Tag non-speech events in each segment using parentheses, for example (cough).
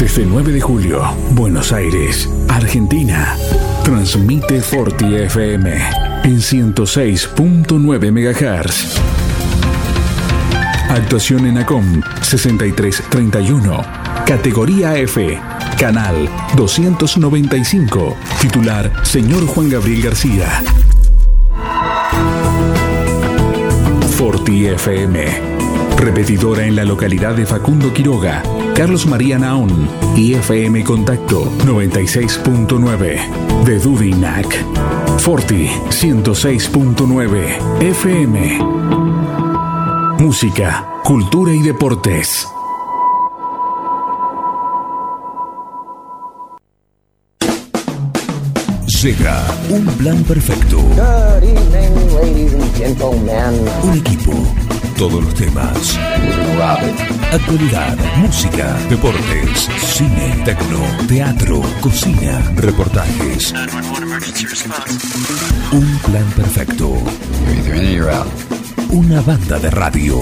Desde 9 de julio, Buenos Aires, Argentina. Transmite Forti FM en 106.9 MHz. Actuación en ACOM 6331. Categoría F. Canal 295. Titular Señor Juan Gabriel García. Forti FM. Repetidora en la localidad de Facundo Quiroga, Carlos María Naón y FM Contacto 96.9 de Dudinac. Forti 106.9 FM. Música, cultura y deportes. Llega un plan perfecto. Good evening, ladies and gentlemen. Un equipo. Todos los temas. Actualidad, música, deportes, cine, tecno, teatro, cocina, reportajes. Un plan perfecto. Una banda de radio.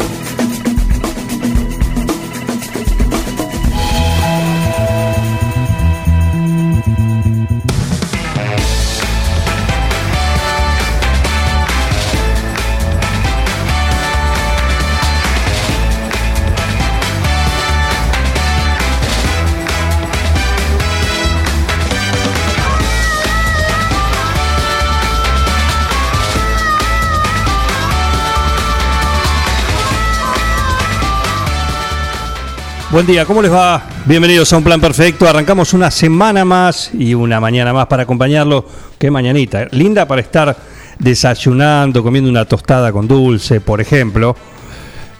Buen día, ¿cómo les va? Bienvenidos a Un Plan Perfecto. Arrancamos una semana más y una mañana más para acompañarlo. Qué mañanita. Linda para estar desayunando, comiendo una tostada con dulce, por ejemplo.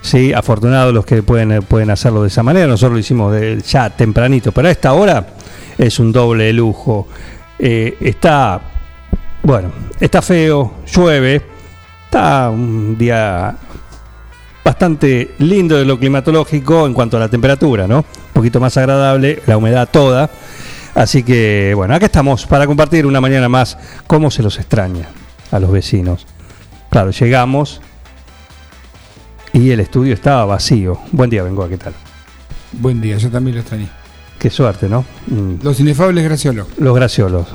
Sí, afortunados los que pueden, pueden hacerlo de esa manera. Nosotros lo hicimos ya tempranito, pero a esta hora es un doble lujo. Eh, está, bueno, está feo, llueve, está un día bastante lindo de lo climatológico en cuanto a la temperatura, ¿no? Un poquito más agradable, la humedad toda. Así que, bueno, acá estamos para compartir una mañana más cómo se los extraña a los vecinos. Claro, llegamos y el estudio estaba vacío. Buen día, Bengoa, ¿qué tal? Buen día, yo también lo extrañé. Qué suerte, ¿no? Mm, Los inefables Graciolo. Los graciolos.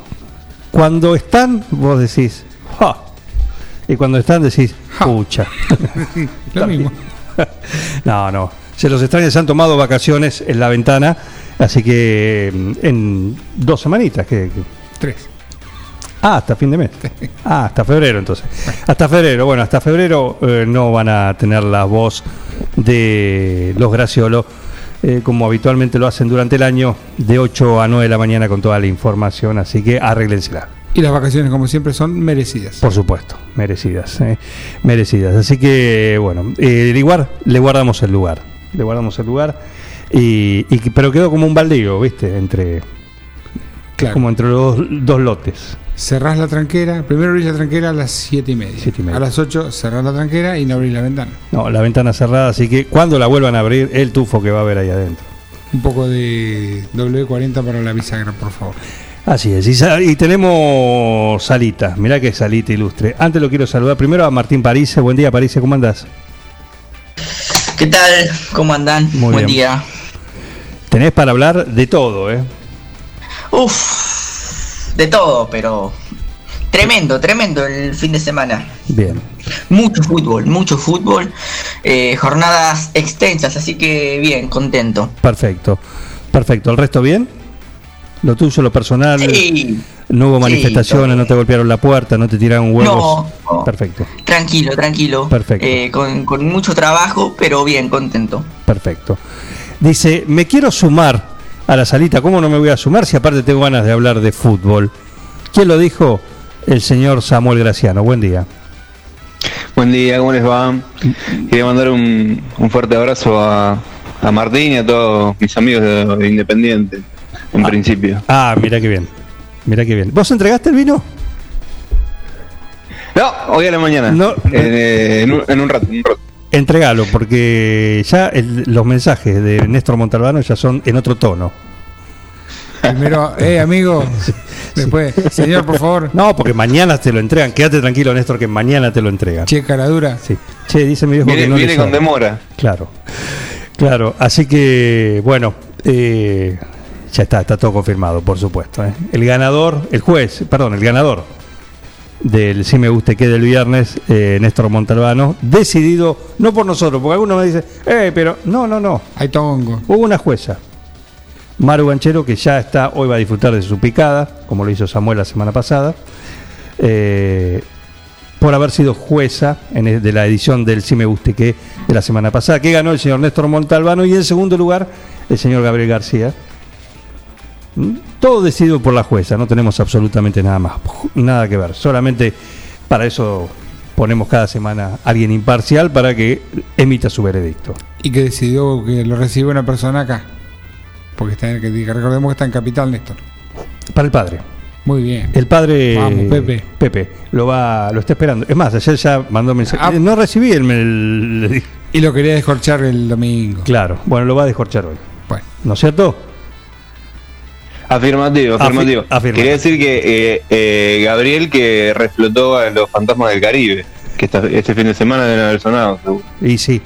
Cuando están, vos decís, ¡ja! Y cuando están decís, pucha. (laughs) Lo mismo. (laughs) no, no. Se los extraña, se han tomado vacaciones en la ventana, así que mm, en dos semanitas. Que, que- Tres. Ah, hasta fin de mes. Ah, hasta febrero entonces. Hasta febrero, bueno, hasta febrero eh, no van a tener la voz de los Graciolo, eh, como habitualmente lo hacen durante el año, de 8 a 9 de la mañana con toda la información, así que arréglensela. Y las vacaciones, como siempre, son merecidas. Por supuesto, merecidas, eh, merecidas. Así que, bueno, eh, igual le guardamos el lugar, le guardamos el lugar, y, y- pero quedó como un baldío, ¿viste? Entre, Claro. como entre los dos lotes. Cerrás la tranquera. Primero abrís la tranquera a las siete y media. Siete y media. A las 8 cerrás la tranquera y no abrís la ventana. No, la ventana cerrada, así que cuando la vuelvan a abrir, el tufo que va a haber ahí adentro. Un poco de W40 para la bisagra, por favor. Así es, y, y tenemos salita, mirá que salita ilustre. Antes lo quiero saludar primero a Martín Parise. Buen día, Parise, ¿cómo andás? ¿Qué tal? ¿Cómo andan? Muy Buen bien. día. Tenés para hablar de todo, ¿eh? Uf, de todo, pero tremendo, tremendo el fin de semana. Bien. Mucho fútbol, mucho fútbol, eh, jornadas extensas, así que bien, contento. Perfecto, perfecto. ¿El resto bien? ¿Lo tuyo, lo personal? Sí, ¿No hubo manifestaciones? ¿No te golpearon la puerta? ¿No te tiraron huevos? No, no. Perfecto, tranquilo, tranquilo. Perfecto. Eh, con, con mucho trabajo, pero bien, contento. perfecto. Dice, me quiero sumar a la salita. ¿Cómo no me voy a sumar si aparte tengo ganas de hablar de fútbol? ¿Quién lo dijo? El señor Samuel Graciano. Buen día. Buen día, ¿cómo les va? Quería mandar un, un fuerte abrazo a, a Martín y a todos mis amigos de, de Independiente, en Ah. principio. Ah, mira qué bien. Mira qué bien. ¿Vos entregaste el vino? No, hoy a la mañana. No. Eh, en, un, en un rato, en un rato. Entregalo, porque ya el- los mensajes de Néstor Montalbano ya son en otro tono. Primero, (laughs) eh, amigo. Después, señor, por favor. No, porque mañana te lo entregan. Quédate tranquilo, Néstor, que mañana te lo entregan. Che, cara dura. Sí. Che, dice mi viejo Viene, que no viene con demora. Claro, claro. Así que, bueno, eh, Ya está, está todo confirmado, por supuesto. ¿eh? El ganador, el juez, perdón, el ganador del Si Me Guste Que del viernes, eh, Néstor Montalbano, decidido, no por nosotros, porque algunos me dicen, eh, pero no, no, no, Hay tongo. Hubo una jueza, Maru Ganchero, que ya está, hoy va a disfrutar de su picada, como lo hizo Samuel la semana pasada, eh, por haber sido jueza en el- de la edición del Si Me Guste Que de la semana pasada, que ganó el señor Néstor Montalbano y en segundo lugar el señor Gabriel García. Todo decidido por la jueza, no tenemos absolutamente nada más, nada que ver, solamente para eso ponemos cada semana a alguien imparcial para que emita su veredicto. Y que decidió que lo recibe una persona acá. Porque está en, que recordemos que está en Capital, Néstor. Para el padre. Muy bien. El padre Vamos, Pepe. Pepe lo va, lo está esperando. Es más, ayer ya mandó mensaje. Ah. Eh, No recibí el, el- Y lo quería descorchar el domingo. Claro, bueno, lo va a descorchar hoy. Bueno. ¿No es cierto? Afirmativo, Afi- afirmativo. afirmativo. Quería decir que eh, eh, Gabriel que reflotó a los fantasmas del Caribe, que esta- este fin de semana deben haber sonado. seguro. Y sí,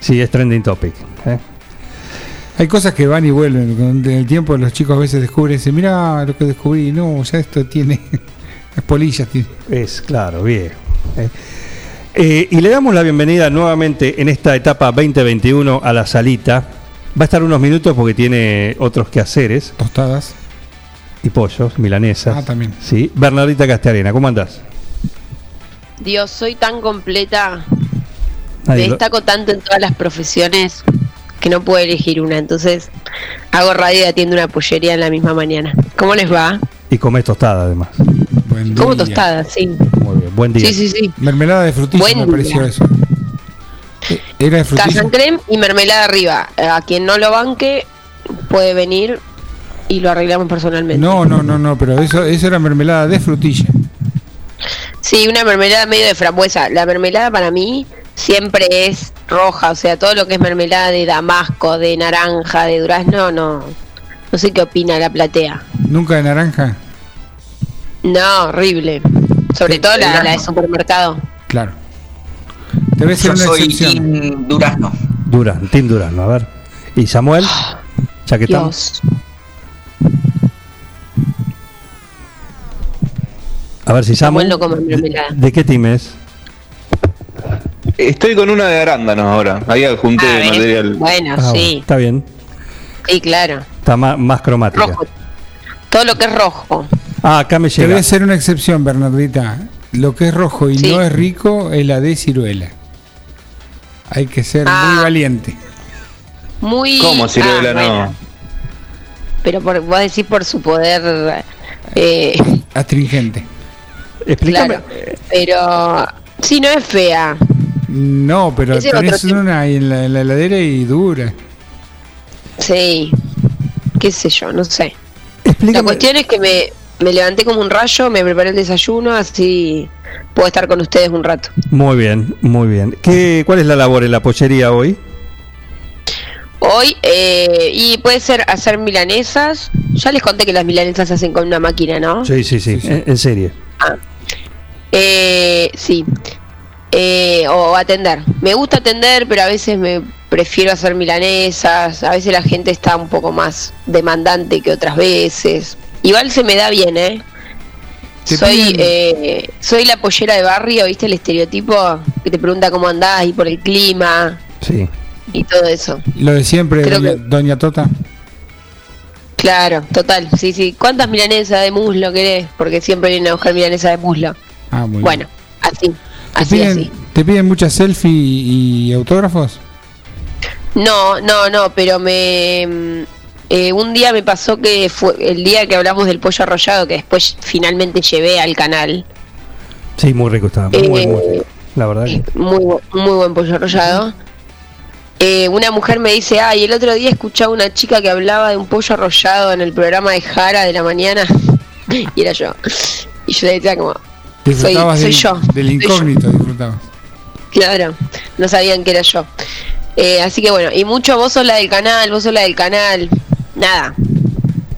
sí, es trending topic. ¿eh? Hay cosas que van y vuelven. Con el tiempo los chicos a veces descubren y dicen, mira lo que descubrí. No, ya esto tiene... (laughs) Las polillas tiene. Es claro, bien. ¿eh? Eh, y le damos la bienvenida nuevamente en esta etapa 2021 a la salita. Va a estar unos minutos porque tiene otros quehaceres Tostadas. y pollos, milanesas. Ah, también. Sí, Bernardita Castellarena, ¿cómo andás? Dios, soy tan completa, me lo- destaco tanto en todas las profesiones que no puedo elegir una. Entonces, hago radio y atiendo una pollería en la misma mañana. ¿Cómo les va? Y comés tostada además. Buen Como día. tostada, sí. Muy bien, buen día. Sí, sí, sí. Mermelada de frutilla Buen me pareció día. eso. Era de frutilla. Casan creme y mermelada arriba. Eh, A quien no lo banque puede venir y lo arreglamos personalmente. No, no, no, no, pero eso, eso era mermelada de frutilla. Sí, una mermelada medio de frambuesa. La mermelada para mí siempre es roja, o sea, todo lo que es mermelada de damasco, de naranja, de durazno, no. No sé qué opina la platea. Nunca de naranja. No, horrible. Sobre todo la, la de supermercado. Claro. Debe ser Yo una soy excepción. Team Durazno. Duran, Tim Durano, a ver. ¿Y Samuel? Ya que estamos. Dios. A ver si Samuel Samuel. no come mermelada. ¿De qué team es? Estoy con una de arándanos ahora. Ahí adjunté Ah, material. Bueno, Ah, sí, Está bien. sí, claro. Está ma- más, cromática. Rojo. Todo lo que es rojo. Ah, acá me llega. Debe ser una excepción, Bernardita. Lo que es rojo y Sí. no es rico es la de ciruela. Hay que ser Ah. muy valiente. Muy. ¿Cómo ciruela Ah, bueno. no? Pero por, vos decís por su poder. Eh, Astringente. Explícame. claro. Pero. Sí, no es fea. No, pero Ese tenés una ahí en la, en la heladera y dura. Sí. Qué sé yo, no sé. La Explícame. cuestión es que me, me levanté como un rayo, me preparé el desayuno, así puedo estar con ustedes un rato. Muy bien, muy bien. ¿Qué, ¿Cuál es la labor en la pollería hoy? Hoy, eh, y puede ser hacer milanesas. Ya les conté que las milanesas se hacen con una máquina, ¿no? Sí, sí, sí, En, en serie. Eh, sí. Eh, o atender. Me gusta atender, pero a veces me prefiero hacer milanesas. A veces la gente está un poco más demandante que otras veces. Igual se me da bien, ¿eh? Soy, eh, soy la pollera de barrio, ¿viste? El estereotipo que te pregunta cómo andás y por el clima Sí. y todo eso. Lo de siempre, Creo doña, que- doña Tota. Claro, total. Sí, sí. ¿Cuántas milanesas de muslo querés? Porque siempre vienen a buscar milanesas de muslo. Ah, muy Bueno, así. bien. ¿Te Así, piden, así. ¿Te piden muchas selfies y, y autógrafos? No, no, no, pero me. Eh, un día me pasó que fue el día que hablamos del pollo arrollado, que después finalmente llevé al canal. Sí, muy rico estaba. Muy, Eh, muy rico. La verdad que. Muy, muy buen pollo arrollado. Eh, una mujer me dice, ay, el otro día escuchaba una chica que hablaba de un pollo arrollado en el programa de Jara de la mañana. (laughs) y era yo. Y yo le decía como, soy, soy del, yo. del incógnito, disfrutabas. Claro, no sabían que era yo. Eh, así que bueno, y mucho vos sos la del canal, vos sos la del canal. Nada,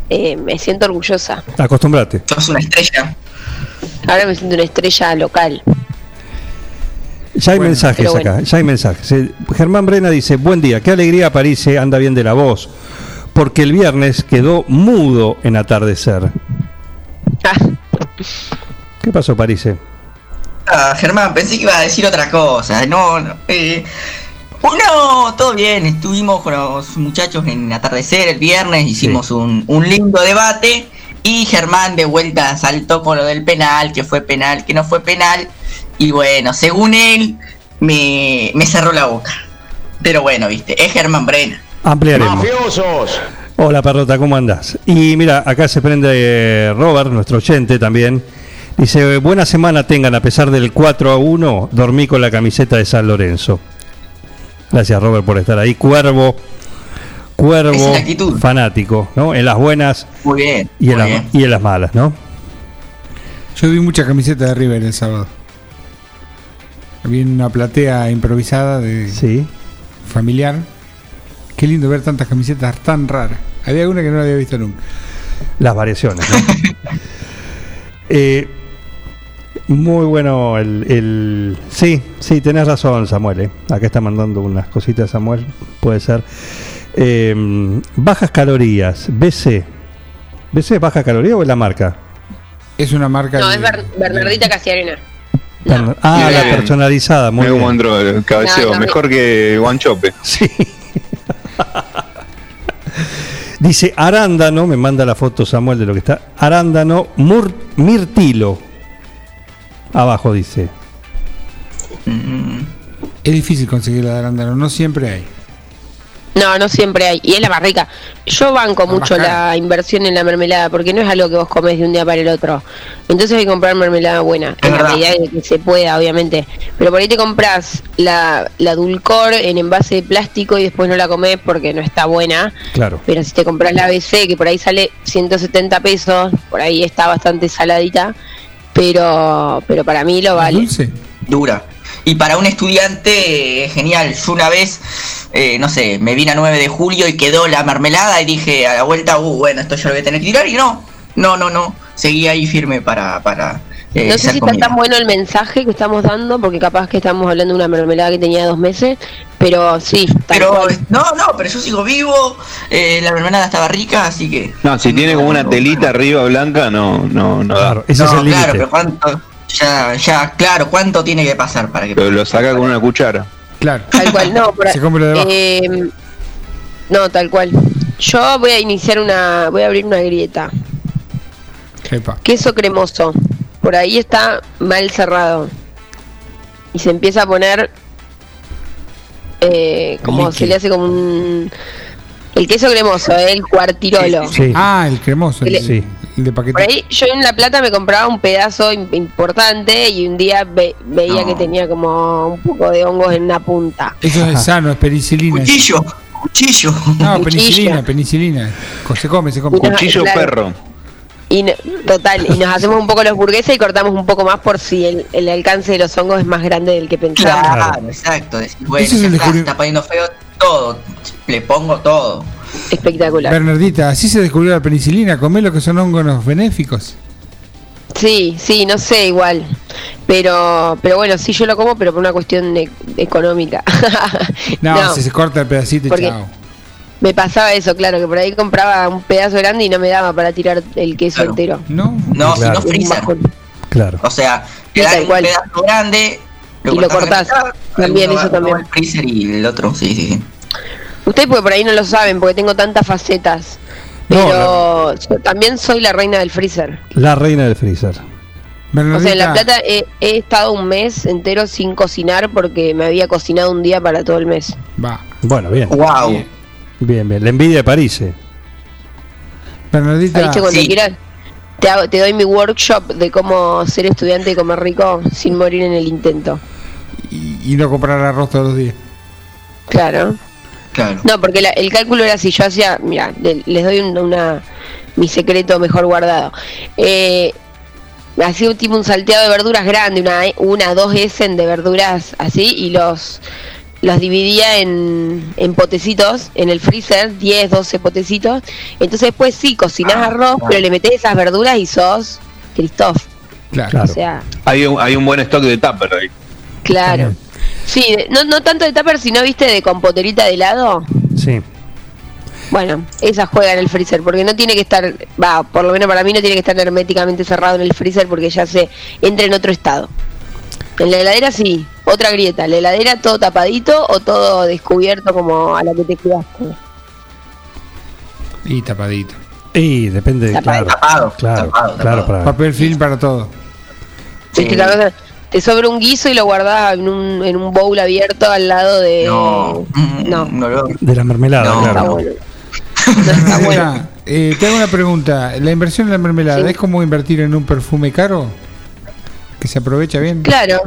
Eh, me siento orgullosa. Acostumbrate. Sos una estrella. Ahora me siento una estrella local. Ya hay Bueno, mensajes acá, bueno. ya hay mensajes. Eh, Germán Brena dice, buen día, qué alegría París, anda bien de la voz. porque el viernes quedó mudo en atardecer. Ah, ¿Qué pasó, Parise? Ah, Germán, pensé que iba a decir otra cosa. No, no. Eh, uno, todo bien. Estuvimos con los muchachos en atardecer el viernes, hicimos un, un lindo debate. Y Germán de vuelta saltó con lo del penal, que fue penal, que no fue penal. Y bueno, según él, me, me cerró la boca. Pero bueno, viste, es Germán Brena. Ampliaremos. ¡Mafiosos! Hola, Perrota, ¿cómo andás? Y mira, acá se prende eh, Robert, nuestro oyente también. Dice, buena semana tengan, a pesar del 4 a 1, dormí con la camiseta de San Lorenzo. Gracias, Robert, por estar ahí. Cuervo, cuervo, es la actitud. fanático, ¿no? En las buenas Muy bien. y en, muy las, bien. y en las malas, ¿no? Yo vi mucha camiseta de River el sábado. Había una platea improvisada de Sí. familiar. Qué lindo ver tantas camisetas tan raras. Había una que no la había visto nunca. Las variaciones, ¿no? (laughs) Eh, muy bueno el, el- Sí, sí, tenés razón, Samuel. ¿eh? Acá está mandando unas cositas, Samuel. Puede ser. Eh, bajas calorías. BC. ¿BC es baja caloría o es la marca? Es una marca. no, de- es Ber- Bernardita Casiarena. No. Ah, Bien. la personalizada. Muy cómo bien. entró el cabeceo. No, Mejor que Guanchope. Sí. Dice arándano, me manda la foto Samuel de lo que está. Arándano mur- mirtilo. Abajo dice. Mm, Es difícil conseguir la de arándano, no siempre hay. No, no siempre hay. Y es la más rica. Yo banco La mucho la inversión en la mermelada porque no es algo que vos comes de un día para el otro. Entonces hay que comprar mermelada buena. En la medida de que se pueda, obviamente. Pero por ahí te compras la, la Dulcor en envase de plástico y después no la comes porque no está buena. Claro. Pero si te compras la ABC, que por ahí sale 170 pesos, por ahí está bastante saladita. Pero, pero para mí lo ¿Es vale. dulce? dura. Y para un estudiante, eh, genial. Yo una vez, eh, no sé, me vine a 9 de julio y quedó la mermelada y dije a la vuelta, uh, bueno, esto yo lo voy a tener que tirar. Y no, no, no, no. Seguí ahí firme para. para eh, No sé si está tan bueno el mensaje que estamos dando, porque capaz que estamos hablando de una mermelada que tenía dos meses, pero sí, Pero cual. no, no, pero yo sigo vivo. eh, la mermelada estaba rica, así que. No, si tiene como una telita arriba blanca, no, no, no da. Claro, ese no, es el límite. claro, pero cuánto. Ya, ya, claro, ¿cuánto tiene que pasar para que.? Pero lo saca con una cuchara. Claro. Tal cual, no, (laughs) por Se eh, No, tal cual. Yo voy a iniciar una. Voy a abrir una grieta. Epa. Queso cremoso. Por ahí está mal cerrado. Y se empieza a poner. Eh, como Líquido. se le hace como un. El queso cremoso, eh, el cuartirolo. Sí. Ah, el cremoso. El, El- Sí. el de paquete. Por ahí yo en La Plata me compraba un pedazo im- importante y un día ve- veía No. que tenía como un poco de hongos en una punta. Eso es sano, es penicilina. Cuchillo, cuchillo. No, Cuchillo. penicilina, penicilina. Se come, se come. Cuchillo claro. perro. Y no- total, y nos hacemos un poco los burgueses y cortamos un poco más por si el, el alcance de los hongos es más grande del que. Claro, exacto. Bueno, es el está, se descubri- está poniendo feo todo. Le pongo todo. Espectacular. Bernardita, así se descubrió la penicilina. Comé lo que son hongos benéficos. Sí, sí, no sé, igual. Pero pero bueno, sí yo lo como, pero por una cuestión de- económica. (laughs) No, si se corta el pedacito y Porque- chao. Me pasaba eso, claro, que por ahí compraba un pedazo grande y no me daba para tirar el queso Claro. entero. No. No, Claro. si no frizan. Claro. O sea, te dan un cual. pedazo grande. Y lo cortás. mitad, También, eso va- también. al freezer y el otro, sí, sí, sí. Ustedes porque por ahí no lo saben, porque tengo tantas facetas. No, Pero yo también soy la reina del freezer. La reina del freezer. O sea, en La Plata he, he estado un mes entero sin cocinar porque me había cocinado un día para todo el mes. Va. Bueno, bien. Wow. Bien, bien. La envidia de París. eh. Bernardita, ¿Viste? Cuando sí. quieras, te, hago- te doy mi workshop de cómo ser estudiante y comer rico sin morir en el intento. y, y no comprar arroz todos los días. Claro. Claro. No, porque la- el cálculo era así, yo hacía, mira, le- les doy un- una mi secreto mejor guardado. Eh, hacía un tipo un salteado de verduras grande, una, una dos essen de verduras así, y los los dividía en, en potecitos en el freezer, 10, 12 potecitos. Entonces después sí, cocinás Ah, arroz, claro. pero le metés esas verduras y sos Christoph. Claro. O sea, Hay un, hay un buen stock de tupper ahí. claro. Sí, no, no tanto de tupper, sino, viste, de compoterita de helado. Sí. Bueno, esa juega en el freezer, porque no tiene que estar, va, por lo menos para mí no tiene que estar herméticamente cerrado en el freezer porque ya se entra en otro estado. En la heladera sí, otra grieta. La heladera todo tapadito o todo descubierto como a la que te cuidaste. Y tapadito. Y depende, Tapado, claro. tapado, claro, tapado, claro, tapado. para- Papel film para todo. Sí, que la cosa- te sobra un guiso y lo guardás en un, en un bowl abierto al lado de... No, mm, no, un olor. de la mermelada, No, está claro. bueno. No (laughs) está bueno. Mira, eh, te hago una pregunta. ¿La inversión en la mermelada Sí. es como invertir en un perfume caro? ¿Que se aprovecha bien? Claro.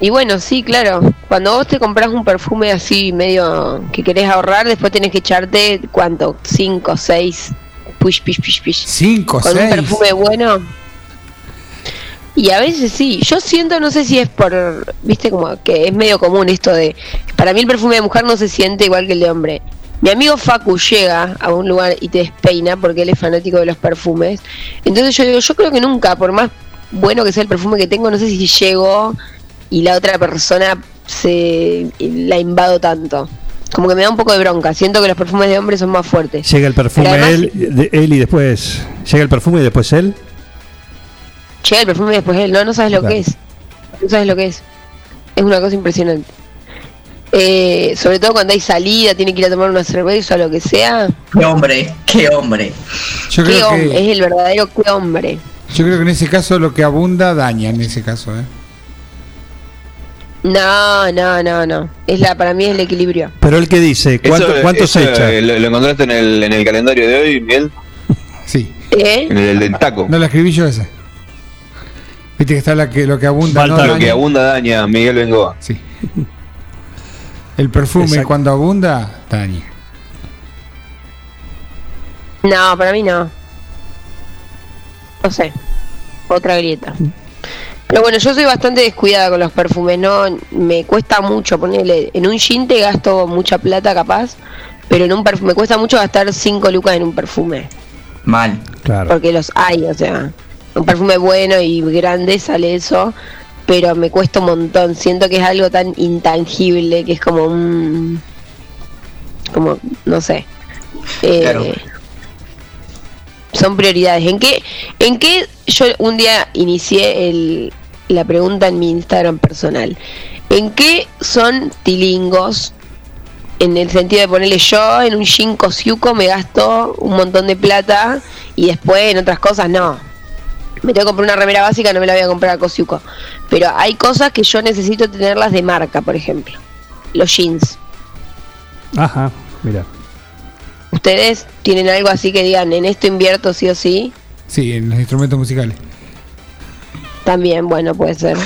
Y bueno, sí, claro. Cuando vos te compras un perfume así medio que querés ahorrar, después tenés que echarte, ¿cuánto? Cinco, seis, push, pish, pish, pish. ¿Cinco, Con un perfume bueno. Y a veces sí. Yo siento, no sé si es por, viste, como que es medio común esto de, para mí el perfume de mujer no se siente igual que el de hombre. Mi amigo Facu llega a un lugar y te despeina porque él es fanático de los perfumes. Entonces yo digo, yo creo que nunca, por más bueno que sea el perfume que tengo, no sé si llego y la otra persona se la invado tanto. Como que me da un poco de bronca. Siento que los perfumes de hombres son más fuertes. Llega el perfume además- él, de- él y después. Llega el perfume y después él. Llega el perfume y después él, no, no sabes lo Claro. que es. No sabes lo que es. Es una cosa impresionante. Eh, sobre todo cuando hay salida, tiene que ir a tomar una cerveza o lo que sea. Qué hombre, qué hombre. Yo Qué creo, hombre, que, es el verdadero qué hombre. Yo creo que en ese caso lo que abunda daña en ese caso. ¿eh? No, no, no, no. Es la, para mí es el equilibrio. Pero él que dice, ¿cuánto, Eso- cuánto eso, se echa? Lo, lo encontraste en el, en el calendario de hoy, Miguel, Sí. ¿Eh? en el del taco. No la escribí yo esa. Viste que está la que, lo que abunda. Falta no lo Lo daña. que abunda daña, Miguel Bengoa. Sí. El perfume Exacto. cuando abunda, daña. No, para mí no. No sé. Otra grieta. Pero bueno, yo soy bastante descuidada con los perfumes, no me cuesta mucho ponerle en un jean te gasto mucha plata capaz, pero en un perfume me cuesta mucho gastar 5 lucas en un perfume, Mal. Claro. porque los hay, o sea, un perfume bueno y grande sale eso, pero me cuesta un montón, siento que es algo tan intangible que es como un como no sé. Eh, Claro. Son prioridades. ¿En qué, en qué yo un día inicié el, la pregunta en mi Instagram personal? ¿En qué son tilingos? En el sentido de ponerle yo en un jean cosiuco me gasto un montón de plata y después en otras cosas no. Me tengo que comprar una remera básica, no me la voy a comprar a cosiuco. Pero hay cosas que yo necesito tenerlas de marca, por ejemplo. Los jeans. Ajá, mira. ¿Ustedes tienen algo así que digan, en esto invierto sí o sí? Sí, en los instrumentos musicales. También, bueno, puede ser.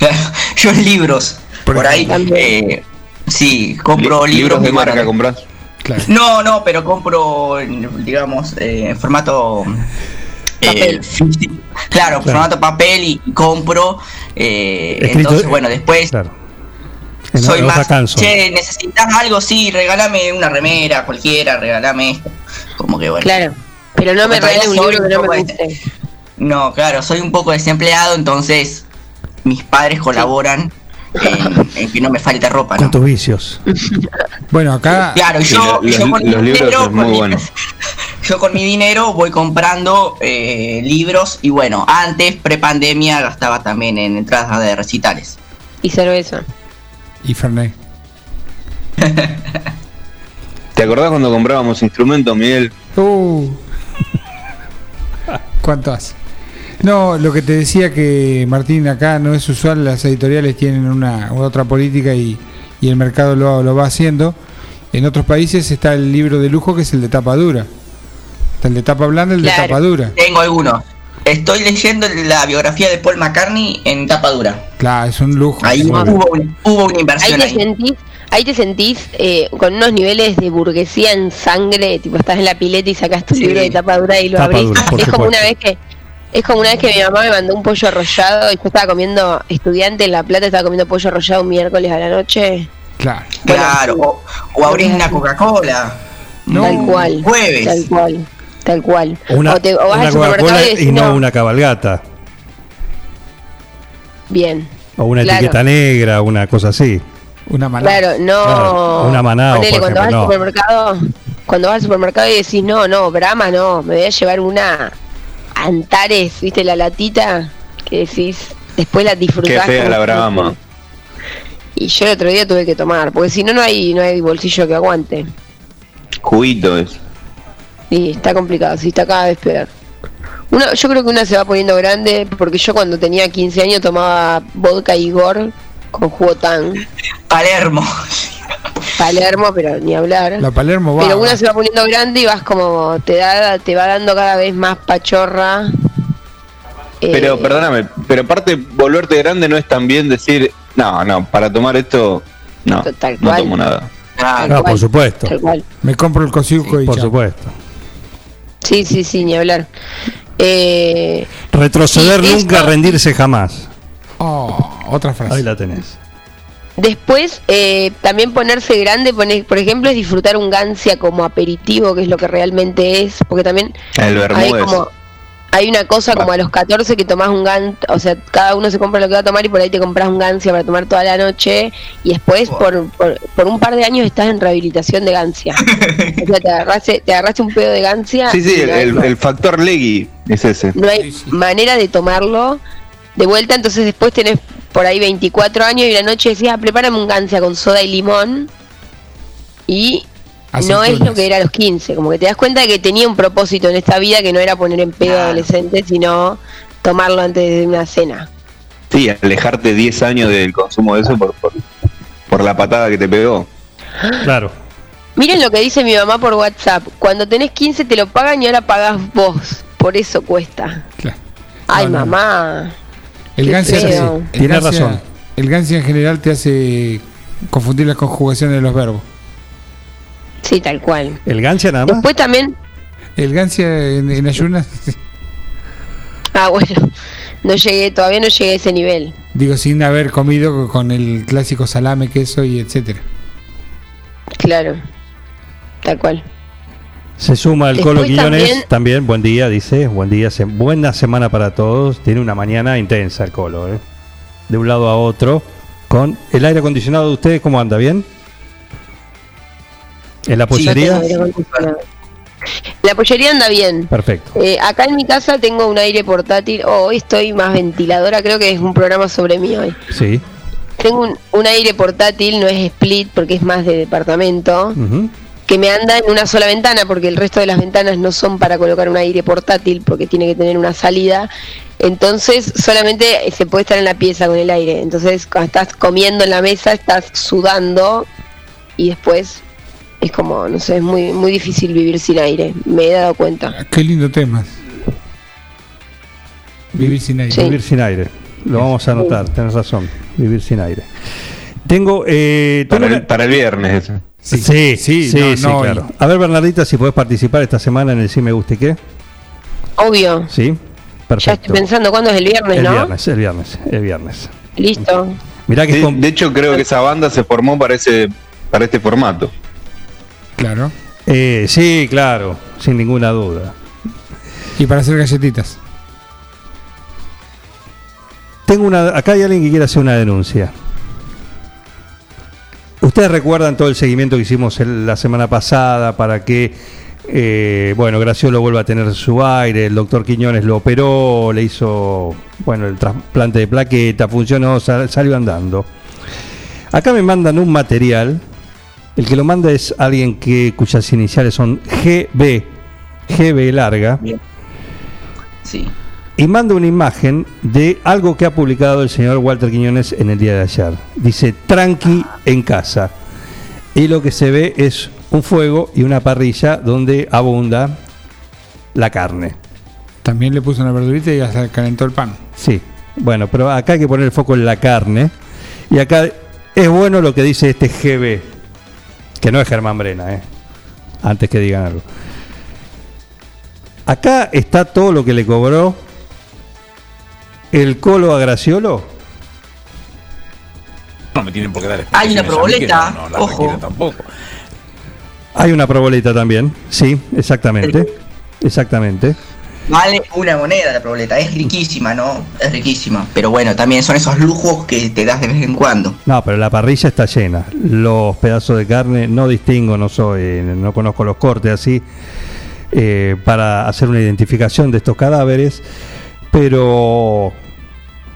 (laughs) Yo en libros. Por Por, ahí. eh, sí, compro Li- libros libros de marca bueno, compras. Claro. No, no, pero compro, en, digamos, eh, en formato. eh, Papel. físico. claro, Claro. formato papel y, compro. eh, Escrito- entonces, bueno, después Claro. En soy más. canso. Che, necesitas algo, sí, regálame una remera, cualquiera, regálame esto. Como que bueno. Claro. Pero no me regalen un libro que no me guste. No, claro, soy un poco desempleado, entonces mis padres colaboran en, en que no me falte ropa, Con ¿no? tus vicios. (laughs) Bueno, acá. Claro, Sí, yo, los- con mi libros dinero, son muy con mi- buenos. (laughs) yo con mi dinero voy comprando eh, libros y bueno, antes, prepandemia, gastaba también en entradas de recitales. Y cerveza. Y Fernet. ¿Te acordás cuando comprábamos instrumentos, Miguel? Uh. ¿Cuánto hace? No, lo que te decía que Martín acá no es usual, las editoriales tienen una otra política y, y el mercado lo, lo va haciendo. En otros países está el libro de lujo que es el de tapa dura. Está el de tapa blanda y el de tapa dura. Tengo algunos. Estoy leyendo la biografía de Paul McCartney en tapa dura. Claro, es un lujo. Ahí hubo, un- hubo una Ahí inversión te ahí. sentís, ahí te sentís eh, con unos niveles de burguesía en sangre, tipo estás en la pileta y sacas tu Sí. libro de tapa dura y lo Tapa abrís. dura, es como una vez que es como una vez que mi mamá me mandó un pollo arrollado y yo estaba comiendo estudiante en La Plata, estaba comiendo pollo arrollado un miércoles a la noche. Claro. Claro, o, o abrir una Coca-Cola. No, tal cual. jueves. Tal cual. Tal cual. Una, o, te, o vas una al supermercado y no, no, una cabalgata. bien. O una Claro. etiqueta negra, una cosa así. Una mala. Claro, no. Claro, una Manao, Ponele, por cuando vas al supermercado, cuando vas al supermercado y decís, no, no, Brahma no, me voy a llevar una Antares, ¿viste la latita? Que decís, después la Qué disfrutás. fea como la brama. Y yo el otro día tuve que tomar, porque si no, no hay, no hay bolsillo que aguante. Juguito es. Y está complicado, sí, está cada vez peor. Uno, yo creo que una se va poniendo grande, porque yo cuando tenía 15 años tomaba vodka Igor con jugo tan Palermo. Palermo, pero ni hablar. La Palermo va. pero una se va poniendo grande y vas como, te da, te va dando cada vez más pachorra. Eh, Pero perdóname, pero aparte volverte grande no es también decir, no, no, para tomar esto, no, Tal no tomo nada. Claro. No, cual, por supuesto. Tal cual. Me compro el cosiuco y Por supuesto. Sí, sí, sí, ni hablar. Eh, Retroceder nunca, esto- rendirse jamás. Oh, otra frase. Ahí la tenés. Después, eh, también ponerse grande, pone- por ejemplo, es disfrutar un gancia como aperitivo, que es lo que realmente es, porque también El hay como hay una cosa como a los 14 que tomás un gan, o sea, cada uno se compra lo que va a tomar y por ahí te compras un gancia para tomar toda la noche y después por, por, por un par de años estás en rehabilitación de gancia. (laughs) o sea, te agarraste, te agarraste un pedo de gancia. Sí, sí, el, factor Legui es ese. no hay Sí, sí. manera de tomarlo de vuelta, entonces después tenés por ahí 24 años y una noche decís, ah, prepárame un gancia con soda y limón y no es lo que era a los 15, como que te das cuenta de que tenía un propósito en esta vida que no era poner en pedo a Claro. adolescentes, sino tomarlo antes de una cena. Sí, alejarte 10 años del consumo de eso por, por, por la patada que te pegó. Claro. Miren lo que dice mi mamá por WhatsApp, cuando tenés 15 te lo pagan y ahora pagás vos, por eso cuesta. Claro. Ay, No, no. mamá. El Gancia es así. feo. El Tiene Gancia- razón. El Gancia en general te hace confundir las conjugaciones de los verbos. Sí, tal cual. ¿El gancha nada más? Después también El Gancia en, en ayunas, (laughs) Ah, bueno, no llegué, todavía no llegué a ese nivel. digo, sin haber comido con el clásico salame, queso y etcétera. Claro, tal cual. Se suma el Colo Quiñones también- también. buen día, dice, buen día, se- buena semana para todos. Tiene una mañana intensa el Colo, ¿eh? de un lado a otro. Con el aire acondicionado de ustedes, ¿cómo anda? ¿Bien? ¿En la pollería? La pollería anda bien. Perfecto. Eh, acá en mi casa tengo un aire portátil. Oh, hoy estoy más ventiladora, creo que es un programa sobre mí hoy. Sí. Tengo un, un aire portátil, no es split porque es más de departamento, que me anda en una sola ventana porque el resto de las ventanas no son para colocar un aire portátil porque tiene que tener una salida. Entonces solamente se puede estar en la pieza con el aire. Entonces cuando estás comiendo en la mesa estás sudando y después es como, no sé, es muy, muy difícil vivir sin aire. Me he dado cuenta. Ah, Qué lindo tema. Vivir sin aire. Sí. Vivir sin aire. Lo vamos a anotar, tenés razón. Vivir sin aire. Tengo. Eh, tengo Para el, una- para el viernes. Sí, sí, sí, no, sí, no, claro. A ver, Bernardita, si podés participar esta semana en el Sí Me Guste Qué. Obvio. Sí, Ya perfecto. estoy pensando cuándo es el viernes, el ¿no? viernes, el viernes, el viernes. Listo. Mirá que De, de hecho, creo que esa banda se formó para, ese, para este formato. Claro. eh, sí, claro, sin ninguna duda. Y para hacer galletitas. Tengo una, acá hay alguien que quiere hacer una denuncia. Ustedes recuerdan todo el seguimiento que hicimos el- la semana pasada para que, eh, bueno, Graciolo vuelva a tener su aire, el doctor Quiñones lo operó, le hizo, bueno, el trasplante de plaqueta, funcionó, sal- salió andando. Acá me mandan un material, el que lo manda es alguien que cuyas iniciales son GB, GB larga, Sí. y manda una imagen de algo que ha publicado el señor Walter Quiñones en el día de ayer. Dice, tranqui en casa. Y lo que se ve es un fuego y una parrilla donde abunda la carne. También le puso una verdurita y hasta calentó el pan. Sí, bueno, pero acá hay que poner el foco en la carne. Y acá es bueno lo que dice este GB, que no es Germán Brena, ¿eh? antes que digan algo. Acá está todo lo que le cobró el colo a Graciolo. No me tienen por qué dar Hay una proboleta, no, no la ojo. tampoco. Hay una proboleta también, sí, exactamente. Exactamente. Vale una moneda la proboleta. Es riquísima, ¿no? Es riquísima. Pero bueno, también son esos lujos que te das de vez en cuando. No, pero la parrilla está llena. Los pedazos de carne no distingo, no soy, no conozco los cortes así eh, para hacer una identificación de estos cadáveres, pero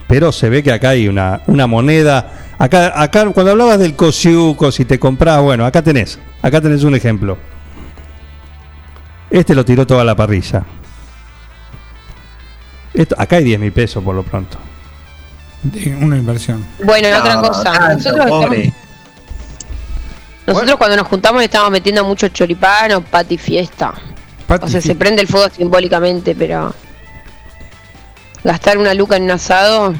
pero se ve que acá hay una, una moneda. Acá, acá cuando hablabas del cosiuco, si te comprás, bueno, acá tenés, acá tenés un ejemplo. Este lo tiró toda la parrilla. Esto, acá hay 10 mil pesos por lo pronto. De Una inversión. Bueno, No, otra cosa. tanto, nosotros estamos- nosotros cuando nos juntamos le estamos metiendo mucho choripán o pati fiesta. Pati, O sea, se prende el fuego simbólicamente, pero gastar una luca en un asado,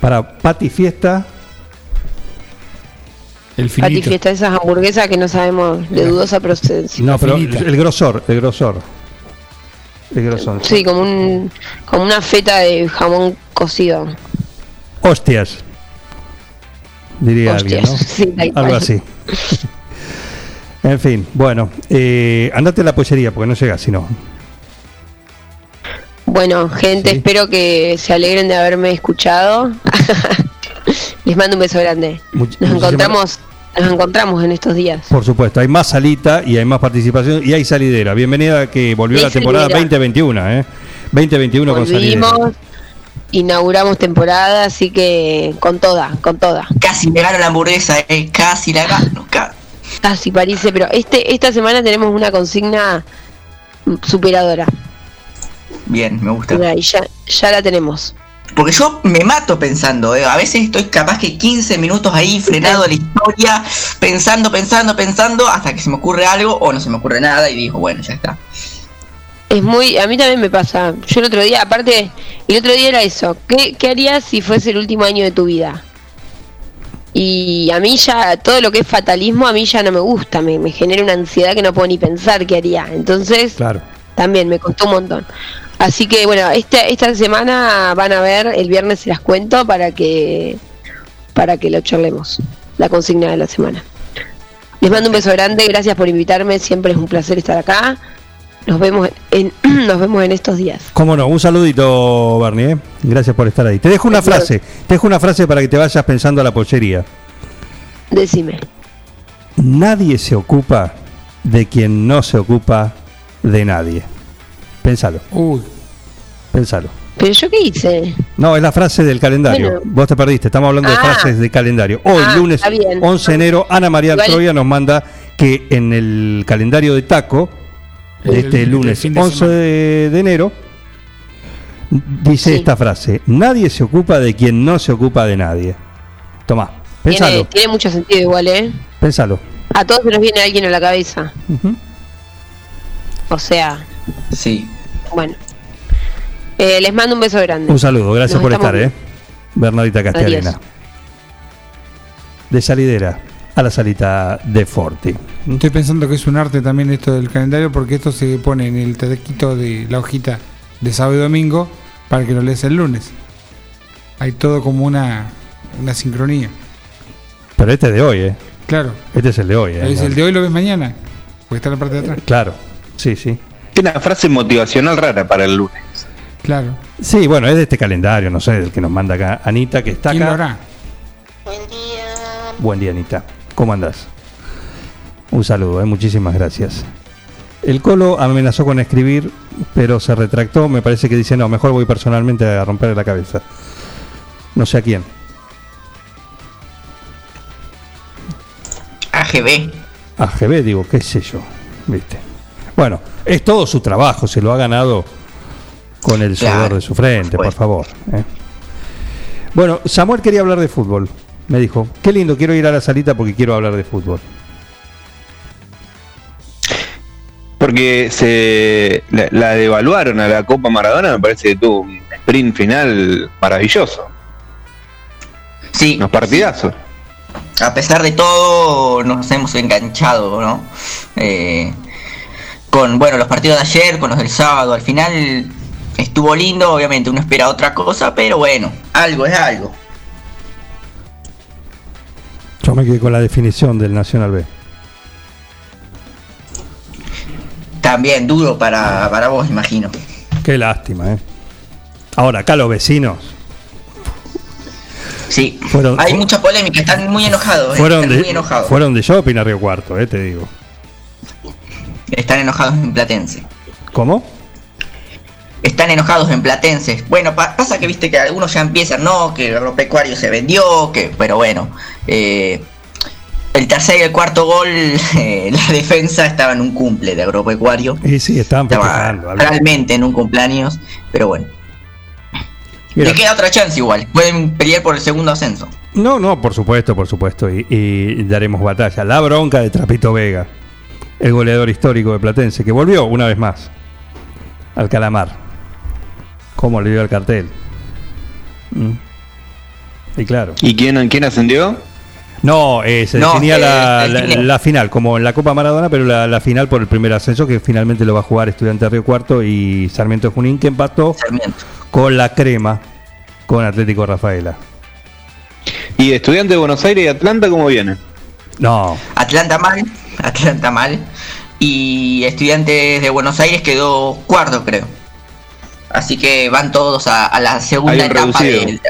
Para Pati Fiesta, el pati fiesta, esas hamburguesas que no sabemos de dudosa procedencia. no, pero el grosor, el grosor. El grosor. Sí, como un como una feta de jamón cocido. Hostias. Diría alguien, ¿no? Hostias, (laughs) sí, tal Algo cual. así. en fin, bueno, eh, andate a la pollería porque no llegas, si no. Bueno, gente, Sí. espero que se alegren de haberme escuchado. (laughs) Les mando un beso grande. Much- Nos encontramos, nos encontramos en estos días. Por supuesto, hay más salita y hay más participación y hay salidera. Bienvenida que volvió Hay la temporada salidera. 2021, ¿eh? 2021 con salidera. Inauguramos temporada, así que con toda, con toda. Casi me gano la hamburguesa, eh. Casi la gano. ca- Casi parece, pero este esta semana tenemos una consigna superadora. Bien, me gusta. Mira, y ya, ya la tenemos. Porque yo me mato pensando, eh. a veces estoy capaz que 15 minutos ahí frenado a la historia, pensando, pensando, pensando, hasta que se me ocurre algo o no se me ocurre nada y digo, bueno, ya está. Es muy, a mí también me pasa. Yo el otro día, aparte, el otro día era eso. ¿Qué, qué harías si fuese el último año de tu vida? Y a mí ya, todo lo que es fatalismo, a mí ya no me gusta. Me, me genera una ansiedad que no puedo ni pensar qué haría. Entonces, Claro. también me costó un montón. Así que bueno, esta, esta semana van a ver, el viernes se las cuento para que para que lo charlemos, la consigna de la semana. Les mando un beso grande, gracias por invitarme, siempre es un placer estar acá. Nos vemos en, (clears throat) nos vemos en estos días. Cómo no, un saludito, Bernie, ¿eh? Gracias por estar ahí. Te dejo una frase, te dejo una frase para que te vayas pensando a la pollería. Decime. Nadie se ocupa de quien no se ocupa de nadie. Pensalo, Uy, pensalo. Pero yo qué hice? No, es la frase del calendario. Bueno. Vos te perdiste, estamos hablando de Ah. frases de calendario. Hoy, Ah, lunes está bien. 11 de enero, Ana María Igual- Troya nos manda que en el calendario de Taco, de El- este el lunes fin de 11 semana. de, de enero, dice Sí. esta frase: Nadie se ocupa de quien no se ocupa de nadie. Tomá, Tiene, pensalo, tiene mucho sentido igual, ¿eh? pensalo. A todos se nos viene alguien a la cabeza. O sea, Sí. bueno. Eh, les mando un beso grande. Un saludo, gracias Nos por estar, ¿eh? Bernadita Castellana. Adiós. De salidera a la salita de Forti. estoy pensando que es un arte también esto del calendario porque esto se pone en el taquito de la hojita de sábado y domingo para que lo leas el lunes. Hay todo como una, una sincronía. Pero este es de hoy, ¿eh? Claro, Este es el de hoy, ¿eh? es el de hoy lo ves mañana, porque está en la parte de atrás. Claro, sí, sí. Una frase motivacional rara para el lunes. Claro. Sí, bueno, es de este calendario, no sé, del que nos manda acá Anita, que está ¿Quién acá. lo hará? Buen día, Anita. ¿Cómo andás? Un saludo, ¿eh? muchísimas gracias. El Colo amenazó con escribir, pero se retractó. Me parece que dice, no, mejor voy personalmente a romperle la cabeza. No sé a quién. AGB. AGB, digo, qué sé yo. ¿Viste? Bueno, es todo su trabajo, se lo ha ganado con el Claro, sudor de su frente, por por favor. ¿eh? Bueno, Samuel quería hablar de fútbol. Me dijo, qué lindo, quiero ir a la salita porque quiero hablar de fútbol. Porque se la, la devaluaron a la Copa Maradona, me parece que tuvo un sprint final maravilloso. Sí. Unos partidazos. a pesar de todo, nos hemos enganchado, ¿no? Eh, con, bueno, los partidos de ayer, con los del sábado, al final estuvo lindo, obviamente uno espera otra cosa, pero bueno, algo es algo. Yo me quedé con la definición del Nacional B. También duro para, para vos, imagino. Qué lástima, ¿eh? Ahora, acá los vecinos Sí, Fueron- hay mucha polémica, están muy enojados. eh, fueron muy de, enojados. fueron de shopping a Río Cuarto, eh, te digo. Están enojados en Platense. ¿Cómo? Están enojados en Platense. Bueno, pa- pasa que viste que algunos ya empiezan, no, que el agropecuario se vendió, que, pero bueno. eh, el tercer y el cuarto gol, (laughs) eh, la defensa estaba en un cumple de agropecuario. Y sí, estaban Estaba realmente en un cumpleaños, pero bueno. Mira, Le queda otra chance igual. Pueden pelear por el segundo ascenso. No, no, por supuesto, por supuesto. Y, y daremos batalla. La bronca de Trapito Vega, el goleador histórico de Platense, que volvió una vez más al Calamar. ¿Cómo le dio el cartel? Mm. Y claro. ¿Y quién, quién ascendió? No, eh, se No, definía eh, la, final. la final, como en la Copa Maradona, pero la, la final por el primer ascenso, que finalmente lo va a jugar Estudiante de Río Cuarto y Sarmiento Junín, que empató Sarmiento. con la crema con Atlético Rafaela. ¿Y estudiante de Buenos Aires y Atlanta cómo viene? No, Atlanta mal, (laughs) Atlanta mal. Y Estudiantes de Buenos Aires quedó cuarto, creo. Así que van todos a, a la segunda Hay un etapa del-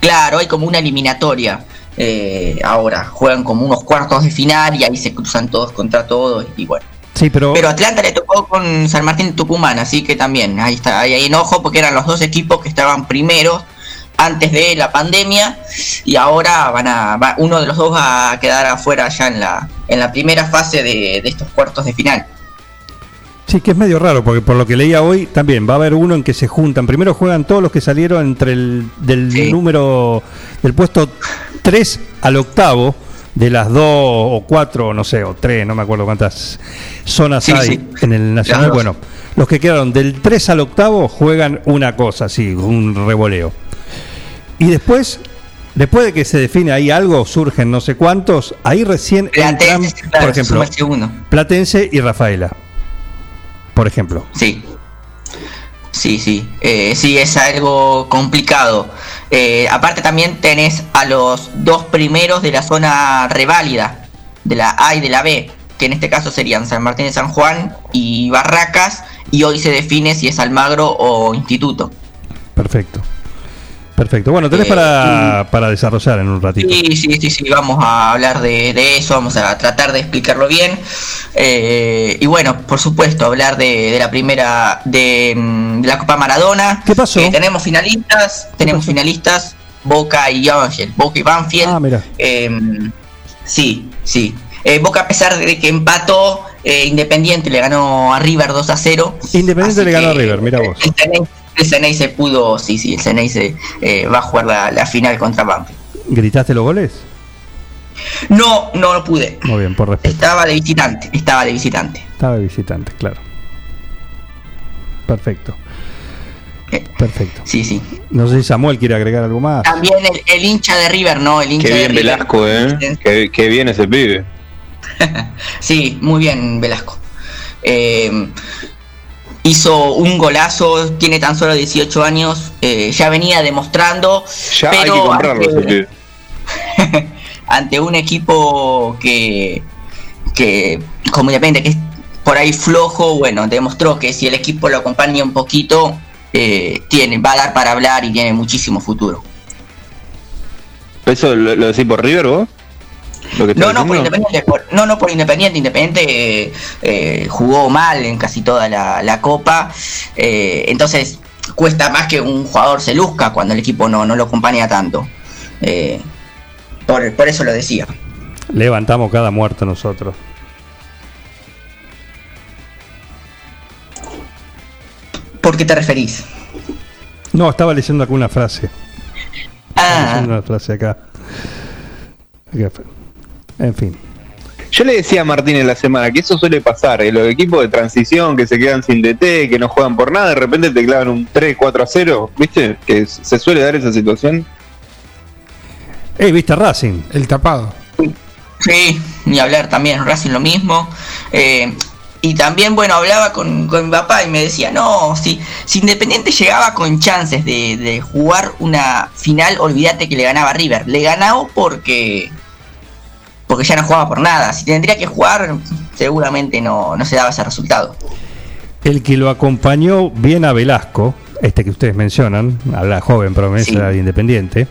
Claro, hay como una eliminatoria. eh, ahora juegan como unos cuartos de final y ahí se cruzan todos contra todos y bueno. sí, pero, Pero Atlanta le tocó con San Martín de Tucumán, así que también ahí está, ahí hay enojo porque eran los dos equipos que estaban primeros antes de la pandemia y ahora van a va- uno de los dos va a quedar afuera ya en la en la primera fase de, de estos cuartos de final. sí que es medio raro, porque por lo que leía hoy, también va a haber uno en que se juntan. Primero juegan todos los que salieron entre el del Sí. número del puesto 3 al octavo de las dos o cuatro, no sé, o tres, no me acuerdo cuántas zonas Sí, hay sí. en el Nacional. Bueno, los que quedaron del 3 al octavo juegan una cosa, así, un revoleo. Y después, después de que se define ahí algo, surgen no sé cuántos, ahí recién entran, Platense, claro, por ejemplo, segundo. Platense y Rafaela. Por ejemplo. Sí. Sí, sí. Eh, sí, es algo complicado. Eh, aparte también tenés a los dos primeros de la zona reválida, de la A y de la B, que en este caso serían San Martín de San Juan y Barracas, y hoy se define si es Almagro o Instituto. Perfecto. Perfecto. Bueno, tenés Eh, para, para desarrollar en un ratito. Sí, sí, sí, sí, vamos a hablar de, de eso, vamos a tratar de explicarlo bien. Eh, y bueno, por supuesto, hablar de, de la primera, de, mm, de la Copa Maradona. ¿Qué pasó? Eh, tenemos finalistas, tenemos finalistas, Boca y Ángel, Boca y Banfield. Ah, mira. Eh, sí, sí. Eh, Boca a pesar de que empató, Independiente le ganó a River 2 a 0. Independiente le ganó a River, mira vos. El Ceney se pudo, sí, sí, el Ceney se, eh, va a jugar la, la final contra Banfield. ¿Gritaste los goles? No, no lo pude. Muy bien, por respeto. Estaba de visitante, estaba de visitante. Estaba de visitante, claro. Perfecto. Eh, Perfecto. Sí, sí. No sé si Samuel quiere agregar algo más. También el, el hincha de River, ¿no? El hincha Qué de bien River. Velasco, ¿eh? Qué, qué bien ese pibe. (laughs) Sí, muy bien Velasco. Eh, hizo un golazo, tiene tan solo 18 años, eh, ya venía demostrando, Ya hay que comprarlo (laughs) ante un equipo que, que como depende, que es por ahí flojo, bueno, demostró que si el equipo lo acompaña un poquito, eh, tiene, va a dar para hablar y tiene muchísimo futuro. ¿Eso lo, lo decís por River vos? ¿Lo que No, no por? Independiente, por- no, no por Independiente. Independiente eh, eh, jugó mal en casi toda la, la copa. eh, entonces cuesta más que un jugador se luzca cuando el equipo no, no lo acompaña tanto. Eh, por, por eso lo decía. Levantamos cada muerto nosotros. ¿Por qué te referís? No, estaba leyendo acá una frase. Estaba Ah, leyendo una frase acá. En fin. Yo le decía a Martín en la semana que eso suele pasar, eh, los equipos de transición que se quedan sin DT, que no juegan por nada, de repente te clavan un 3, 4 a 0, ¿viste? Que se suele dar esa situación. Eh, ¿viste Racing? El tapado. sí, ni hablar también. Racing lo mismo. Eh, y también, bueno, hablaba con, con mi papá y me decía, no, si, si Independiente llegaba con chances de, de jugar una final, olvídate que le ganaba a River. Le ganó porque porque ya no jugaba por nada. Si tendría que jugar, seguramente no, no se daba ese resultado. El que lo acompañó bien a Velasco, este que ustedes mencionan, a la joven promesa Sí. de Independiente,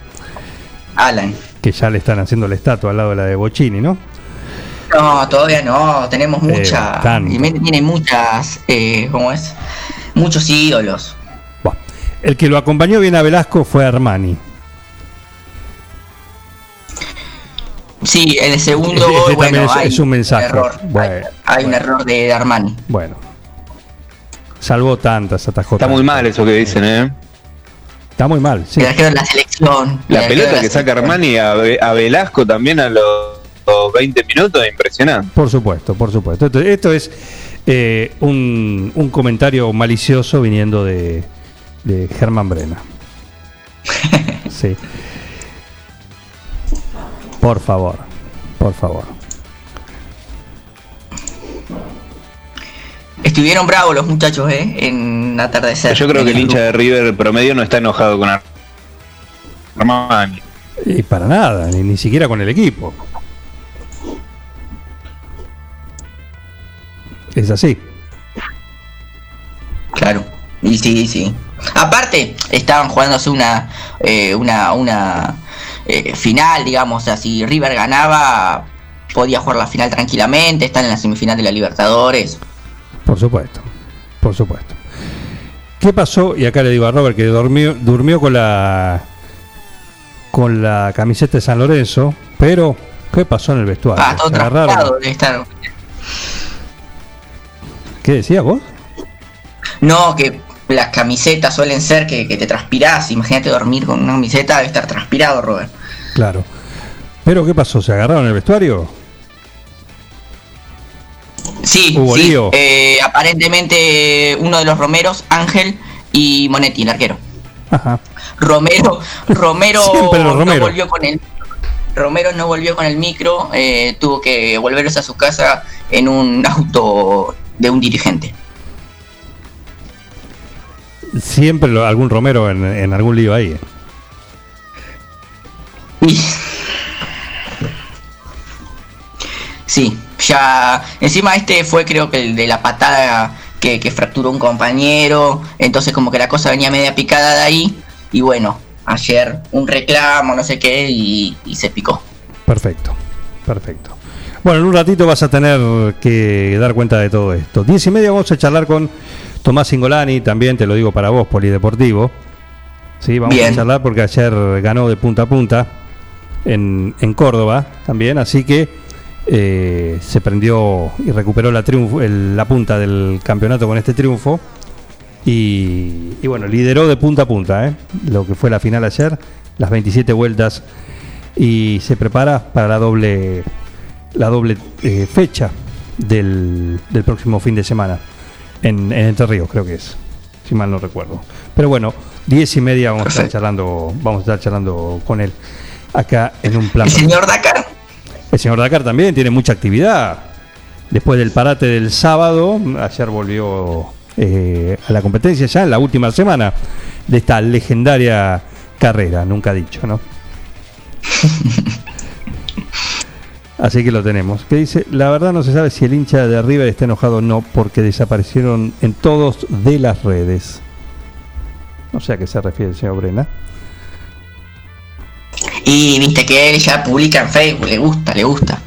Alan. que ya le están haciendo la estatua al lado de la de Bocini, ¿no? No, todavía no, tenemos Eh, muchas. Independiente tiene muchas, eh, ¿cómo es? Muchos ídolos. El que lo acompañó bien a Velasco fue Armani. Sí, el segundo también bueno, es- hay es un mensaje. error. Bueno, hay hay un error de Armani. Bueno. Salvó tantas, atajó Está muy mal eso que dicen, ¿eh? Está muy mal, sí. La selección. el La pelota que saca. Armani a, Ve- a Velasco también a los, los 20 minutos es impresionante. Por supuesto, por supuesto. Esto, esto es eh, un, un comentario malicioso viniendo de, de Germán Brena. (laughs) Sí. Por favor, por favor. Estuvieron bravos los muchachos, ¿eh? En atardecer. Yo creo que el hincha de River promedio no está enojado con Ar- Armani. Y para nada, ni, ni siquiera con el equipo. Es así. Claro. Y sí, sí. Aparte, estaban jugándose una eh, una, una eh, final, digamos, o sea, si River ganaba, podía jugar la final tranquilamente, están en la semifinal de la Libertadores. Por supuesto, por supuesto. ¿Qué pasó? Y acá le digo a Robert que durmió, durmió con la con la camiseta de San Lorenzo, pero ¿qué pasó en el vestuario? Ah, todo ¿Se agarraron? estar. ¿Qué decías vos? No, que las camisetas suelen ser que, que te transpirás. Imagínate dormir con una camiseta, debe estar transpirado, Robert. Claro. ¿Pero qué pasó? ¿Se agarraron el vestuario? Sí, sí. Eh, aparentemente uno de los Romeros, Ángel y Monetti, el arquero. Ajá. Romero, (laughs) Romero no Romero. volvió con el Romero no volvió con el micro, eh, tuvo que volverse a su casa en un auto de un dirigente. Siempre lo- algún Romero en, en algún lío ahí. Y- (laughs) Sí, ya. Encima este fue creo que el de la patada que, que fracturó un compañero. Entonces como que la cosa venía media picada de ahí. Y bueno, ayer un reclamo, no sé qué, y, y se picó. Perfecto, perfecto. Bueno, en un ratito vas a tener que dar cuenta de todo esto. Diez y media vamos a charlar con Tomás Singolani, también te lo digo para vos, Polideportivo. Sí, vamos a charlar porque ayer ganó de punta a punta en, en Córdoba también, así que eh, se prendió y recuperó la, triunfo, el- la punta del campeonato con este triunfo. Y, y bueno, lideró de punta a punta, ¿eh? lo que fue la final ayer, las 27 vueltas y se prepara para la doble la doble eh, fecha del, del próximo fin de semana en, en Entre Ríos creo que es si mal no recuerdo. Pero bueno diez y media vamos a estar charlando vamos a estar charlando con él acá en un plan El señor Dakar, el señor Dakar también tiene mucha actividad. Después del parate del sábado ayer volvió eh, a la competencia ya en la última semana de esta legendaria carrera nunca dicho no (laughs) Así que lo tenemos. Que dice, la verdad no se sabe si el hincha de River está enojado o no porque desaparecieron en todos de las redes. No sé a qué se refiere el señor Brena. Y viste que él ya publica en Facebook, le gusta, le gusta.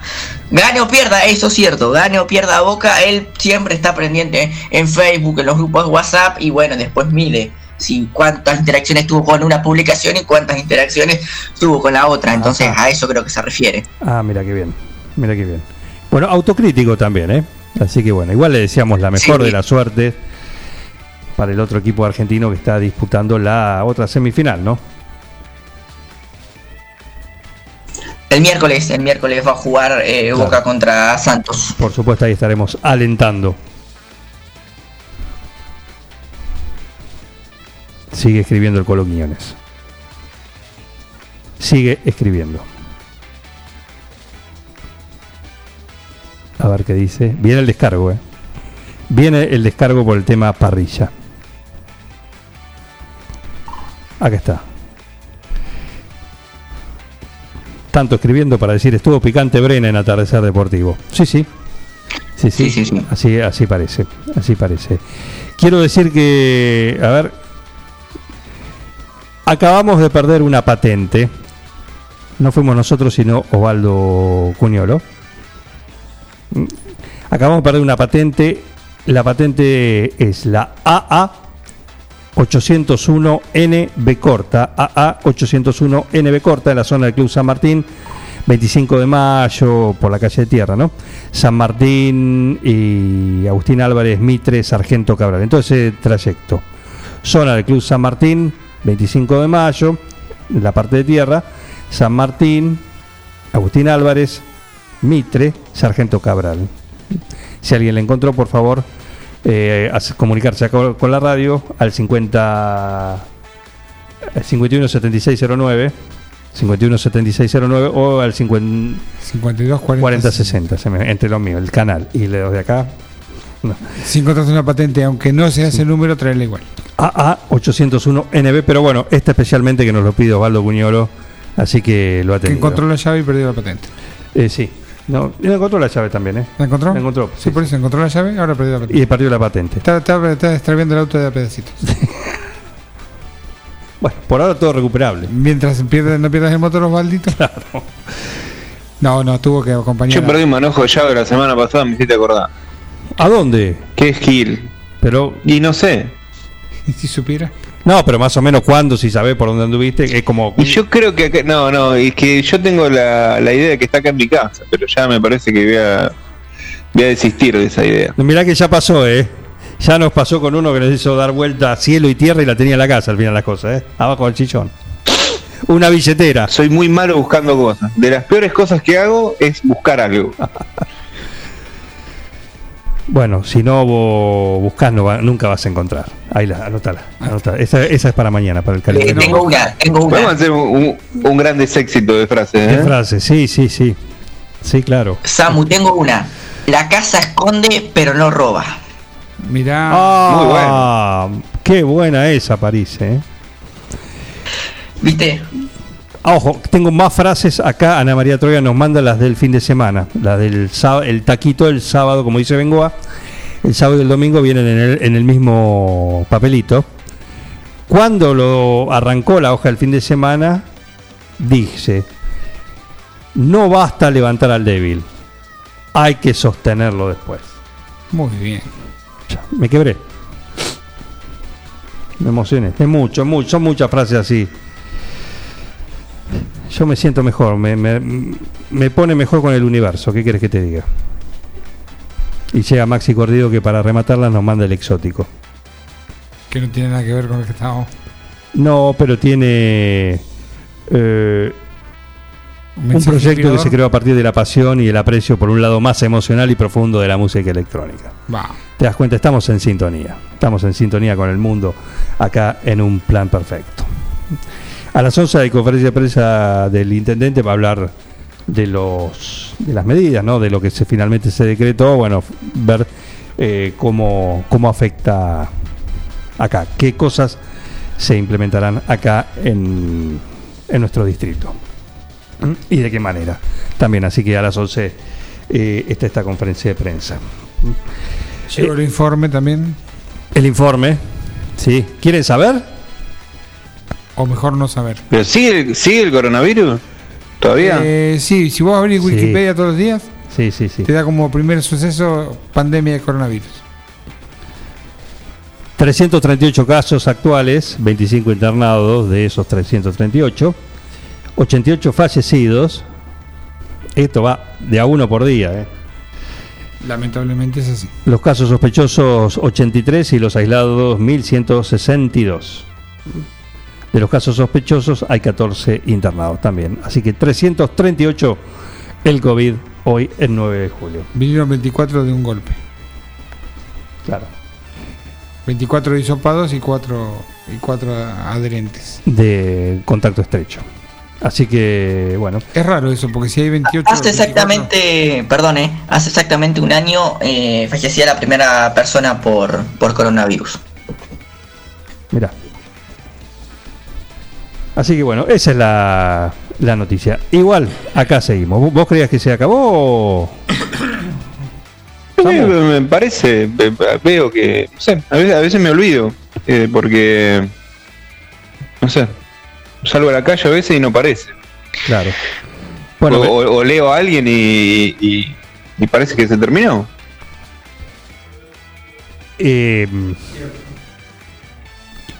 Gane o pierda, eso es cierto, gane o pierda Boca, él siempre está pendiente en Facebook, en los grupos WhatsApp y bueno, después mide si cuántas interacciones tuvo con una publicación y cuántas interacciones tuvo con la otra. Entonces Ajá. a eso creo que se refiere. Ah, mira qué bien. Mira qué bien. Bueno, autocrítico también, ¿eh? Así que bueno, igual le deseamos la mejor Sí. de la suerte para el otro equipo argentino que está disputando la otra semifinal, ¿no? El miércoles, el miércoles va a jugar eh, Claro. Boca contra Santos. Por supuesto, ahí estaremos alentando. Sigue escribiendo el Colo Quiñones. Sigue escribiendo. A ver qué dice. Viene el descargo, ¿eh? Viene el descargo por el tema parrilla. Acá está. Tanto escribiendo para decir estuvo picante Brena en atardecer deportivo. Sí, sí. Sí, sí, Sí, sí, sí. Así, así parece, así parece. Quiero decir que, a ver, acabamos de perder una patente. No fuimos nosotros, sino Osvaldo Cuñolo. Acabamos de perder una patente. La patente es la AA 801NB corta. AA 801NB corta en la zona del Club San Martín. 25 de mayo por la calle de Tierra, ¿no? San Martín y Agustín Álvarez Mitre, Sargento Cabral. Entonces, trayecto. Zona del Club San Martín, 25 de mayo, la parte de tierra, San Martín, Agustín Álvarez, Mitre, Sargento Cabral. Si alguien le encontró, por favor, eh, comunicarse con la radio al 50 eh, 517609 517609 o al 50 52, 40, 4060 se me- entre los míos, el canal y los de acá. No. Si encontraste una patente, aunque no se hace el número, traerla igual. AA 801 NB, pero bueno, este especialmente que nos lo pide Osvaldo Cuñolo, así que lo ha Que tenido. encontró la llave y perdió la patente. Eh, sí, no, y encontró la llave también, ¿eh? ¿La encontró? La encontró, Sí, sí, por eso encontró la llave, ahora perdió la patente. Y perdió la patente. Está, está, está extraviando el auto de a pedacitos. (laughs) Bueno, por ahora todo recuperable. Mientras pierdas, no pierdas el motor, Osvaldito. No, no, tuvo que acompañar. Yo perdí un manojo de llave la semana pasada, me hiciste acordar. ¿A dónde? ¿Qué es Gil? Pero, Y no sé. (laughs) ¿Y si supiera? no, pero más o menos cuándo, si sabés por dónde anduviste, es como... Y yo creo que acá, no, no, es que yo tengo la, la idea de que está acá en mi casa, pero ya me parece que voy a, voy a desistir de esa idea. Mirá que ya pasó, ¿eh? Ya nos pasó con uno que nos hizo dar vuelta a cielo y tierra y la tenía en la casa al final las cosas, ¿eh? Abajo del chichón. Una billetera. Soy muy malo buscando cosas. De las peores cosas que hago es buscar algo. (laughs) Bueno, si no vos buscás, no va- nunca vas a encontrar. Ahí la, anótala. anótala. Esa, esa es para mañana, para el Eh, calendario. tengo una, tengo una. hacer un, un, un grandes éxito de frases, ¿Qué ¿eh? frase? Sí, sí, sí. Sí, claro. Samu, tengo una. La casa esconde, pero no roba. Mirá. Ah, qué buena esa, París, ¿eh? ¿Viste? Ah, Ojo, tengo más frases acá. Ana María Troya nos manda las del fin de semana. Las del el taquito del sábado, como dice Bengoa. El sábado y el domingo vienen en el, en el mismo papelito. Cuando lo arrancó la hoja del fin de semana, dice: No basta levantar al débil, hay que sostenerlo después. Muy bien. Ya, me quebré. Me emocioné. Es mucho, mucho, son muchas frases así. Yo me siento mejor, me, me, me pone mejor con el universo. ¿Qué quieres que te diga? Y llega Maxi Cordido que para rematarla nos manda el exótico. Que no tiene nada que ver con lo que estábamos. No, pero tiene eh, un proyecto que se creó a partir de la pasión y el aprecio por un lado más emocional y profundo de la música electrónica. Te das cuenta, estamos en sintonía. Estamos en sintonía con el mundo acá en un plan perfecto. A las 11 hay conferencia de prensa del intendente para hablar de los de las medidas, ¿no? De lo que se finalmente se decretó, bueno, ver eh, cómo, cómo afecta acá, qué cosas se implementarán acá en, en nuestro distrito. ¿Mm? Y de qué manera. También, así que a las 11 eh, está esta conferencia de prensa. Llegó el informe también. El informe, sí. ¿Quieren saber? O mejor no saber. ¿Pero sigue, sigue el coronavirus? ¿Todavía? Eh, sí, si vos abrís Sí. Wikipedia todos los días, Sí, sí, sí. te da como primer suceso pandemia de coronavirus. 338 casos actuales, 25 internados de esos 338, 88 fallecidos. Esto va de a uno por día. ¿eh? Lamentablemente es así. Los casos sospechosos 83 y los aislados 1162. De los casos sospechosos hay 14 internados también. Así que 338 el COVID hoy el 9 de julio. Vinieron 24 de un golpe. Claro. 24 hisopados y 4 y cuatro adherentes. De contacto estrecho. Así que, bueno, Es raro eso, porque si hay 28. Hace 24, exactamente, perdón, eh, hace exactamente un año eh, fallecía la primera persona por, por coronavirus. Mirá. Así que bueno, esa es la, la noticia. Igual, acá seguimos. ¿Vos- ¿Vos creías que se acabó? Samu. me me parece, ve- veo que, no sé, a veces, a veces me olvido, eh, porque, no sé, salgo a la calle a veces y no parece. Claro. Bueno, o, o- o leo a alguien y, y- y parece que se terminó. eh,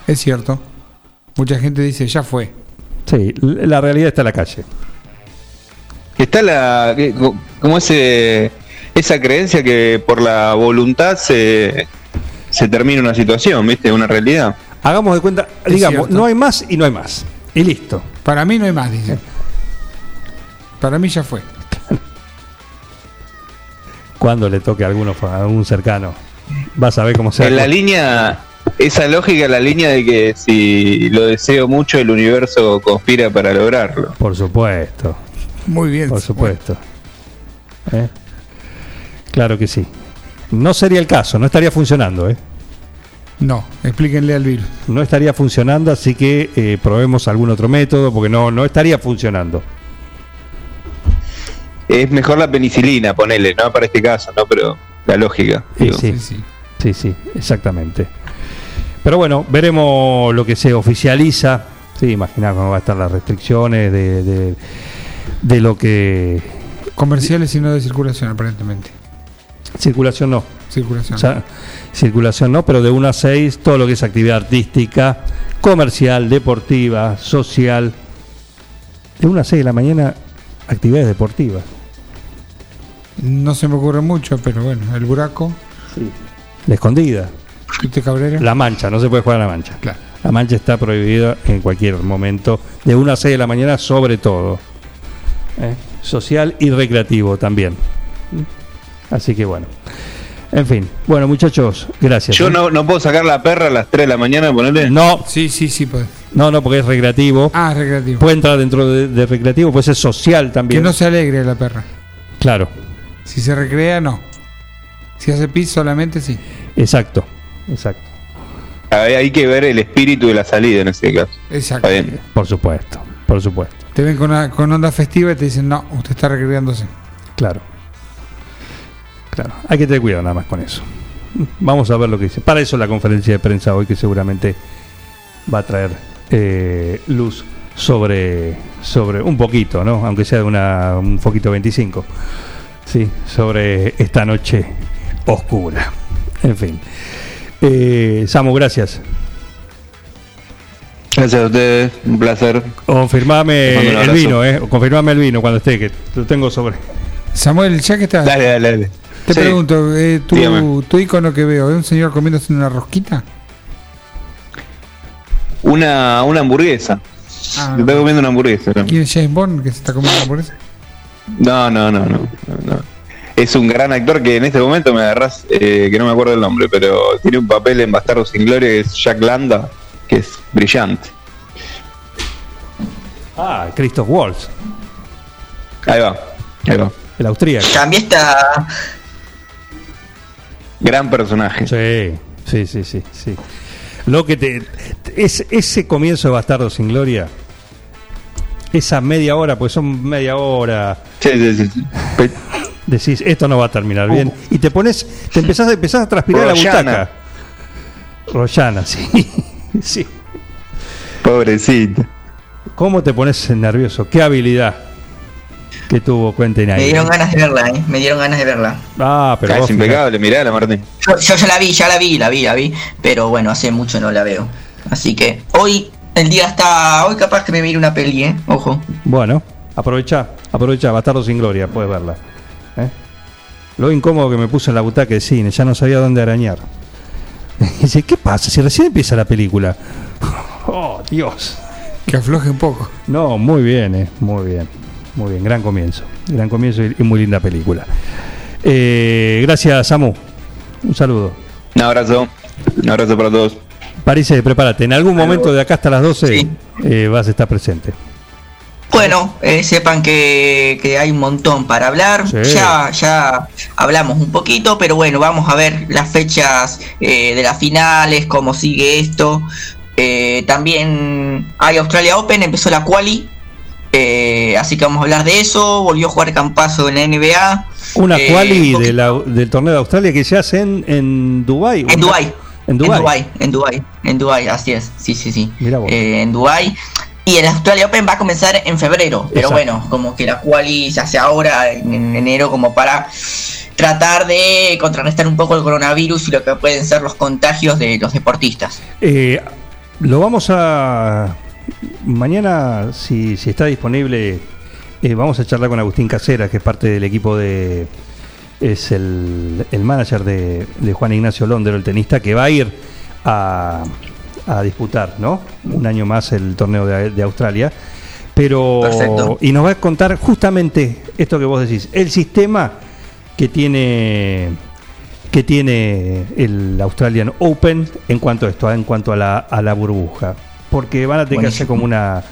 Es cierto. Mucha gente dice, ya fue. sí, la realidad está en la calle. Está la, como ese, esa creencia que por la voluntad se, se termina una situación, ¿viste? Una realidad. Hagamos de cuenta, Es digamos, cierto. no hay más y no hay más. Y listo. Para mí no hay más, dice. (laughs) Para mí ya fue. Cuando le toque a alguno, a algún cercano, vas a ver cómo se En la línea, esa lógica, la línea de que si lo deseo mucho, el universo conspira para lograrlo. Por supuesto, Muy bien. por supuesto. ¿Eh? Claro que sí. No sería el caso, no estaría funcionando, ¿eh? No, explíquenle al virus. No estaría funcionando, así que eh, probemos algún otro método, porque no, no estaría funcionando. Es mejor la penicilina, ponele, ¿no? Para este caso, ¿no? Pero la lógica. Sí. Sí, sí. Sí, sí, exactamente. Pero bueno, veremos lo que se oficializa. Sí, imaginar cómo va a estar las restricciones de, de, de lo que... Comerciales y no de circulación, aparentemente. Circulación no. Circulación. O sea, circulación no, pero de 1 a 6, todo lo que es actividad artística, comercial, deportiva, social. De 1 a 6 de la mañana, actividades deportivas. no se me ocurre mucho, pero bueno, el buraco, La escondida. ¿Usted Cabrera? La mancha, no se puede jugar a la mancha. Claro. La mancha está prohibida en cualquier momento, de 1 a 6 de la mañana sobre todo. ¿Eh? Social y recreativo también. Así que bueno. En fin. Bueno, muchachos, gracias. Yo ¿eh? no, no puedo sacar la perra a las 3 de la mañana, ponele. No, Sí, sí, sí, puede. no, no, porque es recreativo. Ah, recreativo. Puede entrar dentro de, de recreativo, puede ser social que también. no se alegre la perra. Claro, Si se recrea, no. Si hace pis solamente, sí. exacto, exacto. Hay, hay que ver el espíritu de la salida en ese caso. Exacto. Por supuesto, por supuesto. Te ven con, una- con onda festiva y te dicen, no, usted está recreándose. Claro. Claro, hay que tener cuidado nada más con eso. Vamos a ver lo que dice. Para eso la conferencia de prensa hoy que seguramente va a traer eh, luz sobre, sobre un poquito, ¿no? Aunque sea de una, un poquito 25. Sí, sobre esta noche oscura. En fin. Eh, Samu, gracias. Gracias a ustedes, un placer. Confirmame el vino, ¿eh? Confirmame el vino cuando esté, que lo tengo sobre. Samuel, ya que estás, Dale, dale, dale. te Sí. pregunto, eh, tu, tu icono que veo, ¿es un señor comiéndose una rosquita? Una, una hamburguesa. Ah, Estoy comiendo una hamburguesa. ¿no? ¿Quién es James Bond que se está comiendo eso? No, no, no, no, no, no. Es un gran actor que en este momento me agarrás, eh, que no me acuerdo el nombre, pero tiene un papel en Bastardo sin Gloria que es Jack Landa, que es brillante. Ah, Christoph Waltz, Ahí va, ahí va. el austríaco. Cambié esta. Gran personaje. Sí, sí, sí, sí, sí. Lo que te es ese comienzo de Bastardo sin Gloria, esa media hora, pues son media hora, Sí, sí, sí. (laughs) decís esto no va a terminar bien y te pones, te empezás, empezás a transpirar la butaca. Rollana, sí, (laughs) sí. Pobrecito. ¿Cómo te pones nervioso? Qué habilidad que tuvo Quentin Me ahí. dieron ganas de verla, eh. Me dieron ganas de verla. Ah, pero Ah, vos es impecable, mirá Martín. Yo, yo ya la vi, ya la vi, la vi, la vi. Pero bueno, hace mucho no la veo. Así que hoy el día está. Hoy capaz que me mire una peli, eh. Ojo. Bueno, aprovecha, aprovecha, Bastardo sin Gloria, puedes verla. ¿Eh? Lo incómodo que me puso en la butaca de cine, ya no sabía dónde arañar. (laughs) Dice, ¿qué pasa? Si recién empieza la película. (laughs) Oh, Dios. Que afloje un poco. No, muy bien, eh, muy bien. Muy bien, gran comienzo. Gran comienzo y, y muy linda película. Eh, gracias, Samu. Un saludo. Un abrazo. Un abrazo para todos. Parece, prepárate. En algún momento de acá hasta las 12 Sí. eh, vas a estar presente. Bueno, eh, sepan que, que hay un montón para hablar. Sí. Ya, ya hablamos un poquito, pero bueno, vamos a ver las fechas eh, de las finales, cómo sigue esto. Eh, también hay Australia Open, empezó la quali. Eh, así que vamos a hablar de eso. Volvió a jugar Campazo en la NBA. Una Eh, quali poqui- de la- del torneo de Australia que se hace en, en Dubái. En Dubai. En Dubái. En Dubai, en Dubai, así es, sí, sí, sí. Mirá vos. Eh, en Dubai. Y el Australia Open va a comenzar en febrero, pero Exacto. bueno, como que la quali se hace ahora, en, en enero, como para tratar de contrarrestar un poco el coronavirus y lo que pueden ser los contagios de los deportistas. Eh, lo vamos a. Mañana, si, si está disponible, eh, vamos a charlar con Agustín Casera, que es parte del equipo de. Es el, el manager de, de Juan Ignacio Londero, el tenista, que va a ir a, a disputar, ¿no? Un año más el torneo de, de Australia. Pero. Perfecto. Y nos va a contar justamente esto que vos decís, el sistema que tiene que tiene el Australian Open en cuanto a esto, en cuanto a la, a la burbuja. Porque van a tener que hacer como una...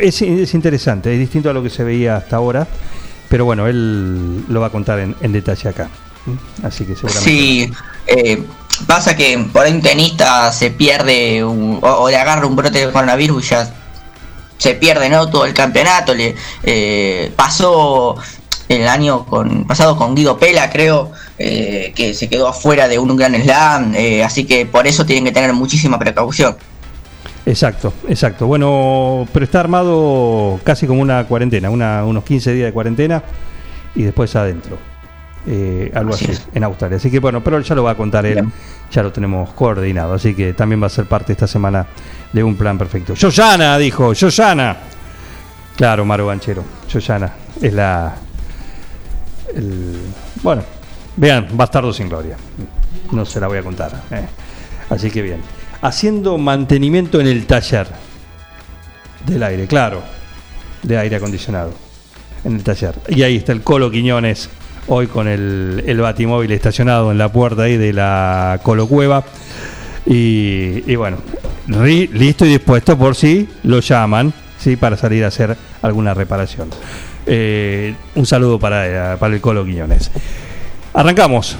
Es, es interesante, es distinto a lo que se veía hasta ahora, pero bueno, él lo va a contar en, en detalle acá. ¿Mm? Así que seguramente... Sí, eh, pasa que por ahí un tenista se pierde un- o, le agarra un brote de coronavirus y ya se pierde no todo el campeonato. Le eh, pasó el año con pasado con Guido Pela, creo, eh, que se quedó afuera de un gran slam, eh, así que por eso tienen que tener muchísima precaución. Exacto, exacto. Bueno, pero está armado casi como una cuarentena, una, unos 15 días de cuarentena y después adentro. Eh, algo así, en Australia. Así que bueno, pero ya lo va a contar él, Bien. ya lo tenemos coordinado. Así que también va a ser parte esta semana de un plan perfecto. Yoyana, dijo, Yoyana. Claro, Maro Banchero, Yoyana es la. el- bueno, vean, Bastardo sin Gloria. No se la voy a contar. eh. Así que bien. Haciendo mantenimiento en el taller del aire, claro, de aire acondicionado, en el taller. Y ahí está el Colo Quiñones, hoy con el, el batimóvil estacionado en la puerta ahí de la Colo Cueva. Y, y bueno, listo y dispuesto por si lo llaman, ¿sí? para salir a hacer alguna reparación. Eh, un saludo para, para el Colo Quiñones. Arrancamos.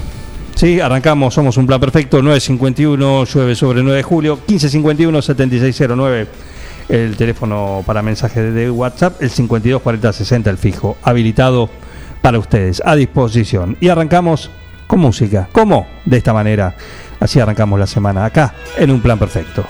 Sí, arrancamos, somos un plan perfecto, 951, llueve sobre 9 de julio, 1551 7609, el teléfono para mensajes de WhatsApp, el 52 40 60, el fijo, habilitado para ustedes, a disposición. Y arrancamos con música. ¿Cómo? De esta manera. Así arrancamos la semana acá, en un plan perfecto.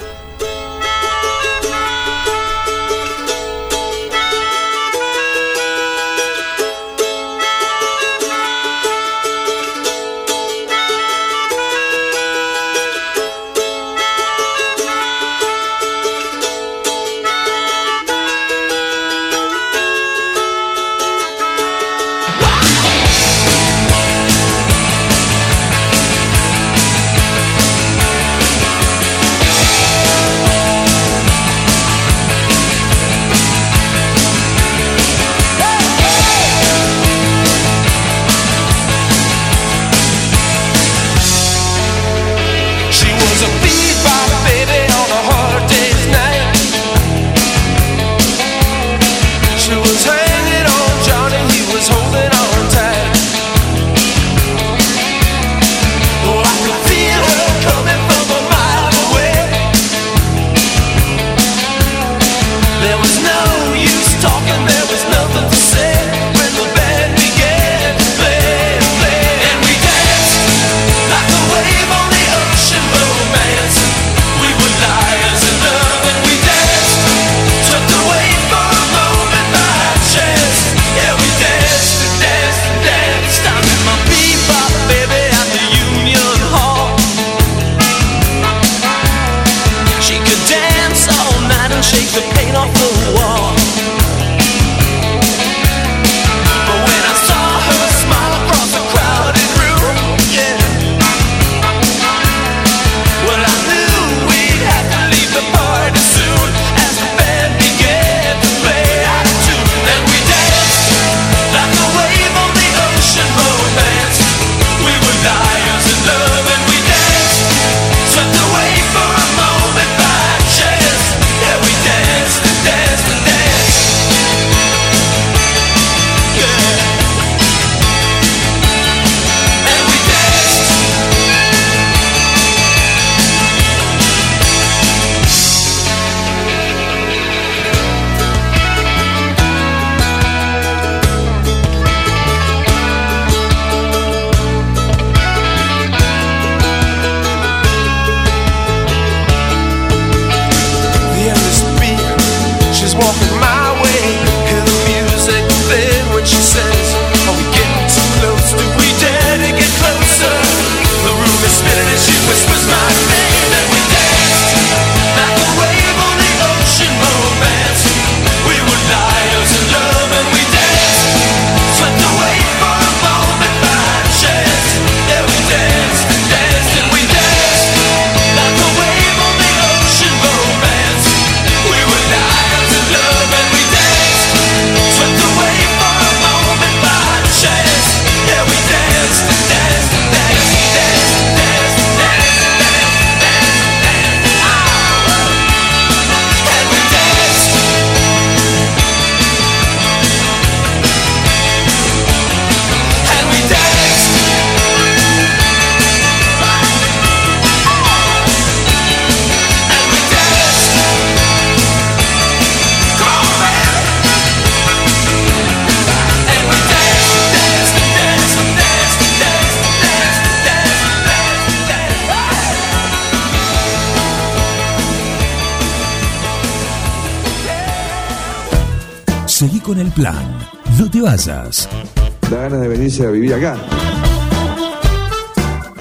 Venirse a vivir acá.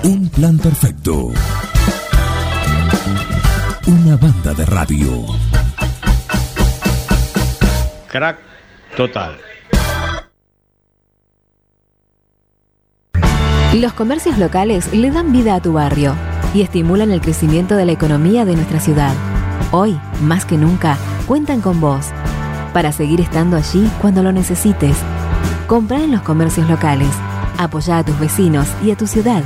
Un plan perfecto. Una banda de radio. Crack total. Los comercios locales le dan vida a tu barrio y estimulan el crecimiento de la economía de nuestra ciudad. Hoy, más que nunca, cuentan con vos para seguir estando allí cuando lo necesites. Compra en los comercios locales. Apoya a tus vecinos y a tu ciudad.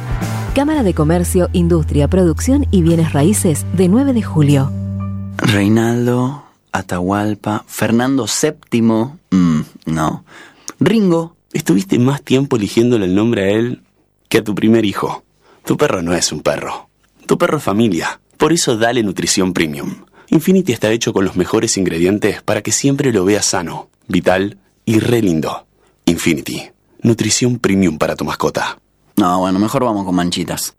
Cámara de Comercio, Industria, Producción y Bienes Raíces de 9 de julio. Reinaldo, Atahualpa, Fernando VII. Mm, no. Ringo, estuviste más tiempo eligiéndole el nombre a él que a tu primer hijo. Tu perro no es un perro. Tu perro es familia. Por eso dale nutrición premium. Infinity está hecho con los mejores ingredientes para que siempre lo veas sano, vital y re lindo. Infinity. Nutrición premium para tu mascota. No, bueno, mejor vamos con manchitas.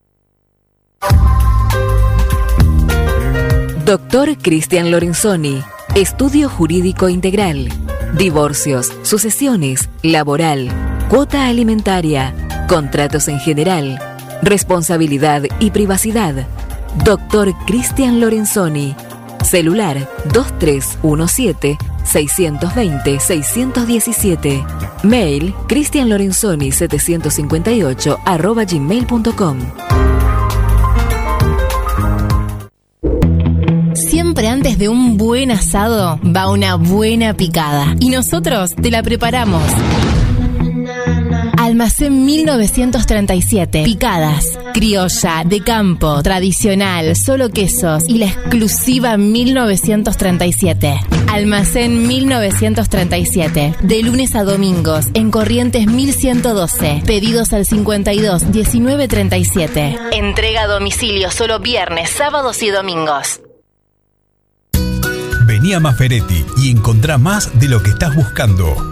Doctor Cristian Lorenzoni. Estudio Jurídico Integral. Divorcios, sucesiones, laboral, cuota alimentaria, contratos en general, responsabilidad y privacidad. Doctor Cristian Lorenzoni. Celular 2317 620 617. Mail cristianlorenzoni 758 arroba gmail.com. Siempre antes de un buen asado va una buena picada. Y nosotros te la preparamos. Almacén 1937. Picadas. Criolla, de campo, tradicional, solo quesos y la exclusiva 1937. Almacén 1937. De lunes a domingos en Corrientes 1112. Pedidos al 52 19 37. Entrega a domicilio solo viernes, sábados y domingos. Vení a Maferetti y encontrá más de lo que estás buscando.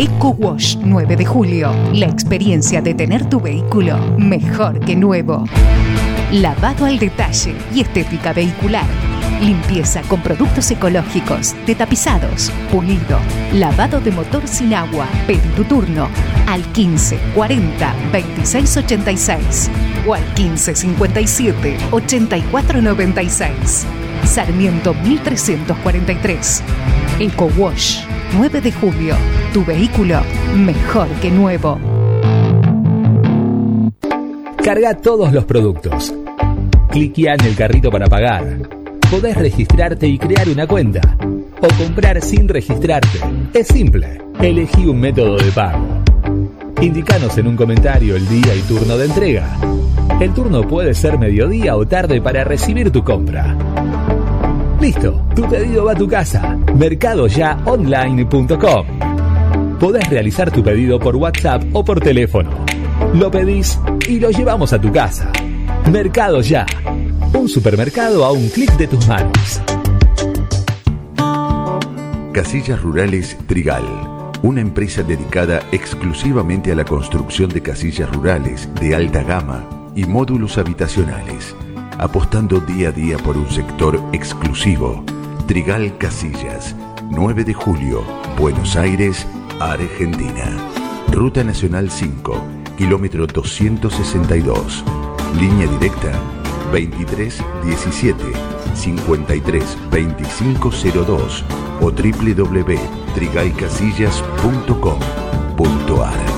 Eco Wash 9 de julio. La experiencia de tener tu vehículo mejor que nuevo. Lavado al detalle y estética vehicular. Limpieza con productos ecológicos, de tapizados, pulido, lavado de motor sin agua. Pedí tu turno al 15 40 26 86 o al 15 57 84 96. Sarmiento 1343. Eco Wash 9 de julio. Tu vehículo mejor que nuevo. Carga todos los productos. Cliquea en el carrito para pagar. Podés registrarte y crear una cuenta. O comprar sin registrarte. Es simple. Elegí un método de pago. Indicanos en un comentario el día y turno de entrega. El turno puede ser mediodía o tarde para recibir tu compra. Listo, tu pedido va a tu casa. Mercadoyaonline.com. Podés realizar tu pedido por WhatsApp o por teléfono. Lo pedís y lo llevamos a tu casa. Mercado Ya. Un supermercado a un clic de tus manos. Casillas Rurales Trigal. Una empresa dedicada exclusivamente a la construcción de casillas rurales de alta gama y módulos habitacionales apostando día a día por un sector exclusivo. Trigal Casillas, 9 de julio, Buenos Aires, Argentina. Ruta Nacional 5, kilómetro 262. Línea directa 2317 53 2502 o www.trigalcasillas.com.ar.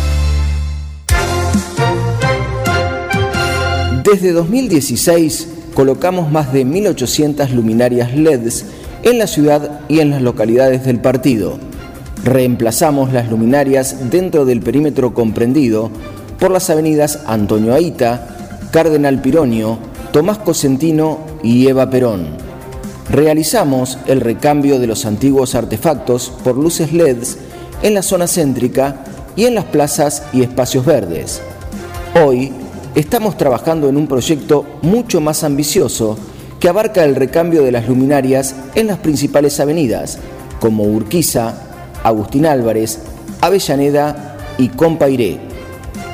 Desde 2016 colocamos más de 1.800 luminarias LEDs en la ciudad y en las localidades del partido. Reemplazamos las luminarias dentro del perímetro comprendido por las avenidas Antonio Aita, Cardenal Pironio, Tomás Cosentino y Eva Perón. Realizamos el recambio de los antiguos artefactos por luces LEDs en la zona céntrica y en las plazas y espacios verdes. Hoy estamos trabajando en un proyecto mucho más ambicioso que abarca el recambio de las luminarias en las principales avenidas, como Urquiza, Agustín Álvarez, Avellaneda y Compairé.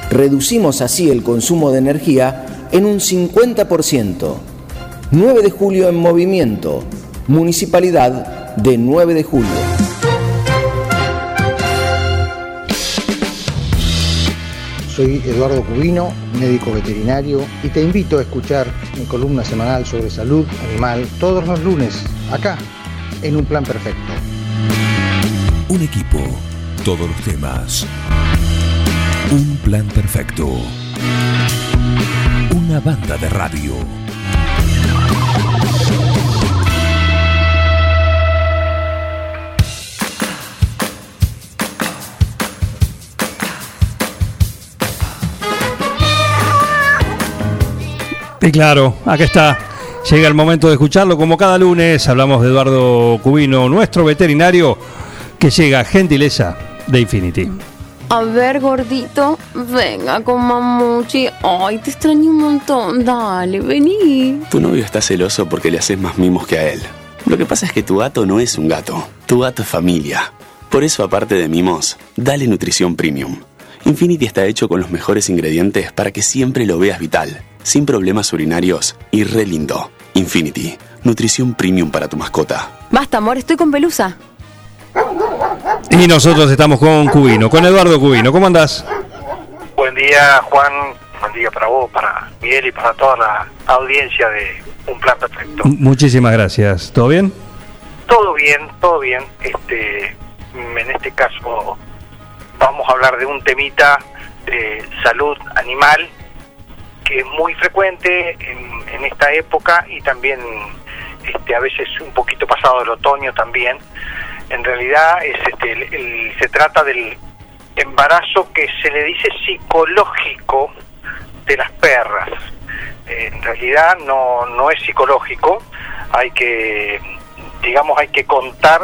Reducimos así el consumo de energía en un 50%. 9 de julio en movimiento. Municipalidad de 9 de julio. Soy Eduardo Cubino, médico veterinario, y te invito a escuchar mi columna semanal sobre salud animal todos los lunes, acá, en Un Plan Perfecto. Un equipo, todos los temas. Un plan perfecto. Una banda de radio. Y claro, acá está. Llega el momento de escucharlo como cada lunes. Hablamos de Eduardo Cubino, nuestro veterinario, que llega gentileza de Infinity. A ver, gordito, venga con mamuchi. Ay, te extraño un montón. Dale, vení. Tu novio está celoso porque le haces más mimos que a él. Lo que pasa es que tu gato no es un gato. Tu gato es familia. Por eso, aparte de mimos, dale nutrición premium. Infinity está hecho con los mejores ingredientes para que siempre lo veas vital, sin problemas urinarios y re lindo. Infinity, nutrición premium para tu mascota. Basta, amor, estoy con pelusa. Y nosotros estamos con Cubino, con Eduardo Cubino. ¿Cómo andás? Buen día, Juan. Buen día para vos, para Miguel y para toda la audiencia de Un Plan Perfecto. Muchísimas gracias. ¿Todo bien? Todo bien, todo bien. Este, en este caso vamos a hablar de un temita de salud animal que es muy frecuente en, en esta época y también este, a veces un poquito pasado del otoño también. En realidad es este, el- se trata del embarazo que se le dice psicológico de las perras. Eh, en realidad no, no es psicológico, hay que, digamos, hay que contar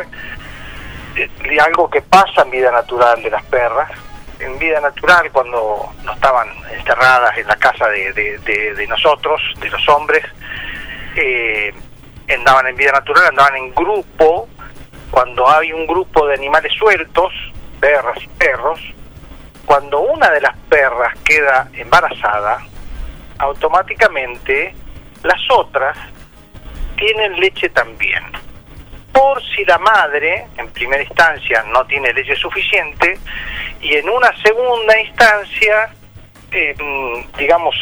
de algo que pasa en vida natural de las perras. En vida natural, cuando no estaban encerradas en la casa de, nosotros, de los hombres, eh, andaban en vida natural, andaban en grupo. Cuando hay un grupo de animales sueltos, perras y perros, cuando una de las perras queda embarazada, automáticamente las otras tienen leche también. Por si la madre, en primera instancia, no tiene leche suficiente, y en una segunda instancia, eh, digamos,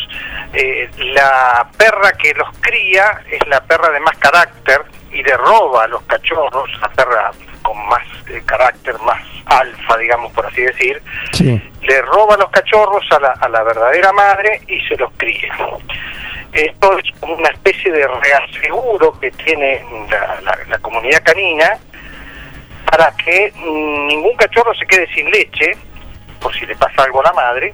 eh, la perra que los cría es la perra de más carácter y le roba a los cachorros, la perra con más eh, carácter, más alfa, digamos, por así decir, Sí. le roba los cachorros a la, a la verdadera madre y se los cría. Esto es como una especie de reaseguro que tiene la, la- la comunidad canina para que mm, ningún cachorro se quede sin leche, por si le pasa algo a la madre,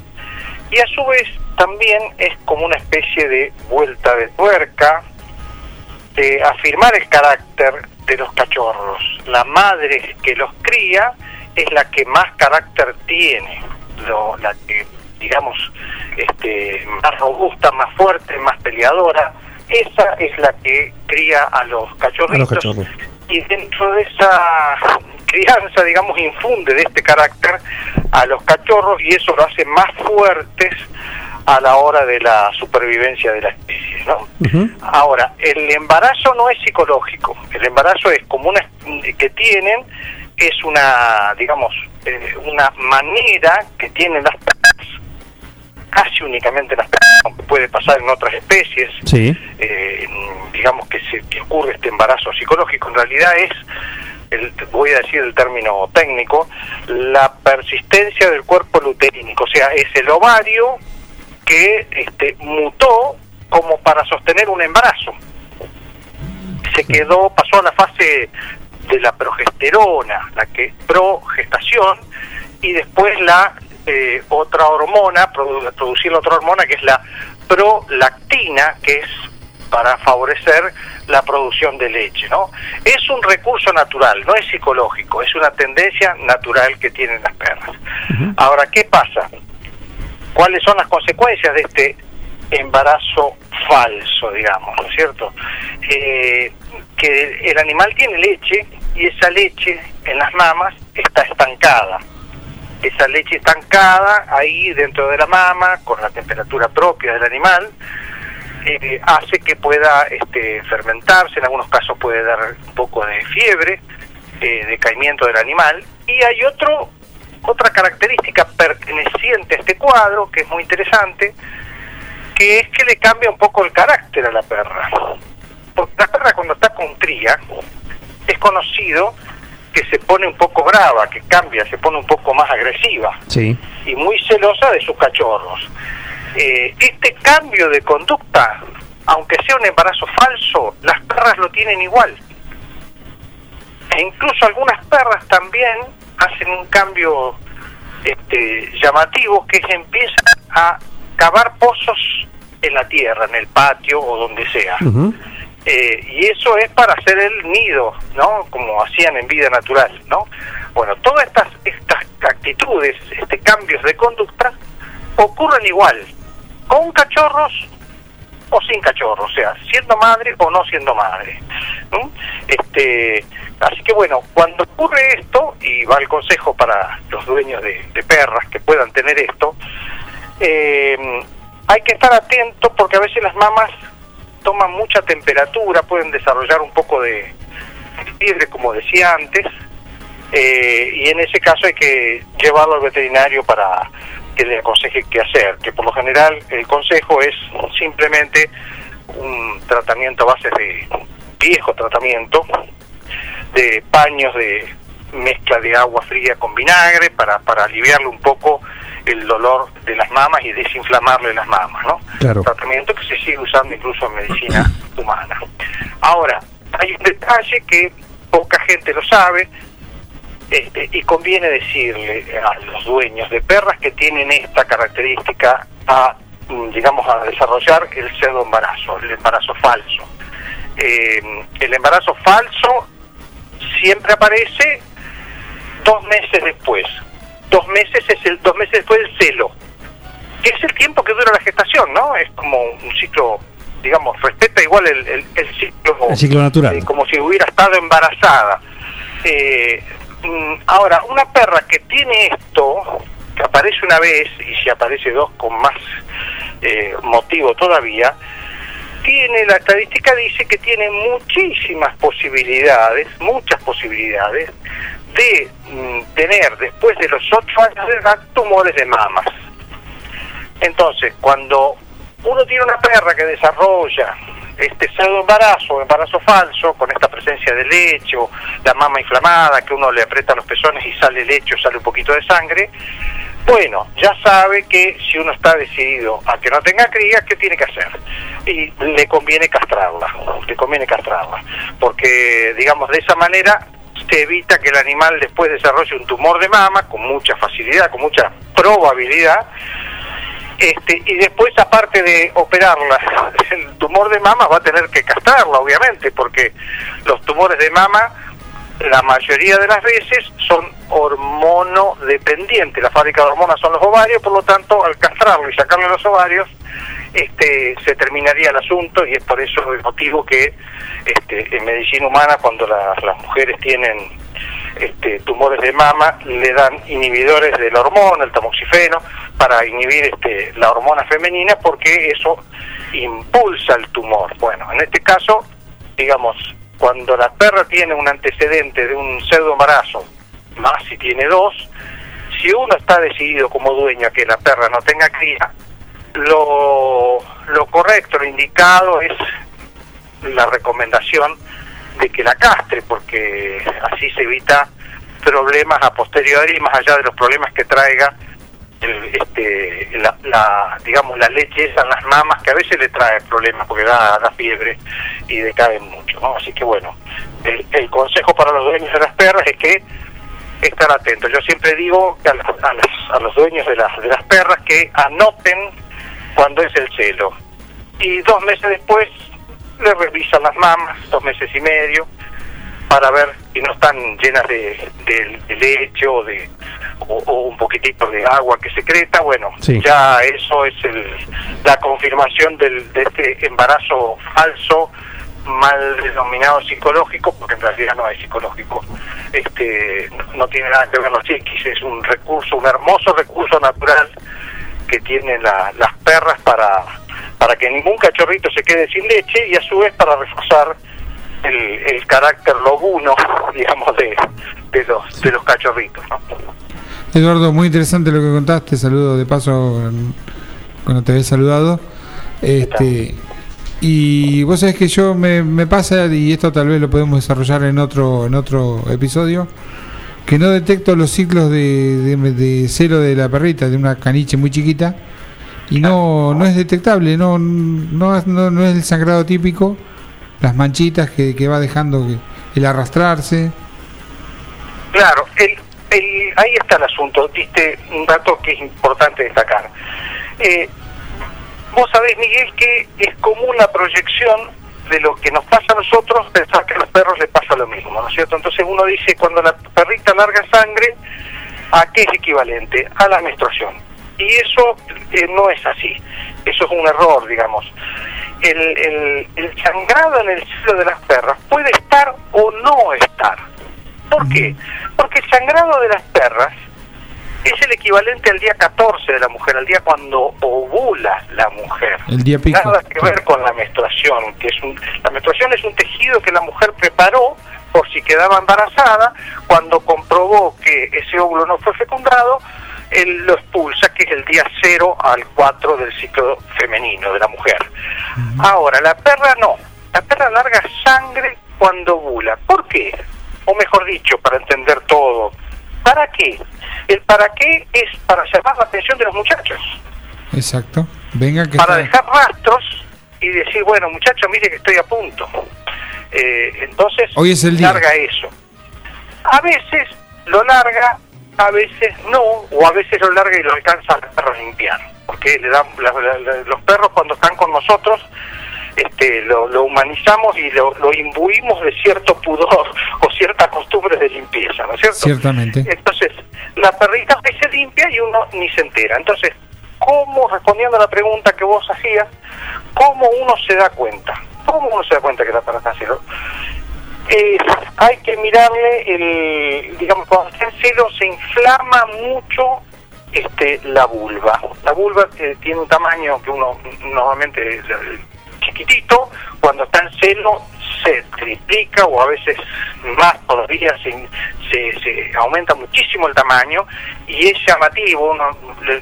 y a su vez también es como una especie de vuelta de tuerca, de afirmar el carácter de los cachorros. La madre que los cría es la que más carácter tiene, lo- la que, digamos, este, más robusta, más fuerte, más peleadora. Esa es la que cría a los A cachorritos los cachorros. y dentro de esa crianza, digamos, infunde de este carácter a los cachorros y eso lo hace más fuertes a la hora de la supervivencia de la especie, ¿no? Ahora, el embarazo no es psicológico, el embarazo es como una que tienen, es una, digamos, eh, una manera que tienen las casi únicamente las perras, aunque puede pasar en otras especies, Sí. eh, digamos que se que ocurre este embarazo psicológico, en realidad es, el, voy a decir el término técnico, la persistencia del cuerpo luteínico, o sea, es el ovario que este, mutó como para sostener un embarazo. Se quedó, pasó a la fase de la progesterona, la que progestación, y después la eh, otra hormona, produ- producir otra hormona que es la prolactina, que es para favorecer la producción de leche, ¿no? Es un recurso natural, no es psicológico, es una tendencia natural que tienen las perras. Ahora, ¿qué pasa? ¿Cuáles son las consecuencias de este embarazo falso, digamos, ¿no es cierto? Eh, que el animal tiene leche y esa leche en las mamas está estancada. Esa leche estancada ahí dentro de la mama, con la temperatura propia del animal, eh, hace que pueda este, fermentarse, en algunos casos puede dar un poco de fiebre, eh, decaimiento del animal, y hay otro otra característica perteneciente a este cuadro, que es muy interesante, que es que le cambia un poco el carácter a la perra. Porque la perra cuando está con cría, es conocido que se pone un poco brava, que cambia, se pone un poco más agresiva Sí. y muy celosa de sus cachorros. Eh, este cambio de conducta, aunque sea un embarazo falso, las perras lo tienen igual. E incluso algunas perras también hacen un cambio este, llamativo que es empiezan a cavar pozos en la tierra, en el patio o donde sea. Eh, y eso es para hacer el nido, ¿no? Como hacían en vida natural, ¿no? Bueno, todas estas, estas actitudes, este cambios de conducta, ocurren igual, con cachorros o sin cachorros, o sea, siendo madre o no siendo madre. Este, así que bueno, cuando ocurre esto, y va el consejo para los dueños de, de perras que puedan tener esto, eh, hay que estar atentos porque a veces las mamas toman mucha temperatura, pueden desarrollar un poco de fiebre, como decía antes, eh, y en ese caso hay que llevarlo al veterinario para que le aconseje qué hacer, que por lo general el consejo es simplemente un tratamiento a base de viejo tratamiento, de paños de mezcla de agua fría con vinagre para, para aliviarle un poco el dolor de las mamas y desinflamarle las mamas, ¿no? Claro. Tratamiento que se sigue usando incluso en medicina humana. Ahora, hay un detalle que poca gente lo sabe, este, y conviene decirle a los dueños de perras que tienen esta característica a, mm, digamos, a desarrollar el pseudo embarazo, el embarazo falso. Eh, el embarazo falso siempre aparece dos meses después. Dos meses es el dos meses después del celo, que es el tiempo que dura la gestación, ¿no? Es como un ciclo, digamos, respeta igual el, el, el ciclo El ciclo natural. eh, como si hubiera estado embarazada. Eh, mm, ahora, una perra que tiene esto, que aparece una vez y si aparece dos con más eh, motivo todavía, tiene la estadística dice que tiene muchísimas posibilidades, muchas posibilidades de mm, tener después de los ocho años de edad tumores de mamas. Entonces, cuando uno tiene una perra que desarrolla este pseudo embarazo embarazo falso, con esta presencia de leche o la mama inflamada, que uno le aprieta los pezones y sale leche o sale un poquito de sangre, Bueno, ya sabe que si uno está decidido a que no tenga cría, ¿qué tiene que hacer? Y le conviene castrarla, le conviene castrarla, porque digamos de esa manera se evita que el animal después desarrolle un tumor de mama con mucha facilidad, con mucha probabilidad, este, y después aparte de operarla, (laughs) el tumor de mama va a tener que castrarla, obviamente, porque los tumores de mama la mayoría de las veces son hormonodependientes. La fábrica de hormonas son los ovarios, por lo tanto, al castrarlo y sacarle los ovarios, este, se terminaría el asunto y es por eso el motivo que este, en medicina humana, cuando las mujeres tienen este, tumores de mama, le dan inhibidores de la hormona, el tamoxifeno, para inhibir este, la hormona femenina, porque eso impulsa el tumor. Bueno, en este caso, digamos, cuando la perra tiene un antecedente de un pseudo embarazo, más si tiene dos, si uno está decidido como dueño a que la perra no tenga cría, lo, lo correcto, lo indicado es la recomendación de que la castre, porque así se evita problemas a posteriori, más allá de los problemas que traiga este, la, digamos la leche esa las mamas que a veces le trae problemas porque da, da fiebre y decae mucho ¿no? así que bueno el, consejo para los dueños de las perras es que estar atentos yo siempre digo que a, a, los dueños de las de las perras que anoten cuando es el celo. Y dos meses después le revisan las mamas dos meses y medio para ver si no están llenas de, de, leche o, de, o, un poquitito de agua que secreta, bueno, ya eso es el, la confirmación del, de este embarazo falso, mal denominado psicológico, porque en realidad no es psicológico, este no tiene nada que ver los chiquis, es un recurso, un hermoso recurso natural que tienen las perras para, para que ningún cachorrito se quede sin leche y a su vez para reforzar el, carácter lobuno, (laughs) digamos, de, de, los, de los cachorritos. Eduardo, muy interesante lo que contaste, saludo de paso cuando te había saludado. Este, y vos sabés que yo me, me pasa, y esto tal vez lo podemos desarrollar en otro, en otro episodio, que no detecto los ciclos de, de, celo de la perrita, de una caniche muy chiquita, y no, no es detectable, no, no, no, no es el sangrado típico, las manchitas que, que va dejando el arrastrarse. Claro, el, el, ahí está el asunto, diste un dato que es importante destacar. Eh, vos sabés, Miguel, que es común la proyección de lo que nos pasa a nosotros, pensar que a los perros les pasa lo mismo, ¿no es cierto? Entonces uno dice, cuando la perrita larga sangre, ¿a qué es equivalente? A la menstruación. Y eso eh, no es así, eso es un error, digamos el, el, sangrado en el cielo de las perras puede estar o no estar. ¿Por qué? Porque el sangrado de las perras es el equivalente al día 14 de la mujer, al día cuando ovula la mujer. El día Nada que ver con la menstruación, que es un, la menstruación es un tejido que la mujer preparó por si quedaba embarazada, cuando comprobó que ese óvulo no fue fecundado, él lo expulsa, que es el día 0 al 4 del ciclo femenino de la mujer. Ahora, la perra no. La perra larga sangre cuando ovula. ¿Por qué? O mejor dicho, para entender todo. ¿Para qué? El para qué es para llamar la atención de los muchachos. Exacto. Venga que para dejar rastros y decir, bueno, muchachos, mire que estoy a punto. Eh, entonces, Hoy es el larga eso. A veces lo larga a veces no, o a veces lo larga y lo alcanza al perro a limpiar, porque le dan, los perros cuando están con nosotros este, lo, humanizamos y lo, imbuimos de cierto pudor (laughs) o cierta costumbre de limpieza, ¿no es cierto? Ciertamente. Entonces, la perrita se limpia y uno ni se entera. Entonces, ¿cómo, respondiendo a la pregunta que vos hacías, cómo uno se da cuenta? ¿Cómo uno se da cuenta que la perra está haciendo? eh, hay que mirarle, el, digamos, cuando está en celo se inflama mucho este, la vulva. La vulva eh, tiene un tamaño que uno normalmente chiquitito, cuando está en celo se triplica o a veces más todavía, se, se, se aumenta muchísimo el tamaño y es llamativo, uno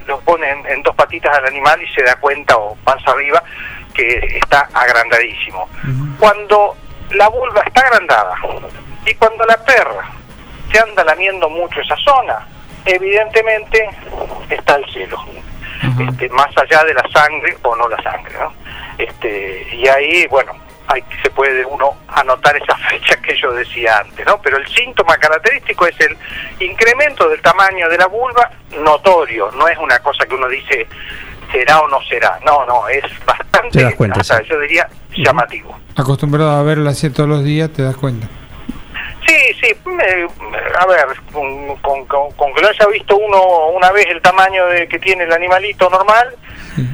lo pone en, dos patitas al animal y se da cuenta o panza arriba que está agrandadísimo. Cuando la vulva está agrandada y cuando la perra se anda lamiendo mucho esa zona, evidentemente está el cielo, este, más allá de la sangre o no la sangre, ¿no? Este, y ahí, bueno, ahí se puede uno anotar esa (laughs) fecha que yo decía antes, ¿no? Pero el síntoma característico es el incremento del tamaño de la vulva notorio, no es una cosa que uno dice será o no será, no, no, es bastante, Te das cuenta, hasta sí. yo diría llamativo. Acostumbrado a verla así todos los días, te das cuenta. Sí, sí, a ver, con, con- con- con que lo haya visto uno una vez el tamaño de que tiene el animalito normal,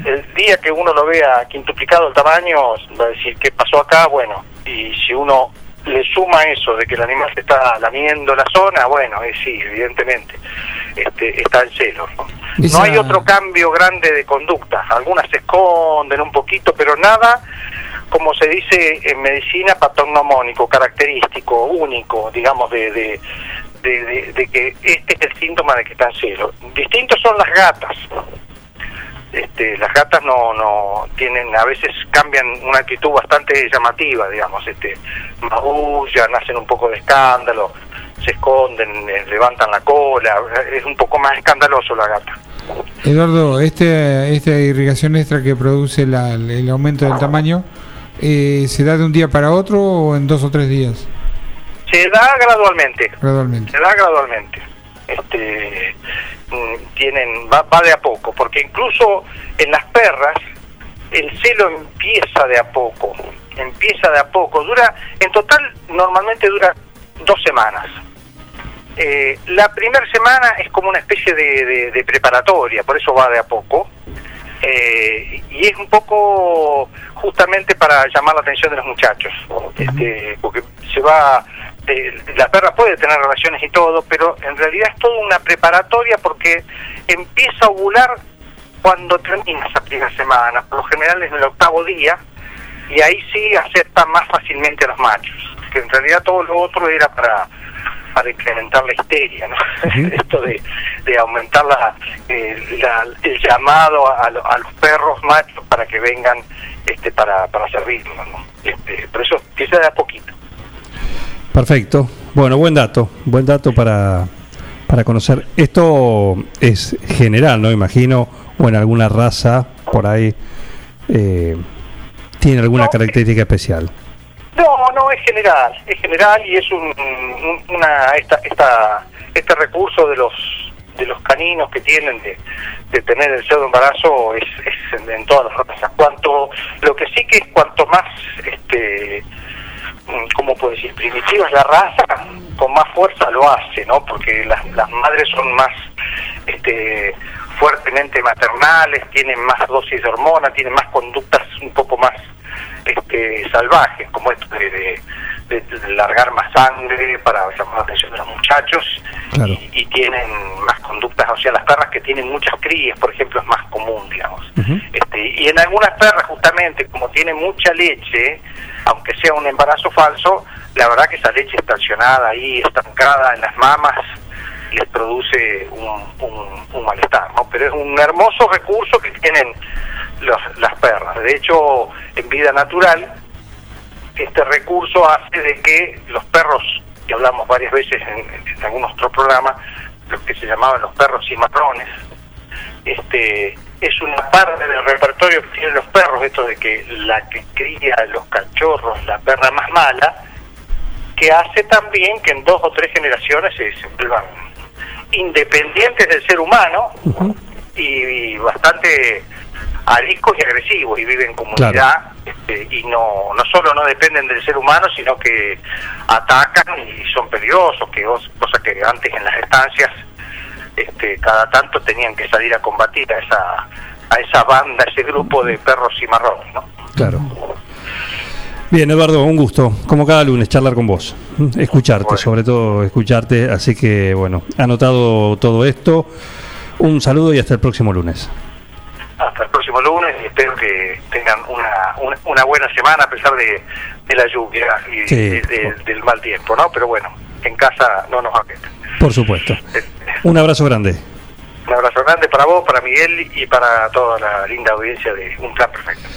el día que uno lo vea quintuplicado el tamaño, va a decir qué pasó acá, bueno, y si uno le suma eso de que el animal se está lamiendo la zona, bueno, eh, sí, evidentemente, este, está el celo. ¿no? No hay otro cambio grande de conducta, algunas se esconden un poquito, pero nada como se dice en medicina, patognomónico, característico, único, digamos, de, de, de, que este es el síntoma de que está en celo. Distintos son las gatas. Este, las gatas no, no tienen, a veces cambian una actitud bastante llamativa, digamos, este, magullan, hacen un poco de escándalo, se esconden, levantan la cola, es un poco más escandaloso la gata. Eduardo, este, esta irrigación extra que produce la- el aumento del tamaño, eh, ¿se da de un día para otro o en dos o tres días? Se da gradualmente, Gradualmente. se da gradualmente. Este, mm, tienen va, va de a poco, porque incluso en las perras el celo empieza de a poco, empieza de a poco. Dura, en total normalmente dura dos semanas. Eh, la primera semana es como una especie de, de- de preparatoria, por eso va de a poco. Eh, y es un poco justamente para llamar la atención de los muchachos, este, porque se va, eh, la perra puede tener relaciones y todo, pero en realidad es toda una preparatoria porque empieza a ovular cuando termina esa primera semana, por lo general es en el octavo día, y ahí sí acepta más fácilmente a los machos, que en realidad todo lo otro era para para incrementar la histeria, ¿no? (laughs) Esto de, de aumentar la, eh, la- el llamado a, a los perros machos para que vengan este para, para servirnos, ¿no? Este, pero eso empieza de a poquito. Perfecto. Bueno, buen dato. Buen dato para, para conocer. Esto es general, ¿no? Imagino, o en alguna raza por ahí eh, tiene alguna característica especial. No, no, es general, es general y es un, un- una esta, esta, este recurso de los de los caninos que tienen de, de tener el pseudo embarazo es, es en, en todas las razas. Cuanto, lo que sí que es cuanto más, este, mm, ¿cómo puedo decir? Primitiva es la raza, con más fuerza lo hace, ¿no? Porque las, las madres son más, este, fuertemente maternales, tienen más dosis de hormona, tienen más conductas un poco más este, salvajes, como esto de, de- de- de largar más sangre para llamar la atención de los muchachos Claro. y tienen más conductas, o sea, las perras que tienen muchas crías, por ejemplo, es más común, digamos. Este, y en algunas perras, justamente, como tienen mucha leche, aunque sea un embarazo falso, la verdad que esa leche estacionada ahí, estancada en las mamas, les produce un, malestar, ¿no? Pero es un hermoso recurso que tienen los- las perras. De hecho, en vida natural, este recurso hace de que los perros, que hablamos varias veces en, en algún otro programa, los que se llamaban los perros cimarrones, este es una parte del repertorio que tienen los perros, esto de que la que cría los cachorros, la perra más mala, que hace también que en dos o tres generaciones se, se vuelvan independientes del ser humano y, y bastante ariscos y agresivos y viven en comunidad este, y no no solo no dependen del ser humano sino que atacan y son peligrosos que os- cosa que antes en las estancias este cada tanto tenían que salir a combatir a esa a esa banda ese grupo de perros cimarrones no Claro. Bien, Eduardo, un gusto, como cada lunes, charlar con vos. Escucharte, sobre todo escucharte. Así que, bueno, anotado todo esto. Un saludo y hasta el próximo lunes. hasta el próximo lunes y espero que tengan una, una, una buena semana a pesar de, de la lluvia y Sí. de- de- del mal tiempo, ¿no? Pero bueno, en casa no nos afecta. Por supuesto. Un abrazo grande. Un abrazo grande para vos, para Miguel y para toda la linda audiencia de Un Plan Perfecto.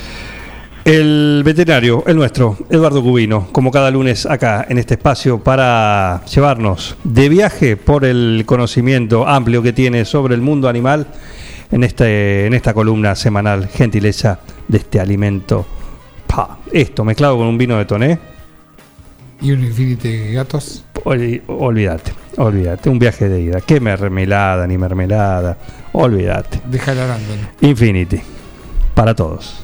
El veterinario, el nuestro, Eduardo Cubino, como cada lunes acá en este espacio para llevarnos de viaje por el conocimiento amplio que tiene sobre el mundo animal en, este, en esta columna semanal, gentileza de este alimento. Pa, esto mezclado con un vino de toné. Y un infinity de gatos. Ol- Olvídate, olvídate, un viaje de ida. Qué mermelada, ni mermelada. Olvídate. Deja el arándano. Infinity, para todos.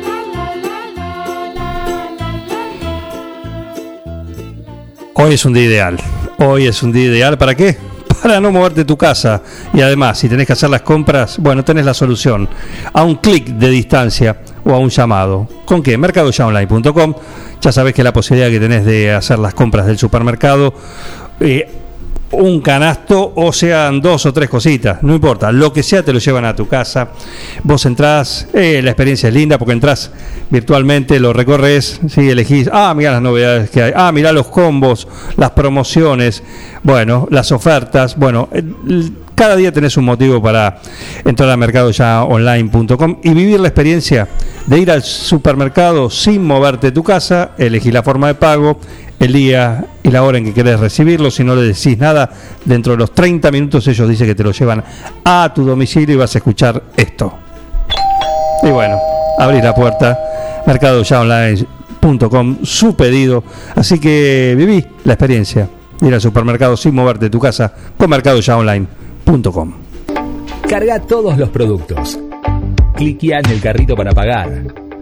Hoy es un día ideal. Hoy es un día ideal. ¿Para qué? (laughs) Para no moverte tu casa. Y además, si tenés que hacer las compras, bueno, tenés la solución. A un clic de distancia o a un llamado. ¿Con qué? Mercadoyaonline.com. Ya sabés que la posibilidad que tenés de hacer las compras del supermercado. eh, un canasto o sean dos o tres cositas, no importa, lo que sea te lo llevan a tu casa. Vos entrás, eh, la experiencia es linda porque entrás virtualmente, lo recorres, ¿sí? elegís, ah, mira las novedades que hay, ah, mira los combos, las promociones, bueno, las ofertas, bueno, eh, cada día tenés un motivo para entrar al mercado ya online.com y vivir la experiencia de ir al supermercado sin moverte de tu casa, elegir la forma de pago, el día y la hora en que querés recibirlo. Si no le decís nada, dentro de los 30 minutos ellos dicen que te lo llevan a tu domicilio y vas a escuchar esto. Y bueno, abrís la puerta, mercadoyaonline.com, su pedido. Así que viví la experiencia ir al supermercado sin moverte de tu casa con mercadoyaonline.com. Carga todos los productos. Cliquea en el carrito para pagar.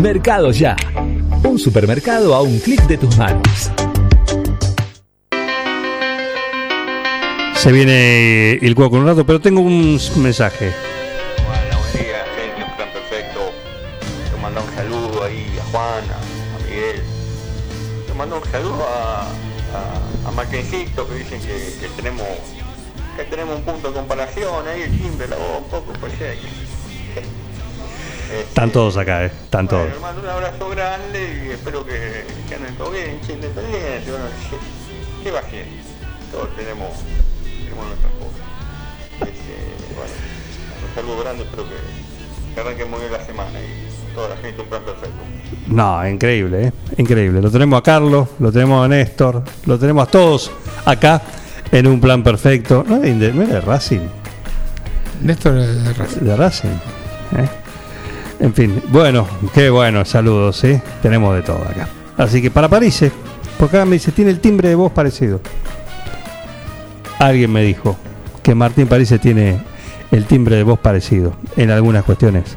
Mercado Ya. Un supermercado a un clic de tus manos. Se viene el cuadro con un rato, pero tengo un mensaje. Hola, buen día, genio, plan perfecto. Te mando un saludo ahí a Juan, a, Miguel. Te mando un saludo a, a, a que dicen que, que tenemos que tenemos un punto de comparación ahí, el timbre, la voz, un poco, pues que- Están todos acá, ¿eh? Están todos. Bueno, mando un abrazo grande y espero que, que anden todo bien, che, independiente, bueno, ¿qué, qué va a ser? Todos tenemos, tenemos nuestras cosas. Este, bueno, un saludo grande, espero que, que arranque muy bien la semana y toda la gente un plan perfecto. No, increíble, ¿eh? Increíble. Lo tenemos a Carlos, lo tenemos a Néstor, lo tenemos a todos acá en un plan perfecto. No, es de, de Racing. Néstor es de Racing. De Racing. ¿eh? En fin, bueno, qué bueno, saludos, ¿sí? Tenemos de todo acá. Así que para París, ¿eh? porque acá me dice, tiene el timbre de voz parecido. Alguien me dijo que Martín París tiene el timbre de voz parecido en algunas cuestiones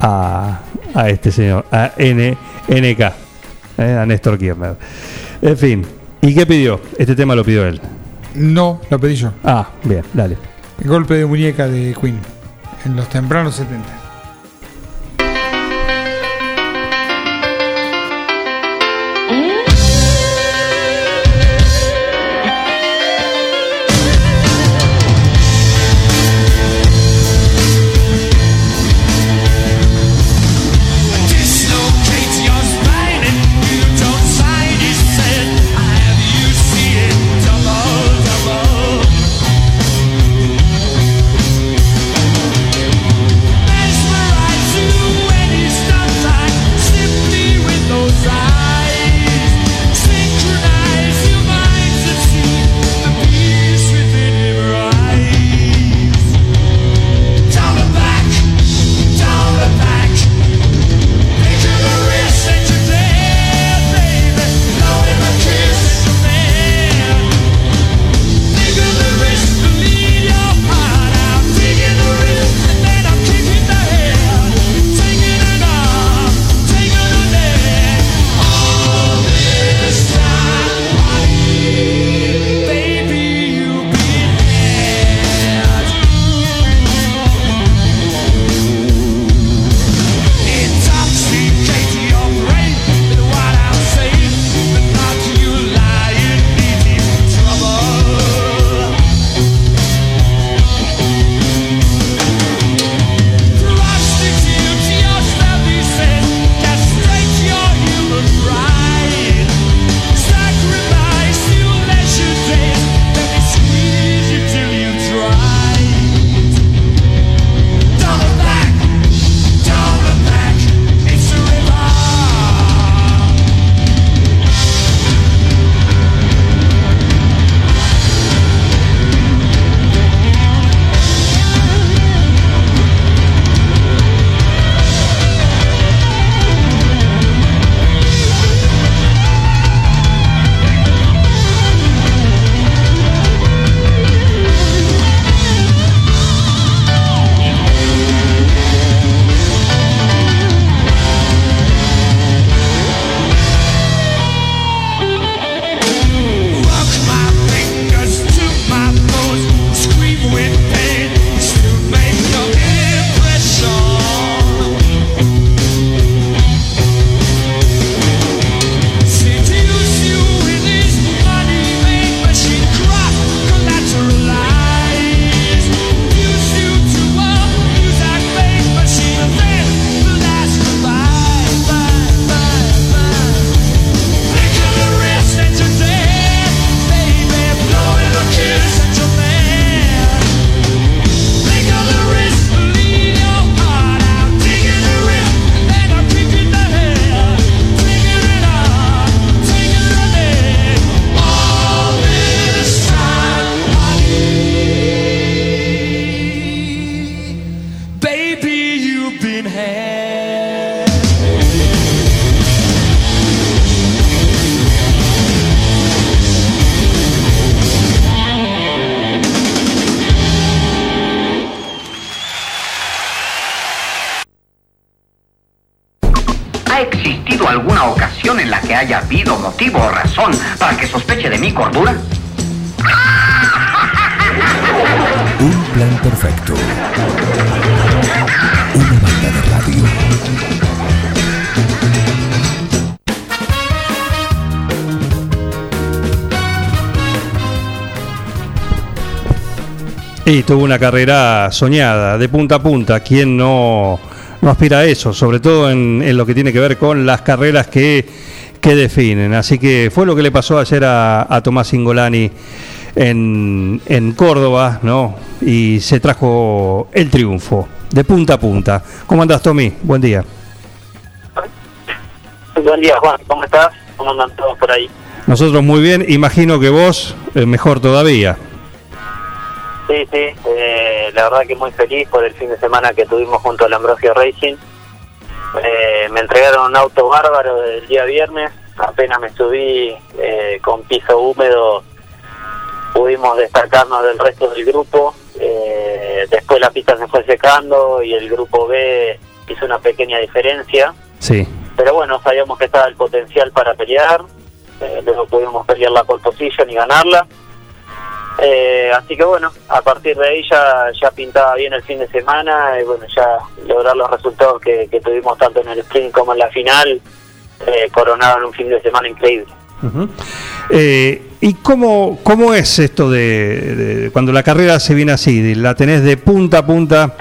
a, a este señor, a N, NK, ¿eh? a Néstor Kirchner. En fin, ¿y qué pidió? Este tema lo pidió él. No, lo pedí yo. Ah, bien, dale. El golpe de muñeca de Queen. En los tempranos 70. Y tuvo una carrera soñada, de punta a punta. ¿Quién no, no aspira a eso? Sobre todo en, en lo que tiene que ver con las carreras que, que definen. Así que fue lo que le pasó ayer a, a Tomás Ingolani en, en Córdoba, ¿no? Y se trajo el triunfo, de punta a punta. ¿Cómo andás, Tommy? Buen día. Buen día, Juan. ¿Cómo estás? ¿Cómo andan todos por ahí? Nosotros muy bien, imagino que vos eh, mejor todavía. Sí, sí. eh, la verdad que muy feliz por el fin de semana que tuvimos junto al Ambrosio Racing. Eh, me entregaron un auto bárbaro el día viernes. Apenas me subí eh, con piso húmedo, pudimos destacarnos del resto del grupo. Eh, después la pista se fue secando y el grupo B hizo una pequeña diferencia. Sí. Pero bueno, sabíamos que estaba el potencial para pelear. Eh, luego pudimos pelear la pole position y ganarla. Eh, así que bueno, a partir de ahí ya, ya pintaba bien el fin de semana y bueno, ya lograr los resultados que, que tuvimos tanto en el sprint como en la final, eh, coronaron un fin de semana increíble. Ujú. Eh, ¿Y cómo, cómo es esto de, de cuando la carrera se viene así? de- ¿La tenés de punta a punta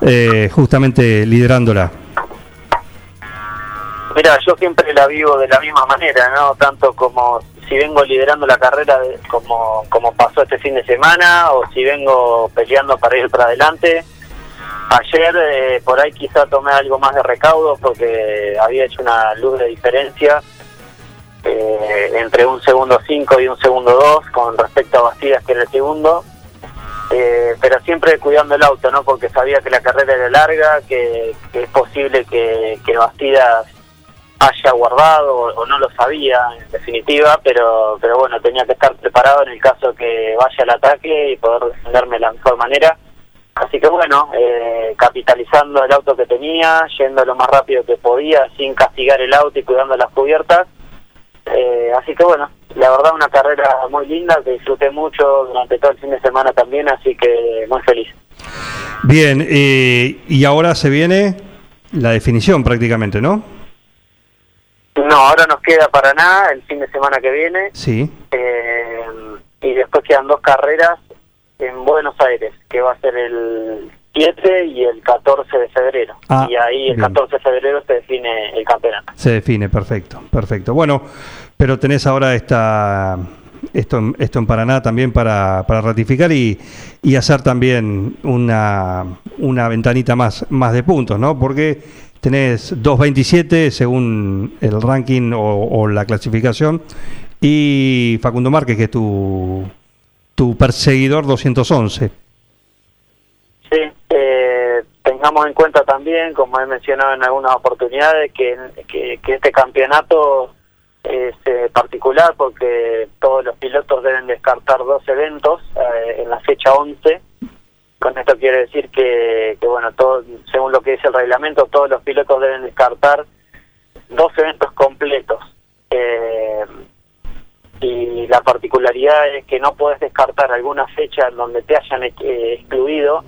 eh, justamente liderándola? Mira, yo siempre la vivo de la misma manera, ¿no? Tanto como si vengo liderando la carrera de- como, como pasó este fin de semana o si vengo peleando para ir para adelante. Ayer eh, por ahí quizá tomé algo más de recaudo porque había hecho una luz de diferencia eh, entre un segundo 5 y un segundo 2 con respecto a Bastidas que era el segundo. Eh, pero siempre cuidando el auto, ¿no? Porque sabía que la carrera era larga, que, que es posible que, que Bastidas haya guardado o, no lo sabía en definitiva, pero pero bueno, tenía que estar preparado en el caso que vaya al ataque y poder defenderme de la mejor manera. Así que bueno, eh, capitalizando el auto que tenía, yendo lo más rápido que podía, sin castigar el auto y cuidando las cubiertas. Eh, así que bueno, la verdad una carrera muy linda, que disfruté mucho durante todo el fin de semana también, así que muy feliz. Bien, eh, y ahora se viene la definición prácticamente, ¿no? No, ahora nos queda para nada el fin de semana que viene. Sí. Eh, y después quedan dos carreras en Buenos Aires, que va a ser el 7 y el 14 de febrero. Ah, y ahí el bien. 14 de febrero se define el campeonato. Se define, perfecto, perfecto. Bueno, pero tenés ahora esta esto, en- esto en Paraná también para, para ratificar y, y hacer también una, una ventanita más, más de puntos, ¿no? Porque tenés 2.27 según el ranking o, la clasificación y Facundo Márquez, que es tu, tu perseguidor 211. Sí, eh, tengamos en cuenta también, como he mencionado en algunas oportunidades, que, que, que este campeonato es eh, particular porque todos los pilotos deben descartar dos eventos eh, en la fecha 11. Con esto quiere decir que, que, bueno, todo, según lo que dice el reglamento, todos los pilotos deben descartar dos eventos completos. Eh, y la particularidad es que no puedes descartar alguna fecha en donde te hayan eh, excluido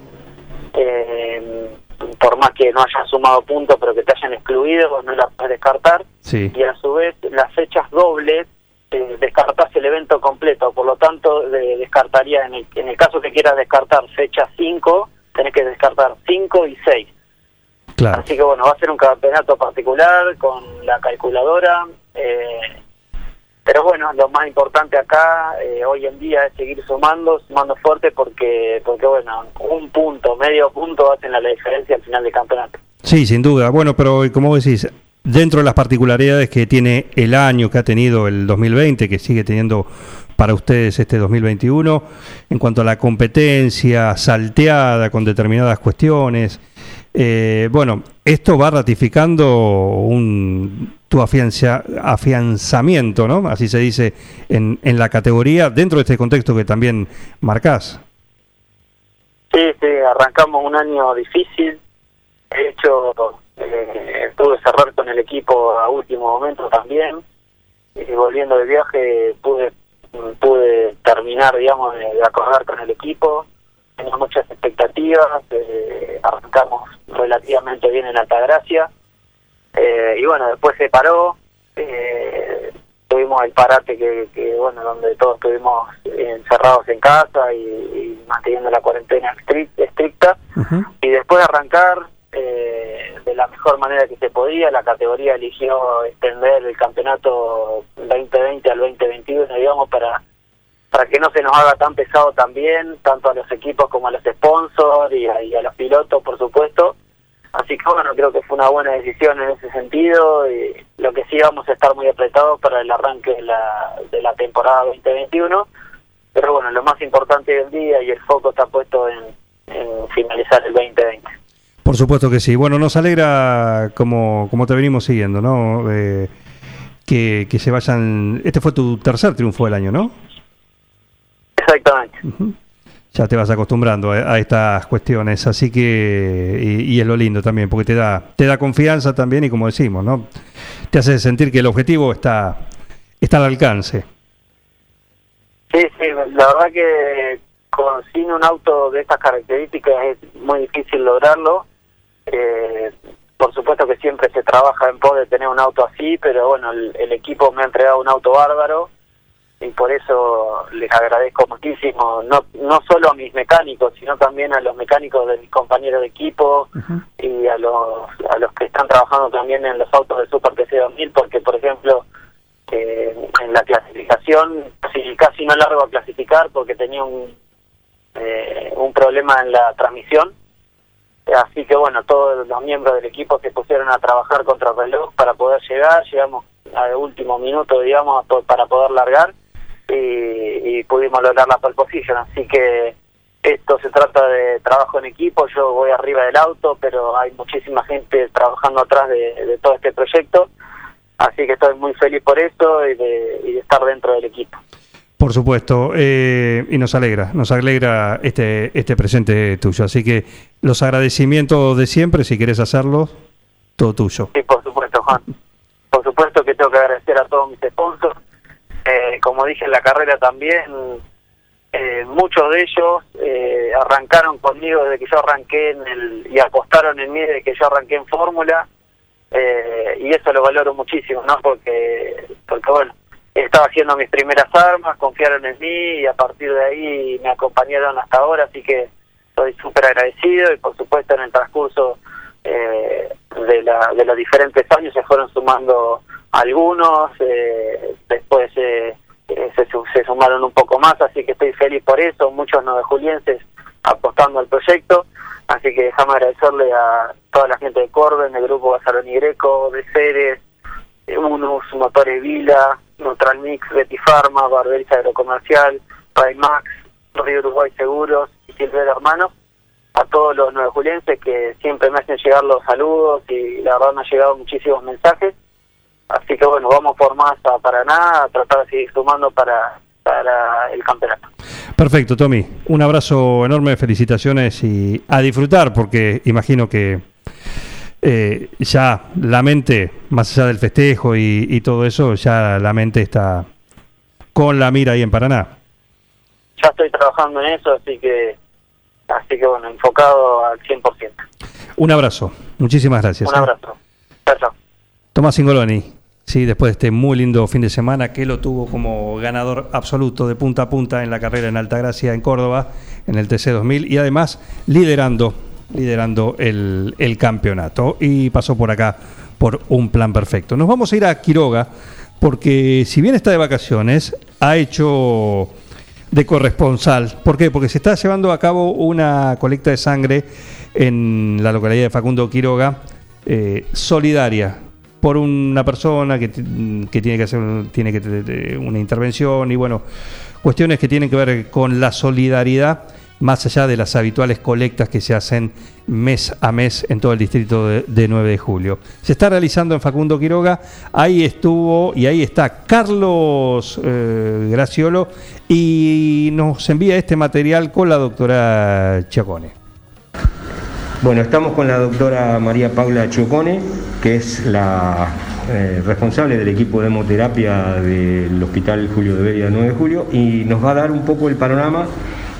eh, por más que no hayas sumado puntos, pero que te hayan excluido, vos no la puedes descartar. Sí. Y a su vez, las fechas dobles, eh, descartás el evento completo. Por lo tanto, de- descartaría, en el, en el caso que quieras descartar fecha 5, tenés que descartar 5 y 6. Claro. Así que bueno, va a ser un campeonato particular con la calculadora. eh, pero bueno, lo más importante acá eh, hoy en día es seguir sumando, sumando fuerte porque, porque bueno, un punto, medio punto hacen la diferencia al final del campeonato. Sí, sin duda. Bueno, pero como decís, dentro de las particularidades que tiene el año que ha tenido el 2020, que sigue teniendo para ustedes este 2021, en cuanto a la competencia salteada con determinadas cuestiones, eh, bueno, esto va ratificando un, tu afianza- afianzamiento, ¿no? Así se dice en, en la categoría, dentro de este contexto que también marcás. Sí, sí, arrancamos un año difícil. De hecho, eh, pude cerrar con el equipo a último momento también. Y volviendo de viaje pude pude terminar, digamos, de, acordar con el equipo. Tenía muchas expectativas, eh, arrancamos relativamente bien en Altagracia. Eh, y bueno, después se paró, eh, tuvimos el parate que, que, bueno, donde todos estuvimos encerrados en casa y, y manteniendo la cuarentena estric- estricta. Y después de arrancar eh, de la mejor manera que se podía, la categoría eligió extender el campeonato 2020 al 2021, digamos, para para que no se nos haga tan pesado también, tanto a los equipos como a los sponsors y a, y a los pilotos, por supuesto. Así que bueno, creo que fue una buena decisión en ese sentido. Y lo que sí vamos a estar muy apretados para el arranque de la, de la temporada 2021. Pero bueno, lo más importante del día y el foco está puesto en, en finalizar el 2020. Por supuesto que sí. Bueno, nos alegra como, como te venimos siguiendo, ¿no? Eh, que, que se vayan... Este fue tu tercer triunfo del año, ¿no? Exactamente. Ya te vas acostumbrando a, a estas cuestiones, así que... Y, y es lo lindo también, porque te da, te da confianza también y como decimos, ¿no? Te hace sentir que el objetivo está, está al alcance. Sí, sí, la verdad que con, sin un auto de estas características es muy difícil lograrlo. Eh, por supuesto que siempre se trabaja en pos de tener un auto así, pero bueno, el, el equipo me ha entregado un auto bárbaro y por eso les agradezco muchísimo, no, no solo a mis mecánicos, sino también a los mecánicos de mis compañeros de equipo y a los, a los que están trabajando también en los autos del Super TC 2000, porque por ejemplo, eh, en la clasificación casi, casi no largo a clasificar porque tenía un, eh, un problema en la transmisión. Así que bueno, todos los miembros del equipo se pusieron a trabajar contra el reloj para poder llegar, llegamos al último minuto, digamos, para poder largar y, y pudimos lograr la pole position. Así que esto se trata de trabajo en equipo, yo voy arriba del auto, pero hay muchísima gente trabajando atrás de, de todo este proyecto. Así que estoy muy feliz por eso y de, y de estar dentro del equipo. Por supuesto, eh, y nos alegra, nos alegra este, este presente tuyo. Así que los agradecimientos de siempre, si querés hacerlo, todo tuyo. Sí, por supuesto, Juan. Por supuesto que tengo que agradecer a todos mis sponsors. Eh, como dije en la carrera también, eh, muchos de ellos eh, arrancaron conmigo desde que yo arranqué en el, y apostaron en mí desde que yo arranqué en Fórmula. eh, y eso lo valoro muchísimo, ¿no? Porque, porque bueno, estaba haciendo mis primeras armas, confiaron en mí y a partir de ahí me acompañaron hasta ahora, así que estoy súper agradecido y por supuesto en el transcurso eh, de, la, de los diferentes años se fueron sumando algunos, eh, después eh, eh, se, se sumaron un poco más, así que estoy feliz por eso, muchos no de julienses apostando al proyecto, así que déjame agradecerle a toda la gente de Corben, del grupo Bazaroni Greco, de Ceres, eh, Unus, Motores Vila, Neutral Mix, Betty Pharma, Barberis Agrocomercial, Max, Río Uruguay Seguros y Silver Hermanos, a todos los nueve julienses que siempre me hacen llegar los saludos y la verdad me han llegado muchísimos mensajes. Así que bueno, vamos por más a Paraná, a tratar de seguir sumando para, para el campeonato. Perfecto, Tommy. Un abrazo enorme, felicitaciones y a disfrutar, porque imagino que eh, ya la mente, más allá del festejo y, y todo eso, ya la mente está con la mira ahí en Paraná. Ya estoy trabajando en eso, así que así que bueno, enfocado al 100%. Un abrazo. Muchísimas gracias. Un ¿eh? abrazo. Chao. Tomás Singoloni, sí, después de este muy lindo fin de semana que lo tuvo como ganador absoluto de punta a punta en la carrera en Altagracia en Córdoba, en el TC2000 y además liderando, liderando el, el campeonato y pasó por acá por un plan perfecto. Nos vamos a ir a Quiroga porque si bien está de vacaciones, ha hecho de corresponsal. ¿Por qué? Porque se está llevando a cabo una colecta de sangre en la localidad de Facundo Quiroga, eh, solidaria por una persona que, que tiene que hacer tiene que una intervención y bueno, cuestiones que tienen que ver con la solidaridad más allá de las habituales colectas que se hacen mes a mes en todo el distrito de, de 9 de julio. Se está realizando en Facundo Quiroga, ahí estuvo y ahí está Carlos eh, Graciolo y nos envía este material con la doctora Chacone. Bueno, estamos con la doctora María Paula Chocone, que es la eh, responsable del equipo de hemoterapia del Hospital Julio de Beria 9 de Julio y nos va a dar un poco el panorama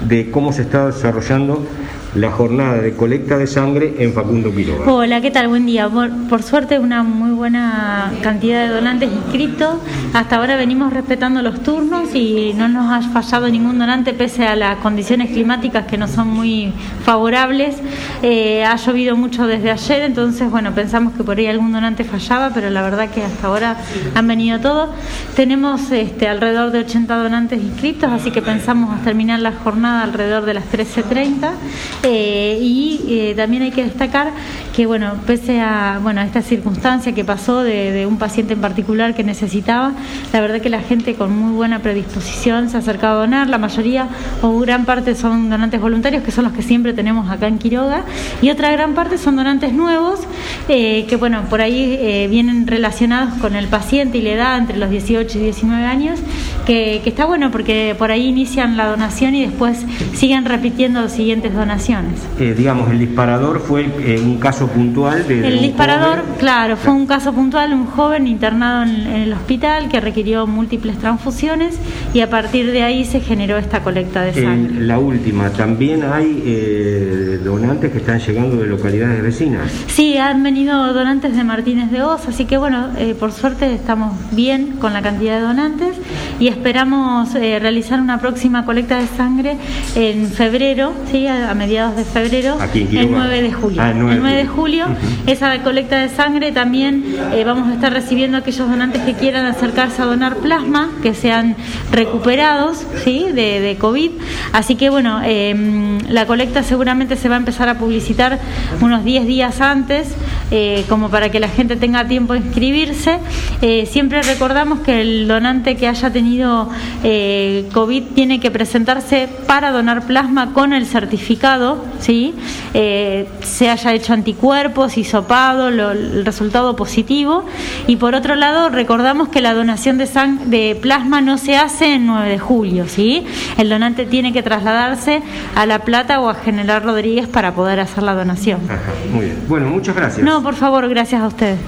de cómo se está desarrollando la jornada de colecta de sangre en Facundo Quiroga. Hola, ¿qué tal? Buen día. Por, suerte, una muy buena cantidad de donantes inscritos. Hasta ahora venimos respetando los turnos y no nos ha fallado ningún donante pese a las condiciones climáticas que no son muy favorables. Eh, ha llovido mucho desde ayer, entonces, bueno, pensamos que por ahí algún donante fallaba, pero la verdad que hasta ahora han venido todos. Tenemos este, alrededor de 80 donantes inscritos, así que pensamos terminar la jornada alrededor de las 13.30. Eh, y eh, también hay que destacar que, bueno, pese a bueno, esta circunstancia que pasó de, un paciente en particular que necesitaba, la verdad que la gente con muy buena predisposición se ha acercado a donar. La mayoría o gran parte son donantes voluntarios, que son los que siempre tenemos acá en Quiroga, y otra gran parte son donantes nuevos, eh, que, bueno, por ahí vienen relacionados con el paciente y la edad entre los 18 y 19 años, que, que está bueno porque por ahí inician la donación y después siguen repitiendo siguientes donaciones. Eh, digamos, el disparador fue eh, un caso puntual de... El disparador, joven. claro, fue un caso puntual, un joven internado en, en el hospital que requirió múltiples transfusiones y a partir de ahí se generó esta colecta de sangre. La última, también hay eh, donantes que están llegando de localidades vecinas. Sí, han venido donantes de Martínez de Oz, así que bueno, por suerte estamos bien con la cantidad de donantes y esperamos realizar una próxima colecta de sangre en febrero, ¿sí? a, a mediados de febrero, Aquí en el Quiroga. 9 de julio. Ah, el 9 de el 9 de julio. julio, esa colecta de sangre también eh, vamos a estar recibiendo a aquellos donantes que quieran acercarse a donar plasma, que sean recuperados ¿sí? de, de COVID. Así que bueno, eh, la colecta seguramente se va a empezar a publicitar unos 10 días antes, eh, como para que la gente tenga tiempo de inscribirse. Eh, siempre recordamos que el donante que haya tenido COVID tiene que presentarse para donar plasma con el certificado, ¿sí? Eh, se haya hecho anticuerpos, hisopado, lo- el resultado positivo. Y por otro lado, recordamos que la donación de, sang- de plasma no se hace en 9 de julio, ¿sí? El donante tiene que trasladarse a La Plata o a General Rodríguez para poder hacer la donación. Ajá, muy bien. Bueno, muchas gracias. No, por favor, gracias a ustedes.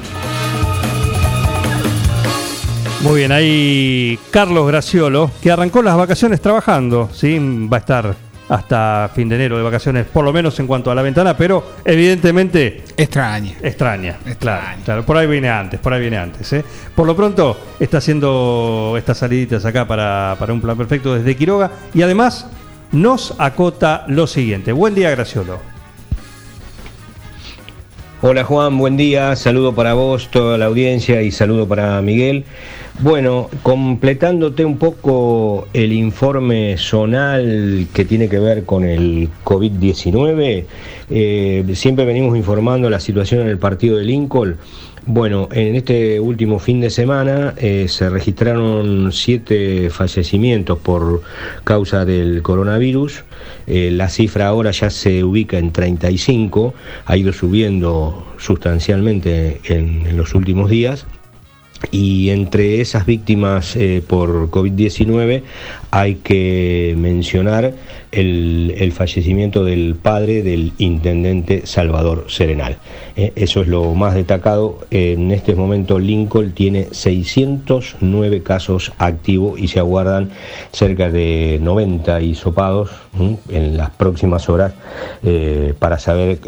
Muy bien, ahí Carlos Graciolo, que arrancó las vacaciones trabajando, ¿sí? Va a estar hasta fin de enero de vacaciones, por lo menos en cuanto a la ventana, pero evidentemente... Extraña. Extraña, Claro, claro, por ahí viene antes, por ahí viene antes. ¿eh? Por lo pronto está haciendo estas saliditas acá para, para un plan perfecto desde Quiroga y además nos acota lo siguiente. Buen día, Graciolo. Hola Juan, buen día, saludo para vos, toda la audiencia y saludo para Miguel. Bueno, completándote un poco el informe zonal que tiene que ver con el COVID-19, eh, siempre venimos informando la situación en el partido de Lincoln. Bueno, en este último fin de semana eh, se registraron siete fallecimientos por causa del coronavirus. Eh, la cifra ahora ya se ubica en 35, ha ido subiendo sustancialmente en, en los últimos días. Y entre esas víctimas eh, por COVID-19 hay que mencionar el, fallecimiento del padre del intendente Salvador Serenal. Eh, eso es lo más destacado. En este momento Lincoln tiene 609 casos activos y se aguardan cerca de 90 hisopados en las próximas horas eh, para saber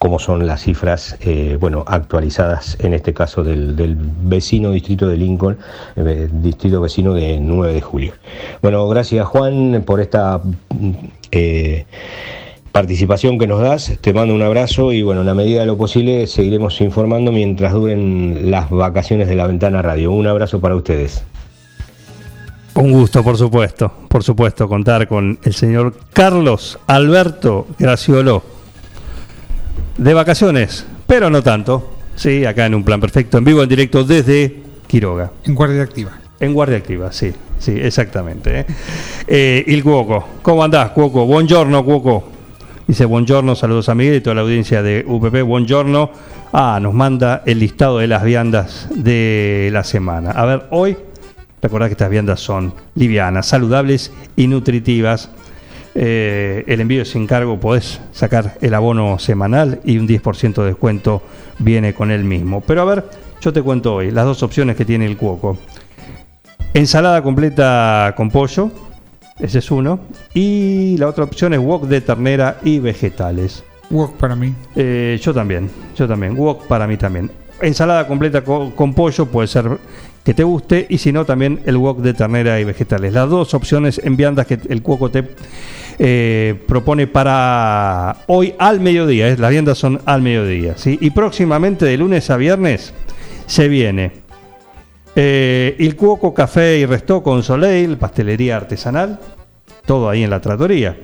cómo son las cifras eh, bueno, actualizadas en este caso del, del vecino distrito de Lincoln, eh, distrito vecino de 9 de julio. Bueno, gracias Juan por esta mm, eh, participación que nos das, te mando un abrazo y bueno, en la medida de lo posible seguiremos informando mientras duren las vacaciones de la Ventana Radio. Un abrazo para ustedes. Un gusto, por supuesto, por supuesto, contar con el señor Carlos Alberto Graciolo. De vacaciones, pero no tanto. Sí, acá en un plan perfecto, en vivo, en directo desde Quiroga. En guardia activa. En guardia activa, sí, sí, exactamente. ¿eh? Eh, il Cuoco, ¿cómo andás, Cuoco? Buongiorno, Cuoco. Dice buongiorno, saludos a Miguel y toda la audiencia de UPP, buongiorno. Ah, nos manda el listado de las viandas de la semana. A ver, hoy, recordad que estas viandas son livianas, saludables y nutritivas. Eh, el envío es sin cargo, podés sacar el abono semanal y un 10% de descuento viene con el mismo. Pero a ver, yo te cuento hoy las dos opciones que tiene el Cuoco. Ensalada completa con pollo, ese es uno. Y la otra opción es wok de ternera y vegetales. Wok para mí. Eh, yo también, yo también. Wok para mí también. Ensalada completa co- con, pollo puede ser que te guste y si no también el wok de ternera y vegetales. Las dos opciones en viandas que el cuoco te eh, propone para hoy al mediodía. ¿eh? Las viandas son al mediodía. ¿sí? Y próximamente de lunes a viernes se viene eh, el Cuoco Café y Resto con Soleil, pastelería artesanal, todo ahí en la tratoría,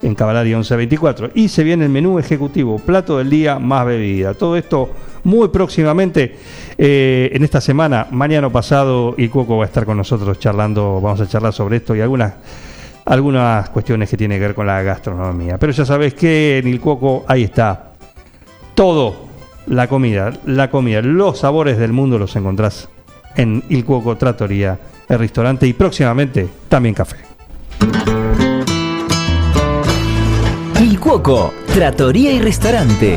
en Cavalari 1124. Y se viene el menú ejecutivo, plato del día más bebida. Todo esto muy próximamente, eh, en esta semana, mañana pasado, el Cuoco va a estar con nosotros charlando, vamos a charlar sobre esto y algunas algunas cuestiones que tienen que ver con la gastronomía. Pero ya sabes que en el Cuoco ahí está todo, la comida, la comida, los sabores del mundo los encontrás en Il Cuoco Trattoria, el restaurante y próximamente también café. Il Cuoco, trattoria y restaurante.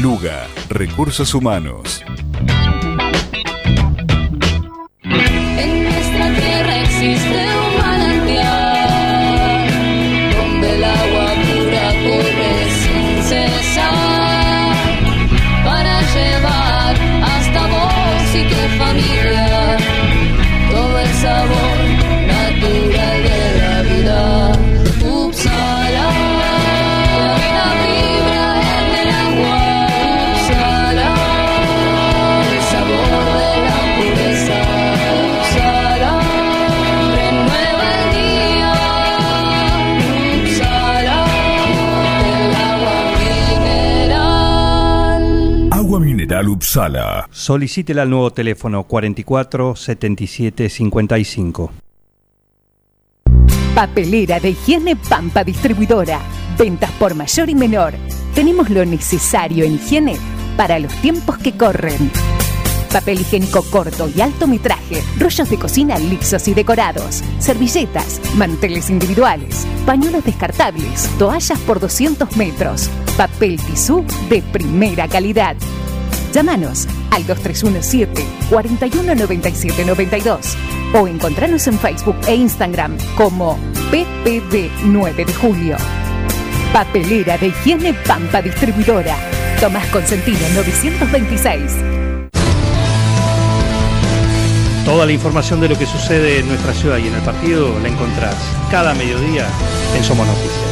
Luga, Recursos Humanos. Upsala. Solicítela al nuevo teléfono 44 77 55. Papelera de higiene Pampa Distribuidora. Ventas por mayor y menor. Tenemos lo necesario en higiene para los tiempos que corren. Papel higiénico corto y alto metraje, rollos de cocina lisos y decorados, servilletas, manteles individuales, pañuelos descartables, toallas por 200 metros, papel tisú de primera calidad. Llámanos al 2317 419792 o encontranos en Facebook e Instagram como PPD 9 de Julio. Papelera de Higiene Pampa Distribuidora. Tomás Consentino 926. Toda la información de lo que sucede en nuestra ciudad y en el partido la encontrás cada mediodía en Somos Noticias.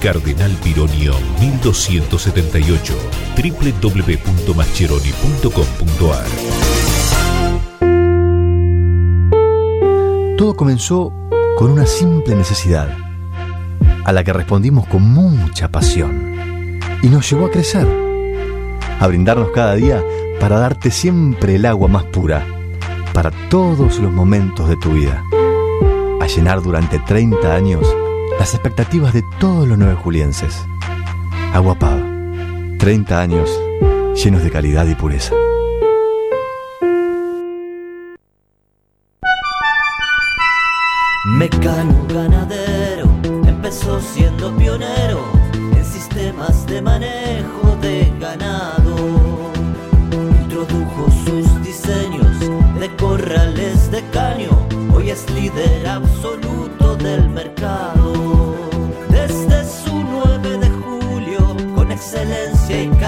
Cardenal Pironio 1278 www.mascheroni.com.ar Todo comenzó con una simple necesidad, a la que respondimos con mucha pasión, y nos llevó a crecer, a brindarnos cada día para darte siempre el agua más pura, para todos los momentos de tu vida, a llenar durante 30 años las expectativas de todos los nueve julienses. Agua Pava, 30 años llenos de calidad y pureza. Mecano ganadero empezó siendo pionero en sistemas de manejo de ganado. Introdujo sus diseños de corrales de caño, hoy es líder absoluto del mercado.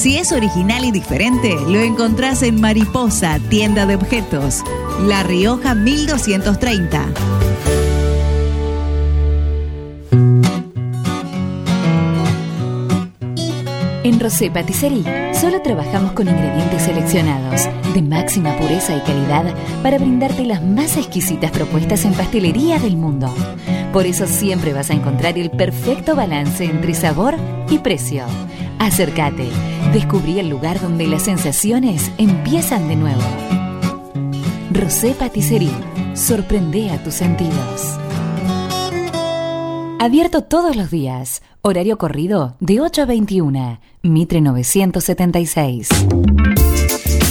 Si es original y diferente, lo encontrás en Mariposa, tienda de objetos. La Rioja 1230. En Rosé Patisserie solo trabajamos con ingredientes seleccionados de máxima pureza y calidad para brindarte las más exquisitas propuestas en pastelería del mundo. Por eso siempre vas a encontrar el perfecto balance entre sabor y precio. Acércate, descubrí el lugar donde las sensaciones empiezan de nuevo. Rosé Patisserie, sorprende a tus sentidos. Abierto todos los días. Horario corrido de 8 a 21. Mitre 976.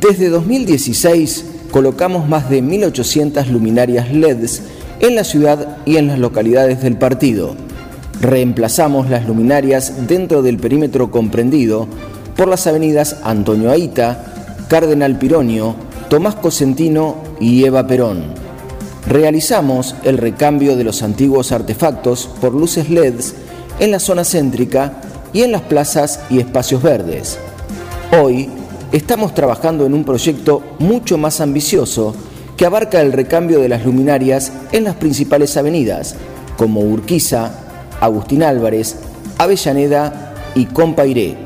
Desde 2016 colocamos más de 1.800 luminarias LEDs en la ciudad y en las localidades del partido. Reemplazamos las luminarias dentro del perímetro comprendido por las avenidas Antonio Aita, Cardenal Pironio, Tomás Cosentino y Eva Perón. Realizamos el recambio de los antiguos artefactos por luces LEDs en la zona céntrica y en las plazas y espacios verdes. Hoy estamos trabajando en un proyecto mucho más ambicioso que abarca el recambio de las luminarias en las principales avenidas, como Urquiza, Agustín Álvarez, Avellaneda y Compairé.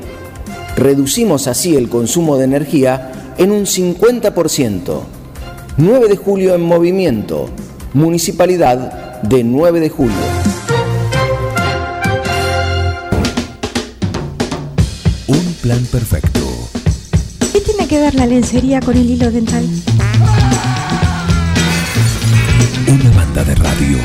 Reducimos así el consumo de energía en un 50%. 9 de julio en movimiento. Municipalidad de 9 de julio. Un plan perfecto. ¿Qué tiene que ver la lencería con el hilo dental? Una banda de radio.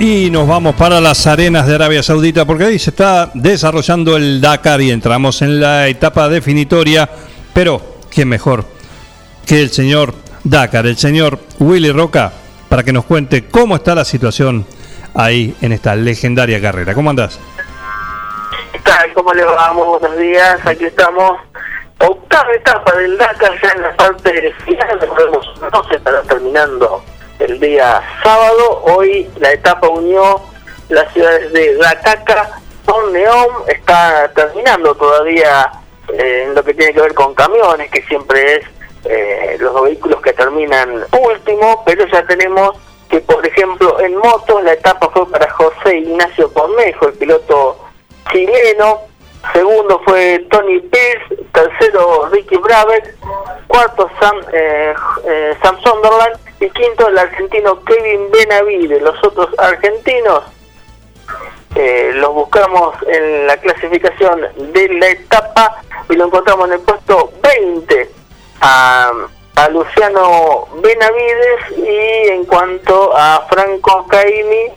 Y nos vamos para las arenas de Arabia Saudita porque ahí se está desarrollando el Dakar y entramos en la etapa definitoria. Pero, ¿quién mejor que el señor Dakar, el señor Willy Roca, para que nos cuente cómo está la situación ahí en esta legendaria carrera? ¿Cómo andás? ¿Qué tal? ¿Cómo le va? Muy buenos días. Aquí estamos. Octava etapa del Dakar ya en la parte final. Recordemos, no se estará terminando el día sábado. Hoy la etapa unió las ciudades de Dakar con Neón. Está terminando todavía eh, en lo que tiene que ver con camiones, que siempre es eh, los vehículos que terminan último, pero ya tenemos que, por ejemplo, en motos la etapa fue para José Ignacio Cornejo, el piloto chileno. Segundo fue Tony Pierce, tercero Ricky Brabec, cuarto Sam, eh, eh, Sam Sunderland y quinto el argentino Kevin Benavide. Los otros argentinos eh, los buscamos en la clasificación de la etapa y lo encontramos en el puesto 20 a, a Luciano Benavides y en cuanto a Franco Caimi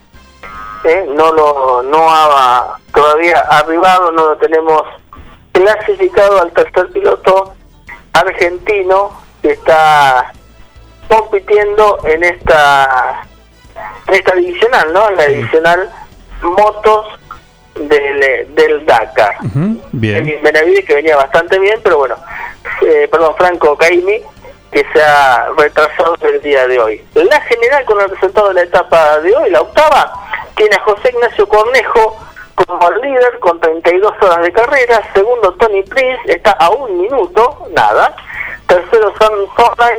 eh, no lo no ha todavía arribado, no lo tenemos clasificado al tercer piloto argentino que está compitiendo en esta en esta divisional, ¿no? En la divisional motos del, del Dakar. Bien. Benavides que venía bastante bien, pero bueno, eh, perdón, Franco Caimi que se ha retrasado el día de hoy. La general con el resultado de la etapa de hoy, la octava, tiene a José Ignacio Cornejo como líder con 32 horas de carrera, segundo Tony Prince está a un minuto, nada, tercero Sam Thornton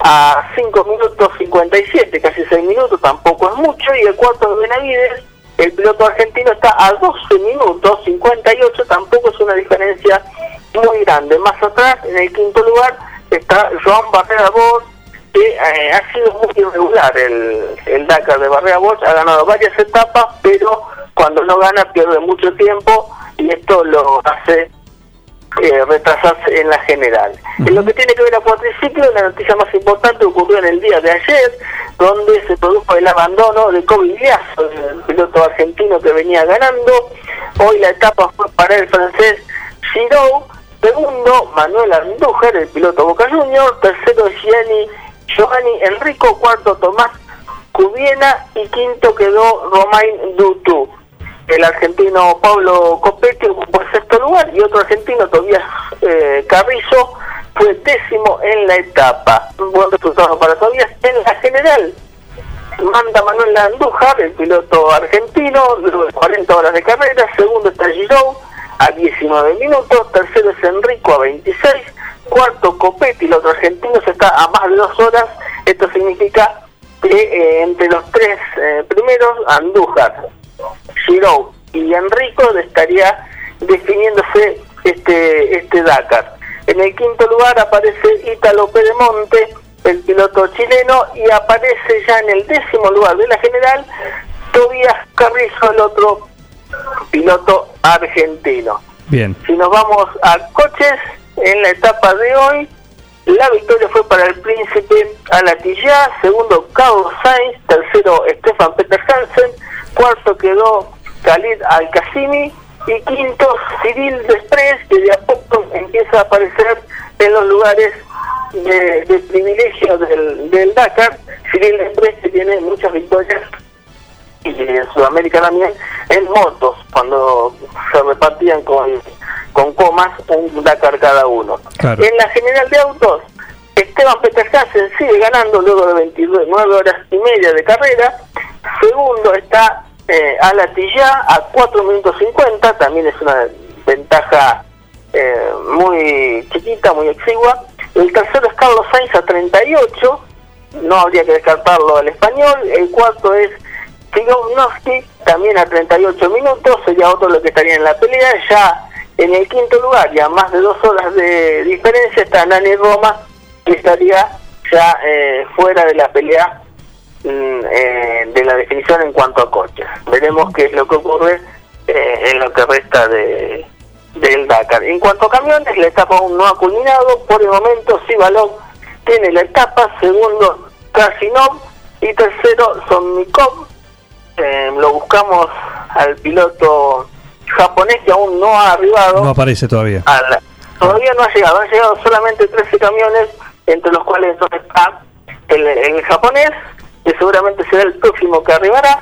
a 5 minutos 57, casi 6 minutos, tampoco es mucho, y el cuarto de Benavides, el piloto argentino está a 12 minutos 58, tampoco es una diferencia muy grande. Más atrás, en el quinto lugar, está Joan Barrera Bosch, que eh, ha sido muy irregular el, el Dakar de Barrera Bosch, ha ganado varias etapas, pero cuando no gana pierde mucho tiempo y esto lo hace eh, retrasarse en la general. En lo que tiene que ver a cuatriciclo, la noticia más importante ocurrió en el día de ayer, donde se produjo el abandono de Kobe Liazo, el piloto argentino que venía ganando. Hoy la etapa fue para el francés Giraud, segundo Manuel Andújar, el piloto Boca Junior, tercero Gianni Giovanni Enrico, cuarto Tomás Cubiena y quinto quedó Romain Dutu. El argentino Pablo Copetti ocupó el sexto lugar y otro argentino, Tobias eh, Carrizo, fue décimo en la etapa. Un buen resultado para Tobias en la general. Manda Manuel Andújar, el piloto argentino, luego de 40 horas de carrera. Segundo está Giraud a 19 minutos. Tercero es Enrico a 26. Cuarto Copetti, el otro argentino, se está a más de dos horas. Esto significa que eh, entre los tres eh, primeros, Andújar, Giraud y Enrico estaría definiéndose este este Dakar. En el quinto lugar aparece Ítalo Pedemonte, el piloto chileno, y aparece ya en el décimo lugar de la general Tobias Carrizo, el otro piloto argentino. Bien. Si nos vamos a coches, en la etapa de hoy, la victoria fue para el príncipe Alatilla, segundo Carlos Sainz, tercero Stefan Peter Hansen, cuarto quedó Khalid Al-Qasimi y quinto Cyril Desprez, que de a poco empieza a aparecer en los lugares de, de privilegio del, del Dakar. Cyril Desprez que tiene muchas victorias y en Sudamérica también en motos, cuando se repartían con, con comas un Dakar cada uno. Claro. En la general de autos, Esteban Peter Hansen sigue ganando luego de 29 horas y media de carrera. Segundo está eh, Alatilla a 4 minutos 50, también es una ventaja eh, muy chiquita, muy exigua. El tercero es Carlos Sainz a 38, no habría que descartarlo al español. El cuarto es Tigovnowski, también a 38 minutos, sería otro lo que estaría en la pelea. Ya en el quinto lugar, ya más de dos horas de diferencia, está Nani Roma, que estaría ya eh, fuera de la pelea mm, eh, de la definición en cuanto a coches. Veremos qué es lo que ocurre eh, en lo que resta de del Dakar. En cuanto a camiones, la etapa aún no ha culminado. Por el momento, Sivalov tiene la etapa, segundo Krasinov y tercero Sonnikov. Eh, lo buscamos al piloto japonés que aún no ha arribado. No aparece todavía. la- todavía no ha llegado, han llegado solamente 13 camiones, entre los cuales está el, el japonés, que seguramente será el próximo que arribará.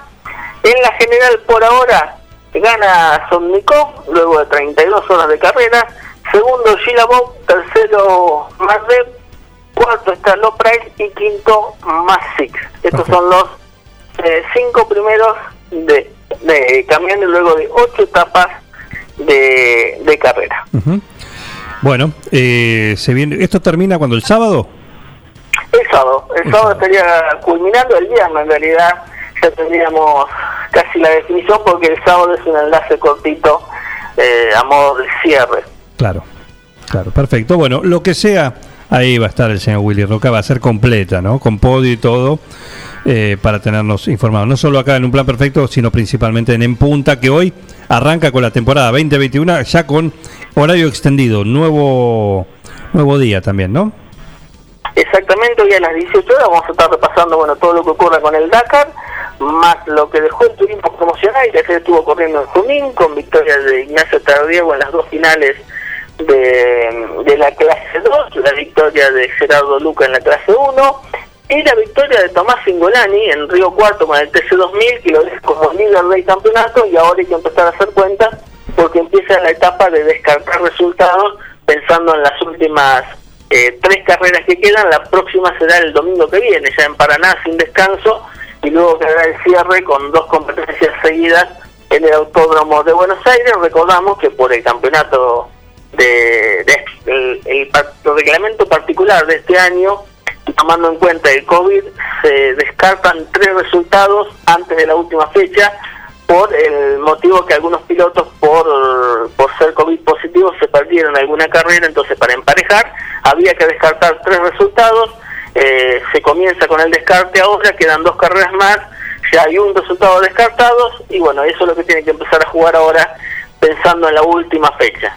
En la general por ahora gana Sonnikov, luego de 32 horas de carrera. Segundo Shilabov, tercero Mazdev, cuarto está Loprice y quinto Masik. Estos son los eh, cinco primeros de, de camiones luego de ocho etapas de, de carrera. Bueno, eh, se viene, ¿esto termina cuando el sábado? El sábado, el sábado estaría culminando el viernes en realidad, ya tendríamos casi la definición porque el sábado es un enlace cortito eh, a modo de cierre. Claro, claro, perfecto. Bueno, lo que sea, ahí va a estar el señor Willy Roca, va a ser completa, ¿no? Con podio y todo, eh, para tenernos informados. No solo acá en Un Plan Perfecto, sino principalmente en En Punta, que hoy arranca con la temporada 2021, ya con horario extendido, nuevo, nuevo día también, ¿no? Exactamente, hoy a las 18 horas vamos a estar repasando bueno todo lo que ocurre con el Dakar, más lo que dejó el turismo promocional, que ayer estuvo corriendo en Junín, con victoria de Ignacio Tardiego en las dos finales de, la clase 2, la victoria de Gerardo Luca en la clase 1, y la victoria de Tomás Singolani en Río Cuarto con el TC2000, que lo deja como líder del campeonato, y ahora hay que empezar a hacer cuentas porque empieza la etapa de descartar resultados pensando en las últimas eh, tres carreras que quedan, la próxima será el domingo que viene, ya en Paraná sin descanso, y luego quedará el cierre con dos competencias seguidas en el Autódromo de Buenos Aires. Recordamos que por el campeonato de, el, reglamento particular de este año, tomando en cuenta el COVID, se descartan tres resultados antes de la última fecha por el motivo que algunos pilotos por, por ser COVID positivos se perdieron alguna carrera, entonces para emparejar había que descartar tres resultados, eh, se comienza con el descarte ahora, quedan dos carreras más, ya hay un resultado descartados y bueno, eso es lo que tiene que empezar a jugar ahora pensando en la última fecha.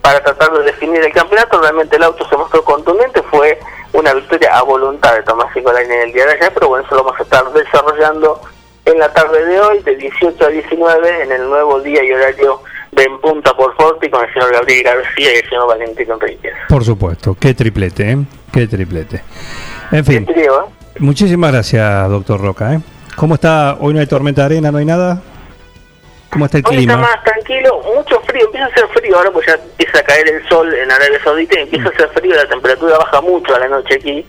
Para tratar de definir el campeonato, realmente el auto se mostró contundente, fue una victoria a voluntad de Tomás Nicolai en el día de ayer, pero bueno, eso lo vamos a estar desarrollando en la tarde de hoy, de 18 a 19, en el nuevo día y horario de En Punta por Forti con el señor Gabriel García y el señor Valentín Enríquez. Por supuesto, qué triplete, ¿eh? Qué triplete. En fin, Trío, ¿eh? muchísimas gracias, doctor Roca, ¿eh? ¿Cómo está? Hoy no hay tormenta de arena, no hay nada. ¿Cómo está el Hoy está clima? más tranquilo, mucho frío, empieza a hacer frío ahora pues ya empieza a caer el sol en Arabia Saudita y empieza a hacer frío, la temperatura baja mucho a la noche aquí,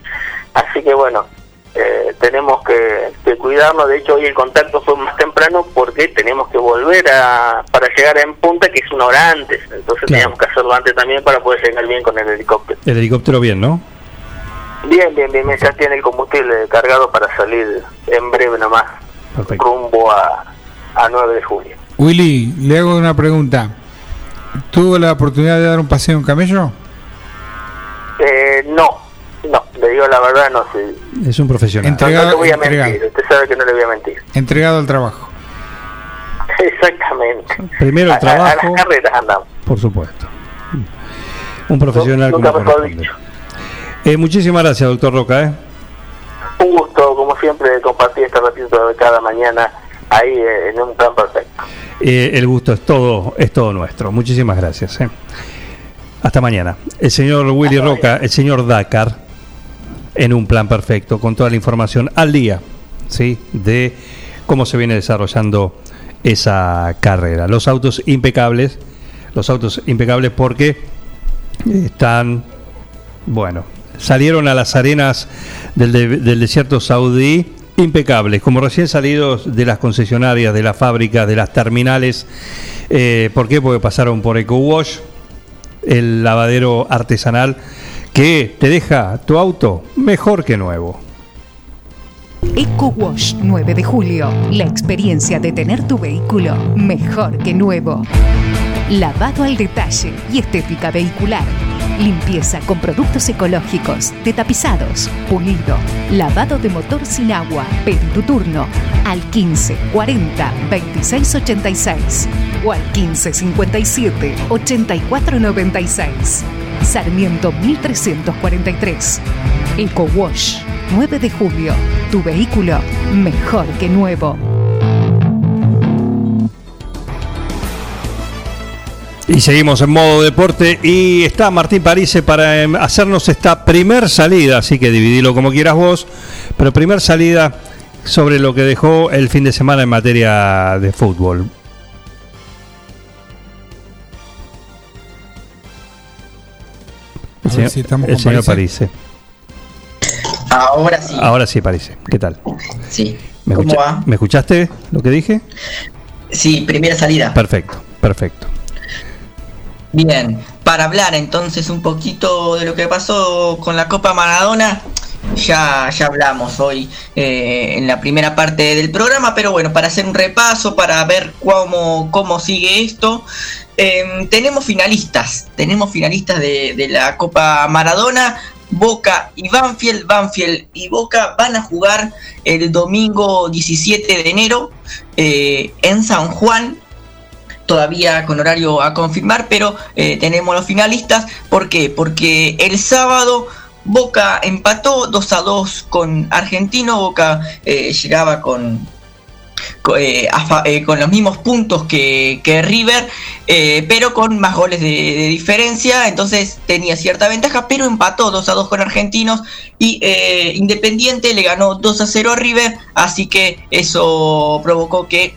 así que bueno, eh, tenemos que, que cuidarnos, de hecho hoy el contacto fue más temprano porque tenemos que volver a para llegar en punta que es una hora antes, entonces teníamos que hacerlo antes también para poder llegar bien con el helicóptero. El helicóptero bien, ¿no? Bien, bien, bien, ya tiene el combustible cargado para salir en breve nomás, rumbo a, a 9 de julio. Willy, le hago una pregunta. ¿Tuvo la oportunidad de dar un paseo en camello? Eh, no, no, le digo la verdad, no sé. Es un profesional. No, no le voy a mentir, usted sabe que no le voy a mentir. Entregado al trabajo. (laughs) Exactamente. Primero el A- a- A, trabajo. las carreras andamos. Por supuesto. Un profesional Nunca como. Eh, muchísimas gracias, doctor Roca. ¿eh? Un gusto, como siempre, compartir este ratito de cada mañana ahí eh, en un plan perfecto. Eh, el gusto es todo, es todo nuestro. Muchísimas gracias. ¿eh? Hasta mañana. El señor Willy Roca, el señor Dakar, en un plan perfecto, con toda la información al día, ¿sí? De cómo se viene desarrollando esa carrera. Los autos impecables, los autos impecables porque están, bueno, salieron a las arenas del, de- del desierto saudí impecables, como recién salidos de las concesionarias, de las fábricas, de las terminales. Eh, ¿Por qué? Porque pasaron por EcoWash, el lavadero artesanal que te deja tu auto mejor que nuevo. Eco Wash 9 de julio. La experiencia de tener tu vehículo mejor que nuevo. Lavado al detalle y estética vehicular. Limpieza con productos ecológicos, de tapizados, pulido, lavado de motor sin agua. Pedí tu turno al 15 40 26 86 o al 15 57 84 96. Sarmiento 1343. Eco Wash 9 de julio. Tu vehículo mejor que nuevo. Y seguimos en modo deporte y está Martín Parise para em, hacernos esta primer salida, así que dividilo como quieras vos, pero primer salida sobre lo que dejó el fin de semana en materia de fútbol. El A ver señor, si estamos el con señor Parise. Parise. Ahora sí. Ahora sí, Parise. ¿Qué tal? Sí. ¿Me, ¿Cómo escucha- va? ¿Me escuchaste lo que dije? Sí, primera salida. Perfecto, perfecto. Bien, para hablar entonces un poquito de lo que pasó con la Copa Maradona, ya, ya hablamos hoy eh, en la primera parte del programa, pero bueno, para hacer un repaso, para ver cómo, cómo sigue esto, eh, tenemos finalistas, tenemos finalistas de, de la Copa Maradona. Boca y Banfield, Banfield y Boca van a jugar el domingo 17 de enero eh, en San Juan, todavía con horario a confirmar, pero eh, tenemos los finalistas. ¿Por qué? Porque el sábado Boca empató 2 a 2 con Argentino, Boca eh, llegaba eh, con los mismos puntos que, que River, pero con más goles de, de diferencia, entonces tenía cierta ventaja, pero empató 2 a 2 con Argentinos y Independiente le ganó 2 a 0 a River, así que eso provocó que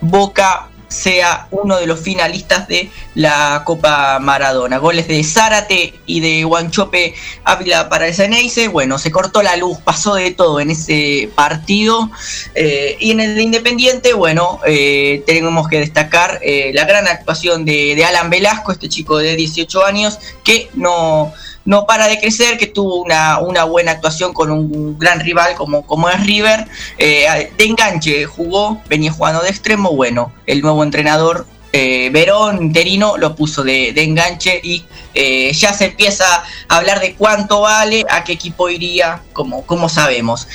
Boca sea uno de los finalistas de la Copa Maradona. Goles de Zárate y de Guanchope Ávila para el Ceneice. Bueno, se cortó la luz, pasó de todo en ese partido. Eh, y en el de Independiente, bueno, eh, tenemos que destacar eh, la gran actuación de, de Alan Velasco, este chico de 18 años, que no, no para de crecer, que tuvo una, una buena actuación con un gran rival como, como es River. Eh, de enganche jugó, venía jugando de extremo. Bueno, el nuevo entrenador eh, Verón Terino lo puso de, de enganche y eh, ya se empieza a hablar de cuánto vale, a qué equipo iría, como, como sabemos.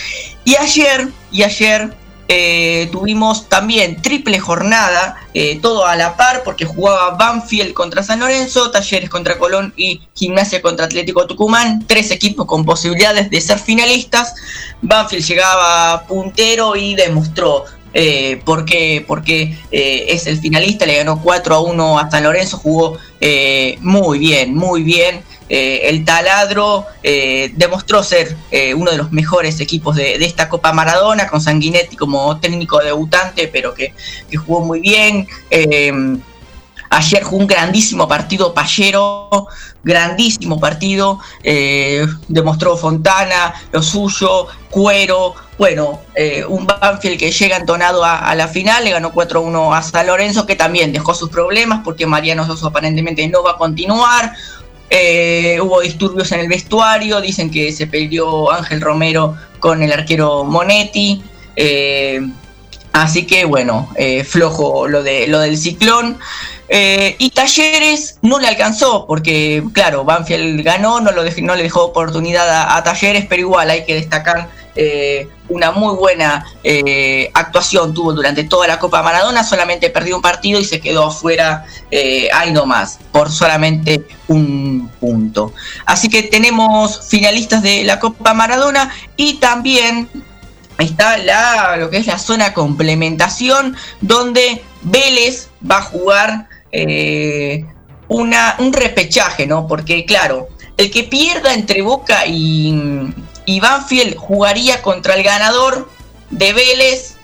Y ayer, y ayer eh, tuvimos también triple jornada, eh, todo a la par, porque jugaba Banfield contra San Lorenzo, Talleres contra Colón y Gimnasia contra Atlético Tucumán, tres equipos con posibilidades de ser finalistas. Banfield llegaba puntero y demostró eh, por qué, porque eh, es el finalista, le ganó 4 a 1 a San Lorenzo, jugó muy bien, muy bien. Eh, el taladro eh, demostró ser eh, uno de los mejores equipos de, esta Copa Maradona, con Sanguinetti como técnico debutante, pero que, que jugó muy bien. Ayer jugó un grandísimo partido Payero, grandísimo partido. demostró Fontana, lo suyo, Cuero. Bueno, un Banfield que llega entonado a, a la final, le ganó 4-1 a San Lorenzo, que también dejó sus problemas porque Mariano Soso aparentemente no va a continuar. Eh, hubo disturbios en el vestuario, dicen que se peleó Ángel Romero con el arquero Monetti. eh, así que bueno, eh, flojo lo, de, lo del ciclón. Y Talleres no le alcanzó, porque claro, Banfield ganó, no, lo no le dejó oportunidad a, a Talleres, pero igual hay que destacar una muy buena eh, actuación tuvo durante toda la Copa Maradona, solamente perdió un partido y se quedó afuera eh, ahí nomás, por solamente un punto. Así que tenemos finalistas de la Copa Maradona y también está la, lo que es la zona complementación, donde Vélez va a jugar eh, una, un repechaje, ¿no? Porque claro, el que pierda entre Boca y, y Banfield jugaría contra el ganador de Vélez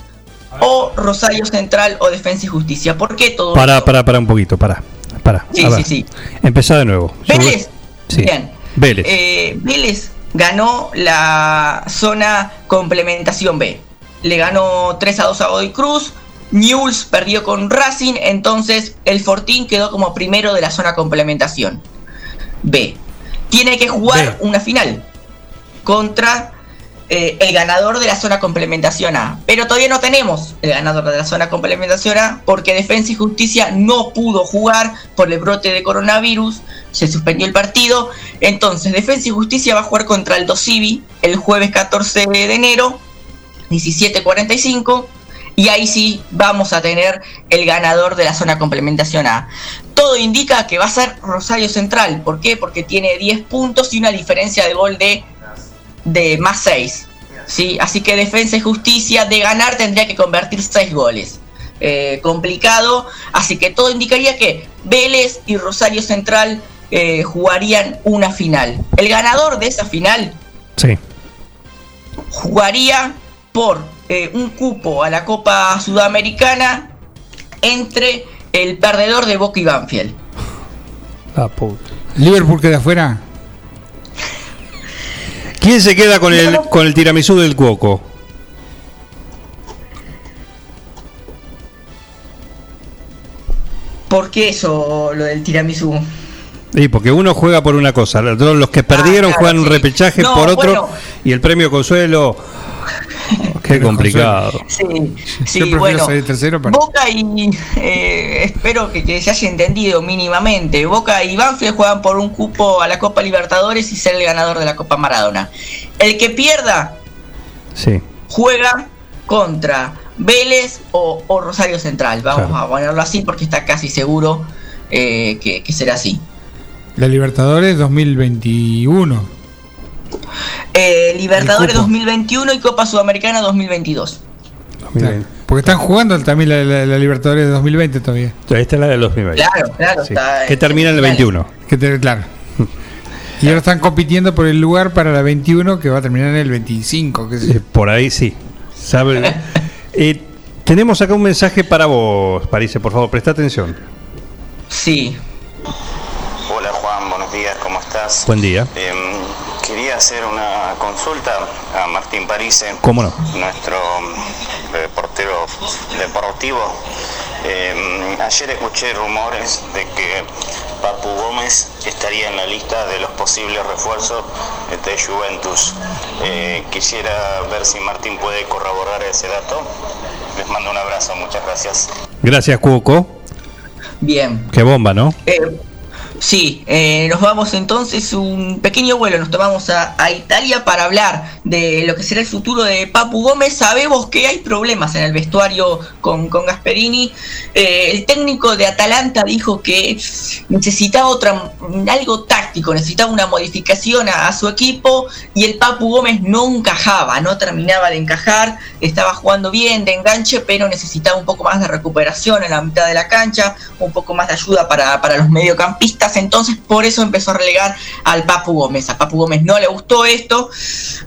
o Rosario Central o Defensa y Justicia. ¿Por qué todo Para, para, para un poquito, para. para. Sí, sí, sí. Empezá de nuevo. Vélez. Sí. Bien. Vélez. Eh, Vélez ganó la zona complementación B. Le ganó 3 a 2 a Godoy Cruz. Newell's perdió con Racing. Entonces el Fortín quedó como primero de la zona complementación. B. Tiene que jugar una final contra eh, el ganador de la zona complementación A. Pero todavía no tenemos el ganador de la zona complementación A porque Defensa y Justicia no pudo jugar por el brote de coronavirus. Se suspendió el partido. Entonces, Defensa y Justicia va a jugar contra el Dosivi el jueves 14 de enero, 17.45. Y ahí sí vamos a tener el ganador de la zona complementación A. Todo indica que va a ser Rosario Central. ¿Por qué? Porque tiene 10 puntos y una diferencia de gol de, de más 6. ¿sí? Así que Defensa y Justicia de ganar tendría que convertir 6 goles. Eh, complicado. Así que todo indicaría que Vélez y Rosario Central eh, jugarían una final. El ganador de esa final Sí. jugaría por eh, un cupo a la Copa Sudamericana entre el perdedor de Boca y Banfield. Ah, puta. Liverpool queda afuera. ¿Quién se queda con el, con el tiramisú del cuoco? ¿Por qué eso, lo del tiramisú? Sí, porque uno juega por una cosa, los que perdieron claro, juegan un repechaje No, por otro bueno. y el premio consuelo. (laughs) Qué complicado. Sí, sí, Yo prefiero bueno. salir tercero para- Boca y eh, espero que, que se haya entendido mínimamente. Boca y Banfield juegan por un cupo a la Copa Libertadores y ser el ganador de la Copa Maradona. El que pierda Sí. juega contra Vélez o, o Rosario Central. Vamos Claro. a ponerlo así porque está casi seguro eh, que, que será así. La Libertadores 2021. Eh, Libertadores El cupo. 2021 y Copa Sudamericana 2022. Claro, Porque están jugando también la, la- la Libertadores de 2020 todavía. Esta es la de 2020. Claro, claro, Sí. está, Que termina en el 21. Que te- claro. (laughs) Y ahora están compitiendo por el lugar para la 21 que va a terminar en el 25. qué sé yo. Eh, Por ahí sí. Sabe- (laughs) Eh, tenemos acá un mensaje para vos, Parise, por favor, presta atención. Sí. Hola Juan, buenos días, ¿cómo estás? Buen día. Em, quería hacer una consulta a Martín Parise, ¿Cómo no? nuestro mm, reportero deportivo. Em, ayer escuché rumores de que Papu Gómez estaría en la lista de los posibles refuerzos de Juventus. Eh, quisiera ver si Martín puede corroborar ese dato. Les mando un abrazo, muchas gracias. Gracias, Cuoco. Bien. Qué bomba, ¿no? Eh, sí, eh, nos vamos entonces un pequeño vuelo, nos tomamos a, Italia para hablar de lo que será el futuro de Papu Gómez. Sabemos que hay problemas en el vestuario con, con Gasperini. Eh, el técnico de Atalanta dijo que necesitaba otra algo táctico, necesitaba una modificación a, a su equipo y el Papu Gómez no encajaba, no terminaba de encajar, estaba jugando bien de enganche, pero necesitaba un poco más de recuperación en la mitad de la cancha, un poco más de ayuda para, para los mediocampistas, entonces por eso empezó a relegar al Papu Gómez. A Papu Gómez no le gustó esto,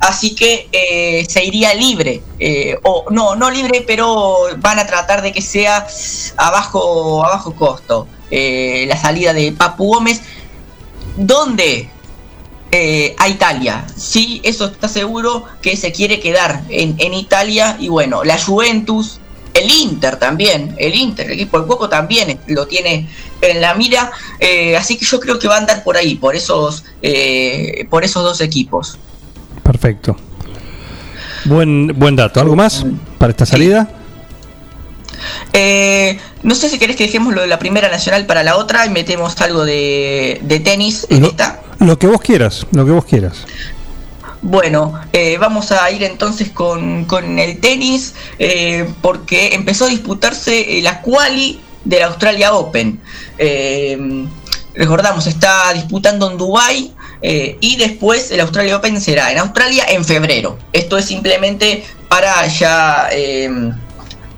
así que eh, se iría libre, eh, o no, no libre, pero van a tratar de que sea a bajo, a bajo costo eh, la salida de Papu Gómez. ¿Dónde? A Italia. Sí, eso está seguro que se quiere quedar en, en Italia. Y bueno, la Juventus, el Inter también, el Inter, el equipo del Cuoco también lo tiene en la mira. eh, así que yo creo que va a andar por ahí, por esos, eh, por esos dos equipos. Perfecto. Buen, buen dato. ¿Algo más para esta salida? Eh, no sé si querés que dejemos lo de la primera nacional para la otra y metemos algo de, de tenis en Lo, esta. lo que vos quieras, lo que vos quieras. Bueno, eh, vamos a ir entonces con, con el tenis eh, porque empezó a disputarse eh, la quali del Australia Open. Eh, recordamos, está disputando en Dubai y después el Australia Open será en Australia en febrero. Esto es simplemente para ya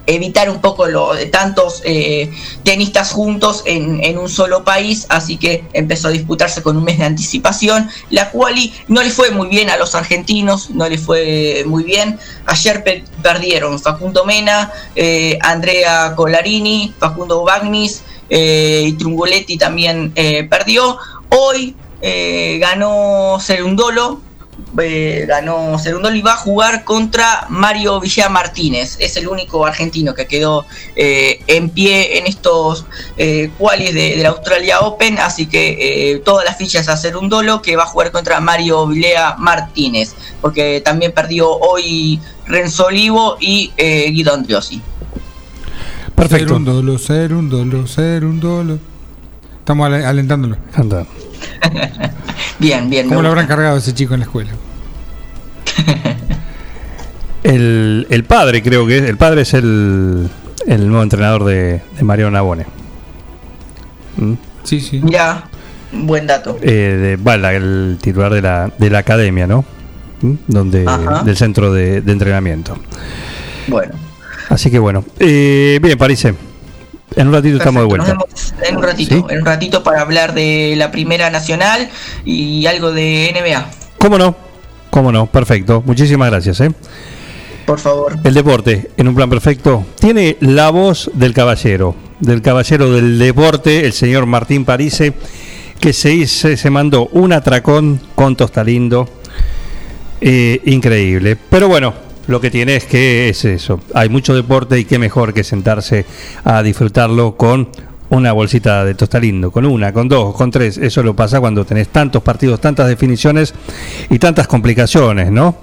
evitar un poco lo de tantos eh, tenistas juntos en, en un solo país, así que empezó a disputarse con un mes de anticipación. La quali no le fue muy bien a los argentinos, no le fue muy bien. Ayer pe- perdieron Facundo Mena, eh, Andrea Colarini, Facundo Bagnis eh, y Trungoletti también perdió. Hoy ganó Serundolo, eh, ganó Cerundolo y va a jugar contra Mario Villa Martínez. Es el único argentino que quedó eh, en pie en estos eh, qualis de, de la Australia Open. Así que eh, todas las fichas a Cerundolo que va a jugar contra Mario Vilea Martínez. Porque también perdió hoy Renzo Olivo y eh, Guido Andriosi. Perfecto. Ser un dolo, ser un dolo, ser un dolo. Estamos ale- alentándolo. (laughs) Bien, bien. ¿Cómo lo habrán cargado ese chico en la escuela? (laughs) El, el padre, creo que es. El padre es el, el nuevo entrenador de, de Mario Nabone. ¿Mm? Sí, sí. Ya, buen dato. Eh, de, bueno, el titular de la, de la academia, ¿no? ¿Mm? Donde, Ajá. del centro de, de entrenamiento. Bueno. Así que bueno. Eh, bien, Parise. En un ratito estamos de vuelta. Nos vemos en un ratito, en un ratito para hablar de la primera nacional y algo de NBA. ¿Cómo no? ¿Cómo no? Perfecto. Muchísimas gracias, ¿eh? Por favor. El deporte, en un plan perfecto, tiene la voz del caballero, del caballero del deporte, el señor Martín Parise, que se, hizo- se mandó un atracón con Tostalindo. Eh, increíble. Pero bueno, lo que tiene es que es eso. Hay mucho deporte y qué mejor que sentarse a disfrutarlo con una bolsita de Tostalindo, con una, con dos, con tres. Eso lo pasa cuando tenés tantos partidos, tantas definiciones y tantas complicaciones, ¿no?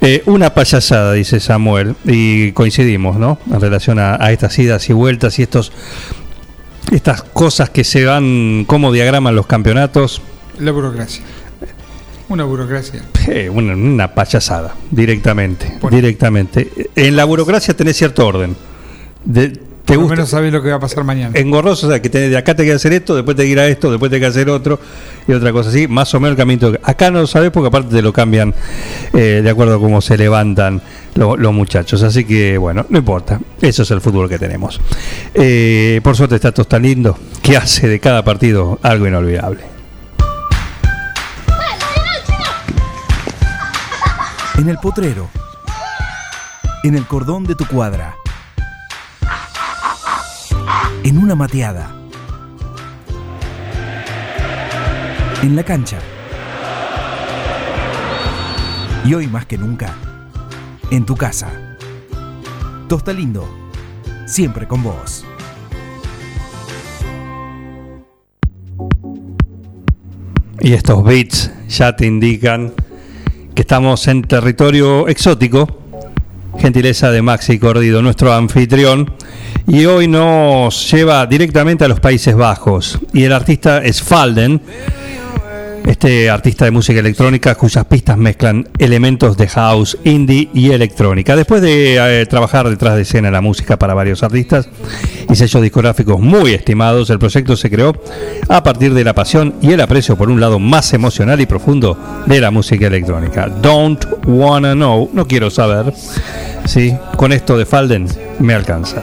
Eh, una payasada, dice Samuel, y coincidimos, ¿no? En relación a, a estas idas y vueltas y estos estas cosas que se van, cómo diagraman los campeonatos. La burocracia. Una burocracia. Eh, una, una payasada, directamente. Directamente. En la burocracia tenés cierto orden. De- ¿Te Por lo gusta? menos sabes lo que va a pasar mañana. Engorroso, o sea, que tenés, de acá te que hacer esto, después te que ir a esto, después te que hacer otro y otra cosa así, más o menos el camino. Acá no lo sabes porque aparte te lo cambian eh, de acuerdo a cómo se levantan lo- los muchachos. Así que bueno, no importa, eso es el fútbol que tenemos. Eh, por suerte está tan lindo que hace de cada partido algo inolvidable. En el potrero. En el cordón de tu cuadra. En una mateada. En la cancha. Y hoy más que nunca, en tu casa. Tosta Lindo, siempre con vos. Y estos beats ya te indican que estamos en territorio exótico. Gentileza de Maxi Cordido, nuestro anfitrión. Y hoy nos lleva directamente a los Países Bajos. Y el artista es Falden, este artista de música electrónica cuyas pistas mezclan elementos de house, indie y electrónica. Después de eh, trabajar detrás de escena en la música para varios artistas y sellos discográficos muy estimados, el proyecto se creó a partir de la pasión y el aprecio por un lado más emocional y profundo de la música electrónica. Don't wanna know, no quiero saber. Sí, con esto de Falden me alcanza.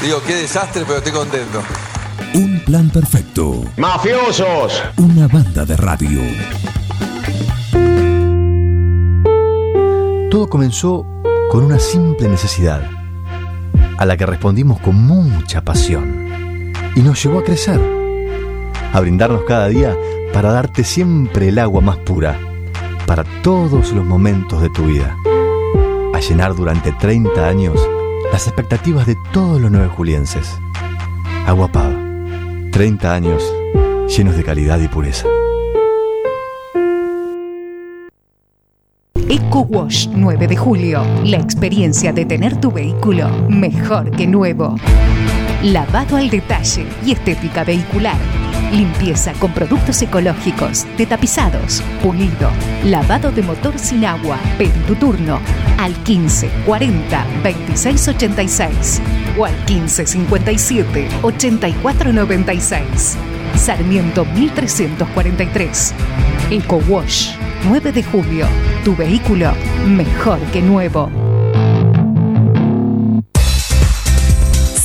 Digo, qué desastre, pero estoy contento. Un plan perfecto. ¡Mafiosos! Una banda de radio. Todo comenzó con una simple necesidad, a la que respondimos con mucha pasión, y nos llevó a crecer, a brindarnos cada día para darte siempre el agua más pura, para todos los momentos de tu vida, a llenar durante 30 años las expectativas de todos los nueve julienses. Agua Pava, 30 años llenos de calidad y pureza. Eco Wash 9 de julio. La experiencia de tener tu vehículo mejor que nuevo. Lavado al detalle y estética vehicular. Limpieza con productos ecológicos, de tapizados, pulido, lavado de motor sin agua. Pedí tu turno al 15 40 26 86 o al 15 57 84 96. Sarmiento 1343. Eco Wash 9 de julio. Tu vehículo mejor que nuevo.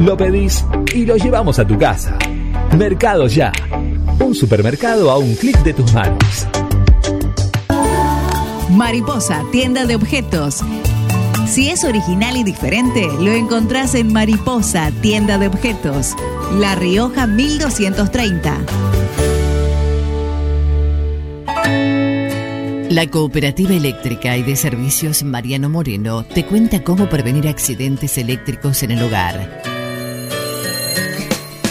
Lo pedís y lo llevamos a tu casa. Mercado Ya. Un supermercado a un clic de tus manos. Mariposa, tienda de objetos. Si es original y diferente, lo encontrás en Mariposa, tienda de objetos. La Rioja 1230. La Cooperativa Eléctrica y de Servicios Mariano Moreno te cuenta cómo prevenir accidentes eléctricos en el hogar.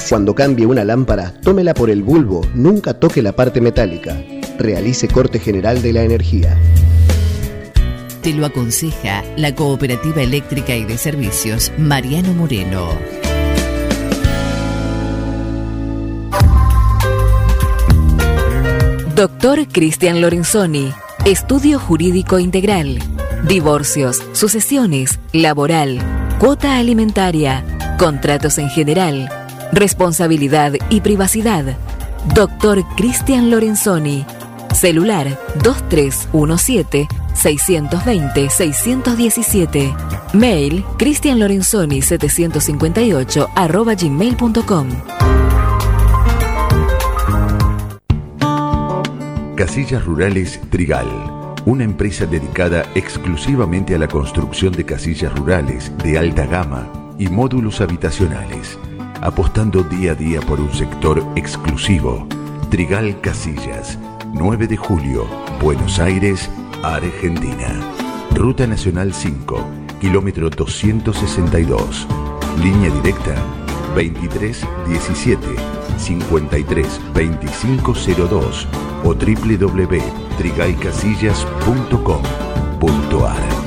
Cuando cambie una lámpara, tómela por el bulbo, nunca toque la parte metálica. Realice corte general de la energía. Te lo aconseja la Cooperativa Eléctrica y de Servicios Mariano Moreno. Doctor Cristian Lorenzoni, Estudio Jurídico Integral, Divorcios, Sucesiones, Laboral, Cuota Alimentaria, Contratos en General, Responsabilidad y Privacidad. Doctor Cristian Lorenzoni, Celular 2317-620-617. Mail cristianlorenzoni758 arroba gmail.com. Casillas Rurales Trigal, una empresa dedicada exclusivamente a la construcción de casillas rurales de alta gama y módulos habitacionales, apostando día a día por un sector exclusivo. Trigal Casillas, 9 de julio, Buenos Aires, Argentina. Ruta Nacional 5, kilómetro 262. Línea directa 2317 53 2502 o www.trigaycasillas.com.ar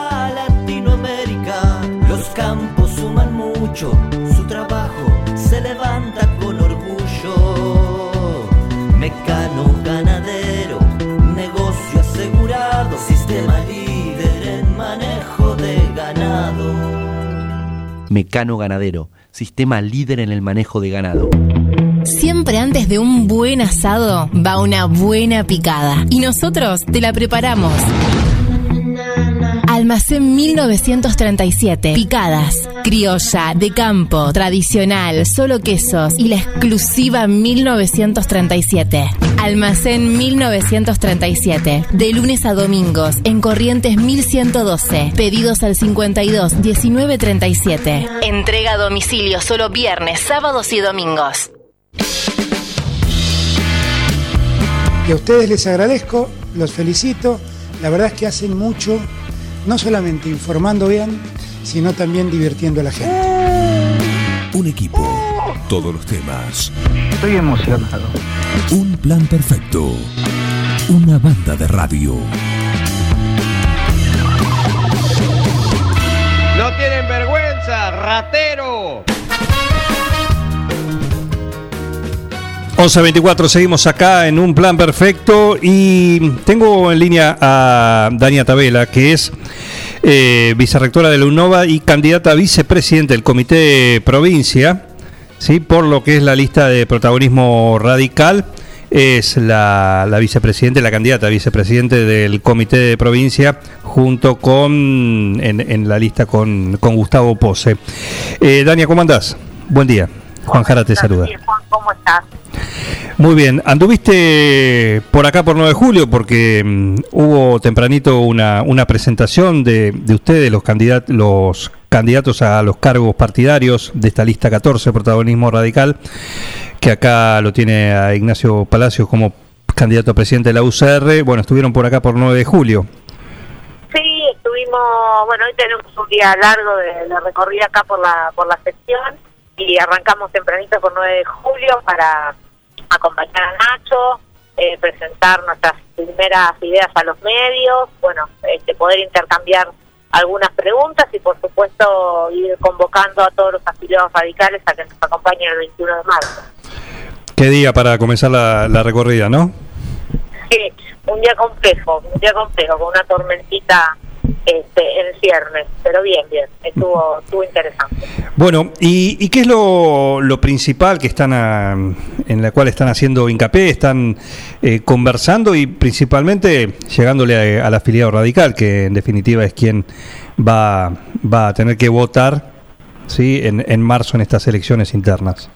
campos suman mucho, su trabajo se levanta con orgullo. Mecano ganadero, negocio asegurado, sistema líder en manejo de ganado. Mecano ganadero, sistema líder en el manejo de ganado. Siempre antes de un buen asado va una buena picada y nosotros te la preparamos. Almacén 1937. Picadas. Criolla, de campo, tradicional, solo quesos y la exclusiva 1937. Almacén 1937. De lunes a domingos en Corrientes 1112. Pedidos al 52 1937. Entrega a domicilio solo viernes, sábados y domingos. Y a ustedes les agradezco, los felicito. La verdad es que hacen mucho, no solamente informando bien, sino también divirtiendo a la gente. Un equipo, todos los temas. Estoy emocionado. Un plan perfecto. Una banda de radio. ¡No tienen vergüenza, ratero! 11.24, seguimos acá en un plan perfecto y tengo en línea a Dania Tabela, que es eh, vicerrectora de la UNOVA y candidata a vicepresidente del Comité Provincia, ¿sí? por lo que es la lista de protagonismo radical. Es la, la vicepresidente, la candidata a vicepresidente del Comité de Provincia, junto con, en, en la lista con, con Gustavo Pose. Eh, Dania, ¿cómo andás? Buen día. Juan Jara te saluda. ¿Cómo estás? Muy bien, anduviste por acá por 9 de julio porque mm, hubo tempranito una, una presentación de, de ustedes, los, candidat los candidatos a los cargos partidarios de esta lista 14, protagonismo radical, que acá lo tiene a Ignacio Palacios como candidato a presidente de la UCR. Bueno, estuvieron por acá por 9 de julio. Sí, estuvimos, bueno, hoy tenemos un día largo de, de recorrida acá por la, por la sección y arrancamos tempranito por 9 de julio para acompañar a Nacho, eh, presentar nuestras primeras ideas a los medios, bueno, este, poder intercambiar algunas preguntas y por supuesto ir convocando a todos los afiliados radicales a que nos acompañen el 21 de marzo. Qué día para comenzar la, la recorrida, ¿no? Sí, un día complejo, un día complejo, con una tormentita este, en ciernes, pero bien, bien, estuvo, estuvo interesante. Bueno, ¿y, y qué es lo, lo principal que están a- en la cual están haciendo hincapié, están eh, conversando y principalmente llegándole a- al afiliado radical, que en definitiva es quien va, va a tener que votar ¿sí? en, en marzo en estas elecciones internas?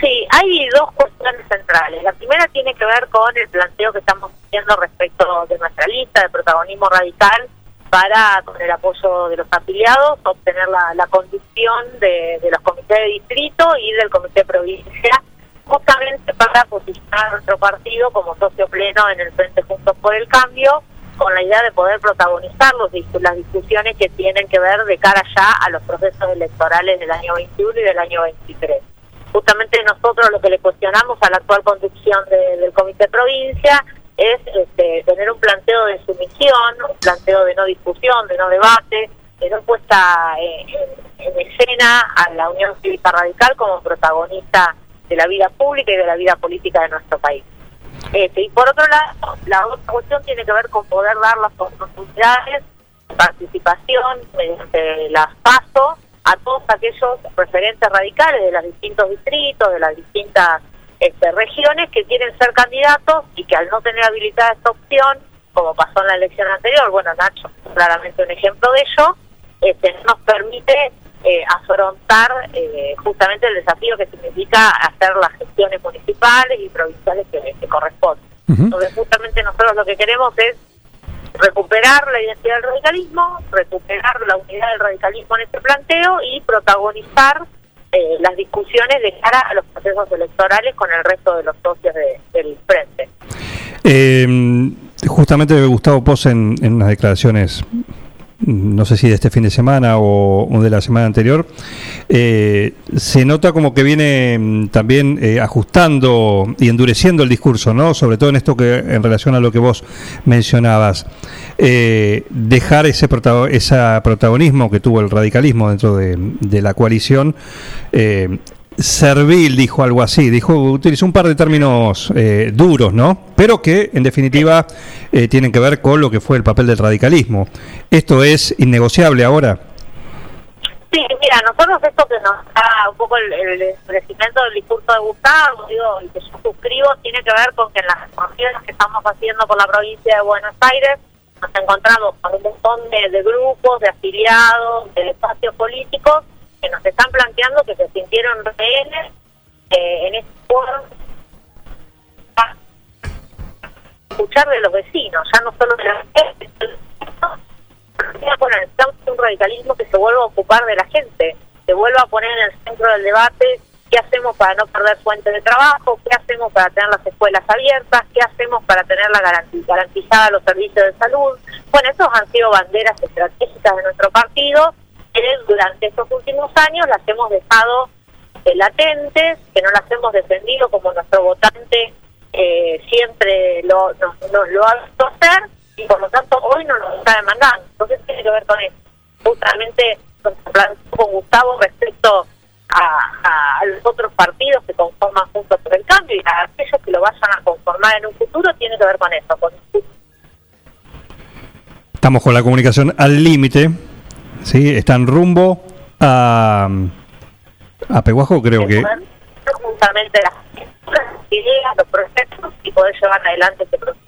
Sí, hay dos cuestiones centrales. La primera tiene que ver con el planteo que estamos haciendo respecto de nuestra lista de protagonismo radical para, con el apoyo de los afiliados, obtener la, conducción de, de los comités de distrito y del comité de provincia, justamente para posicionar a nuestro partido como socio pleno en el Frente Juntos por el Cambio, con la idea de poder protagonizar los, las discusiones que tienen que ver de cara ya a los procesos electorales del año 21 y del año 23 justamente nosotros lo que le cuestionamos a la actual conducción de- del comité provincia es este, tener un planteo de sumisión, un planteo de no discusión, de no debate, de no puesta eh, en, en escena a la Unión Cívica Radical como protagonista de la vida pública y de la vida política de nuestro país. Este, y por otro lado, la otra cuestión tiene que ver con poder dar las oportunidades de participación mediante las PASO a todos aquellos referentes radicales de los distintos distritos, de las distintas este, regiones que quieren ser candidatos y que al no tener habilitada esta opción, como pasó en la elección anterior, bueno, Nacho claramente un ejemplo de ello, este, no nos permite eh, afrontar eh, justamente el desafío que significa hacer las gestiones municipales y provinciales que, que corresponden. Entonces, justamente nosotros lo que queremos es recuperar la identidad del radicalismo, recuperar la unidad del radicalismo en este planteo y protagonizar eh, las discusiones de cara a los procesos electorales con el resto de los socios de- del frente. Eh, justamente Gustavo Pose en, en unas declaraciones, no sé si de este fin de semana o, de la semana anterior, eh, se nota como que viene mm, también eh, ajustando y endureciendo el discurso, ¿no? Sobre todo en esto que en relación a lo que vos mencionabas, Eh, dejar ese protago- esa protagonismo que tuvo el radicalismo dentro de, de la coalición. Servil, dijo algo así, dijo, utilizó un par de términos eh, duros, ¿no? Pero que en definitiva eh, tienen que ver con lo que fue el papel del radicalismo. ¿Esto es innegociable ahora? Sí, mira, nosotros esto que nos da un poco el, el crecimiento del discurso de Gustavo, digo, y que yo suscribo, tiene que ver con que en las recorridas que estamos haciendo por la provincia de Buenos Aires nos encontramos con un montón de, de grupos, de afiliados, de espacios políticos que nos están planteando que se sintieron rehenes eh, en este foro escuchar de los vecinos, ya no solo de la gente, bueno, necesitamos un radicalismo que se vuelva a ocupar de la gente, se vuelva a poner en el centro del debate qué hacemos para no perder fuentes de trabajo, qué hacemos para tener las escuelas abiertas, qué hacemos para tener la garanti- garantizada los servicios de salud. Bueno, esos han sido banderas estratégicas de nuestro partido durante estos últimos años las hemos dejado latentes, que no las hemos defendido como nuestro votante eh, siempre lo, nos, nos lo ha visto hacer y por lo tanto hoy no nos está demandando. Entonces tiene que ver con eso. Justamente con Gustavo respecto a, los otros partidos que conforman Juntos por el Cambio y a aquellos que lo vayan a conformar en un futuro tiene que ver con eso, Estamos con la comunicación al límite. ¿Sí? Están rumbo a, a Peguajo, creo que. justamente las ideas, los proyectos y poder llevar adelante este proceso.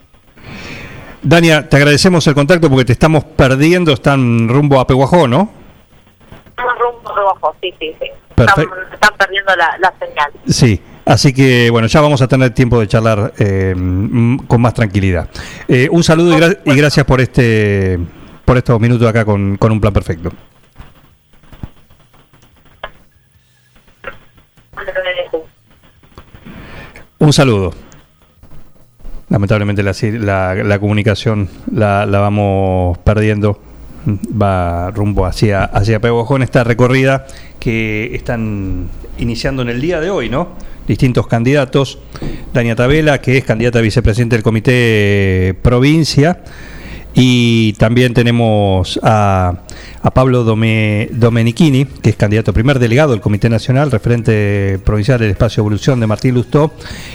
Dania, te agradecemos el contacto porque te estamos perdiendo. Están rumbo a Peguajó, ¿no? Estamos rumbo rojo, sí, sí, sí. Perfecto. Están, están perdiendo la, la señal. Sí. Así que bueno, ya vamos a tener tiempo de charlar eh, con más tranquilidad. Eh, un saludo y, gra- y gracias por este por estos minutos acá con, con un plan perfecto. Un saludo. Lamentablemente la, la- la comunicación la, la vamos perdiendo. Va rumbo hacia, hacia Peguajó en esta recorrida que están iniciando en el día de hoy, ¿no? Distintos candidatos. Dania Tabela, que es candidata a vicepresidente del Comité Provincia. Y también tenemos a, a Pablo Dome- Domenichini, que es candidato primer delegado del Comité Nacional, referente provincial del Espacio Evolución de Martín Lustó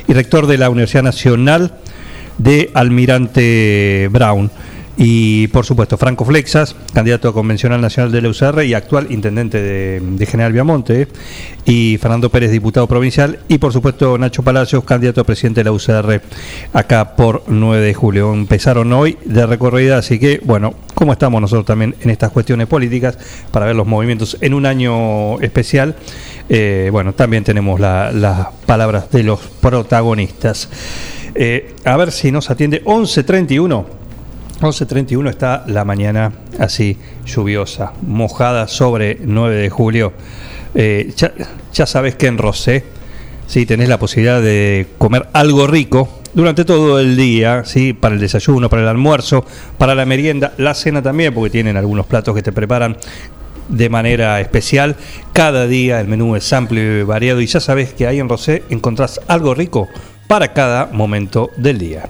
y rector de la Universidad Nacional de Almirante Brown. Y por supuesto, Franco Flexas, candidato a convencional nacional de la UCR y actual intendente de, General Viamonte. Y Fernando Pérez, diputado provincial. Y por supuesto, Nacho Palacios, candidato a presidente de la UCR acá por 9 de julio. Empezaron hoy de recorrida, así que, bueno, como estamos nosotros también en estas cuestiones políticas para ver los movimientos en un año especial, eh, bueno, también tenemos la- las palabras de los protagonistas. Eh, a ver si nos atiende 11.31. 11.31 está la mañana así lluviosa, mojada sobre 9 de julio. Eh, ya, sabes que en Rosé, si tenés la posibilidad de comer algo rico durante todo el día, ¿sí? para el desayuno, para el almuerzo, para la merienda, la cena también, porque tienen algunos platos que te preparan de manera especial. Cada día el menú es amplio y variado y ya sabes que ahí en Rosé encontrás algo rico para cada momento del día.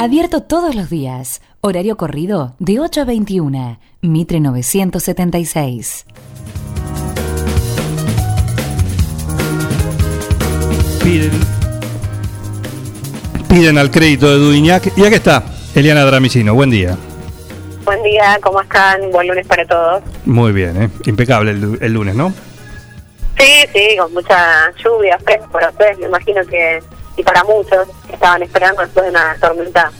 Abierto todos los días. Horario corrido de 8 a 21. Mitre 976. Piden, piden al crédito de Dudiñac. Y aquí está, Eliana Dramicino. Buen día. Buen día, ¿cómo están? Buen lunes para todos. Muy bien, ¿eh? impecable el, el lunes, ¿no? Sí, sí, con mucha lluvia, fresco para ustedes, me imagino que, y para muchos que estaban esperando después de una tormenta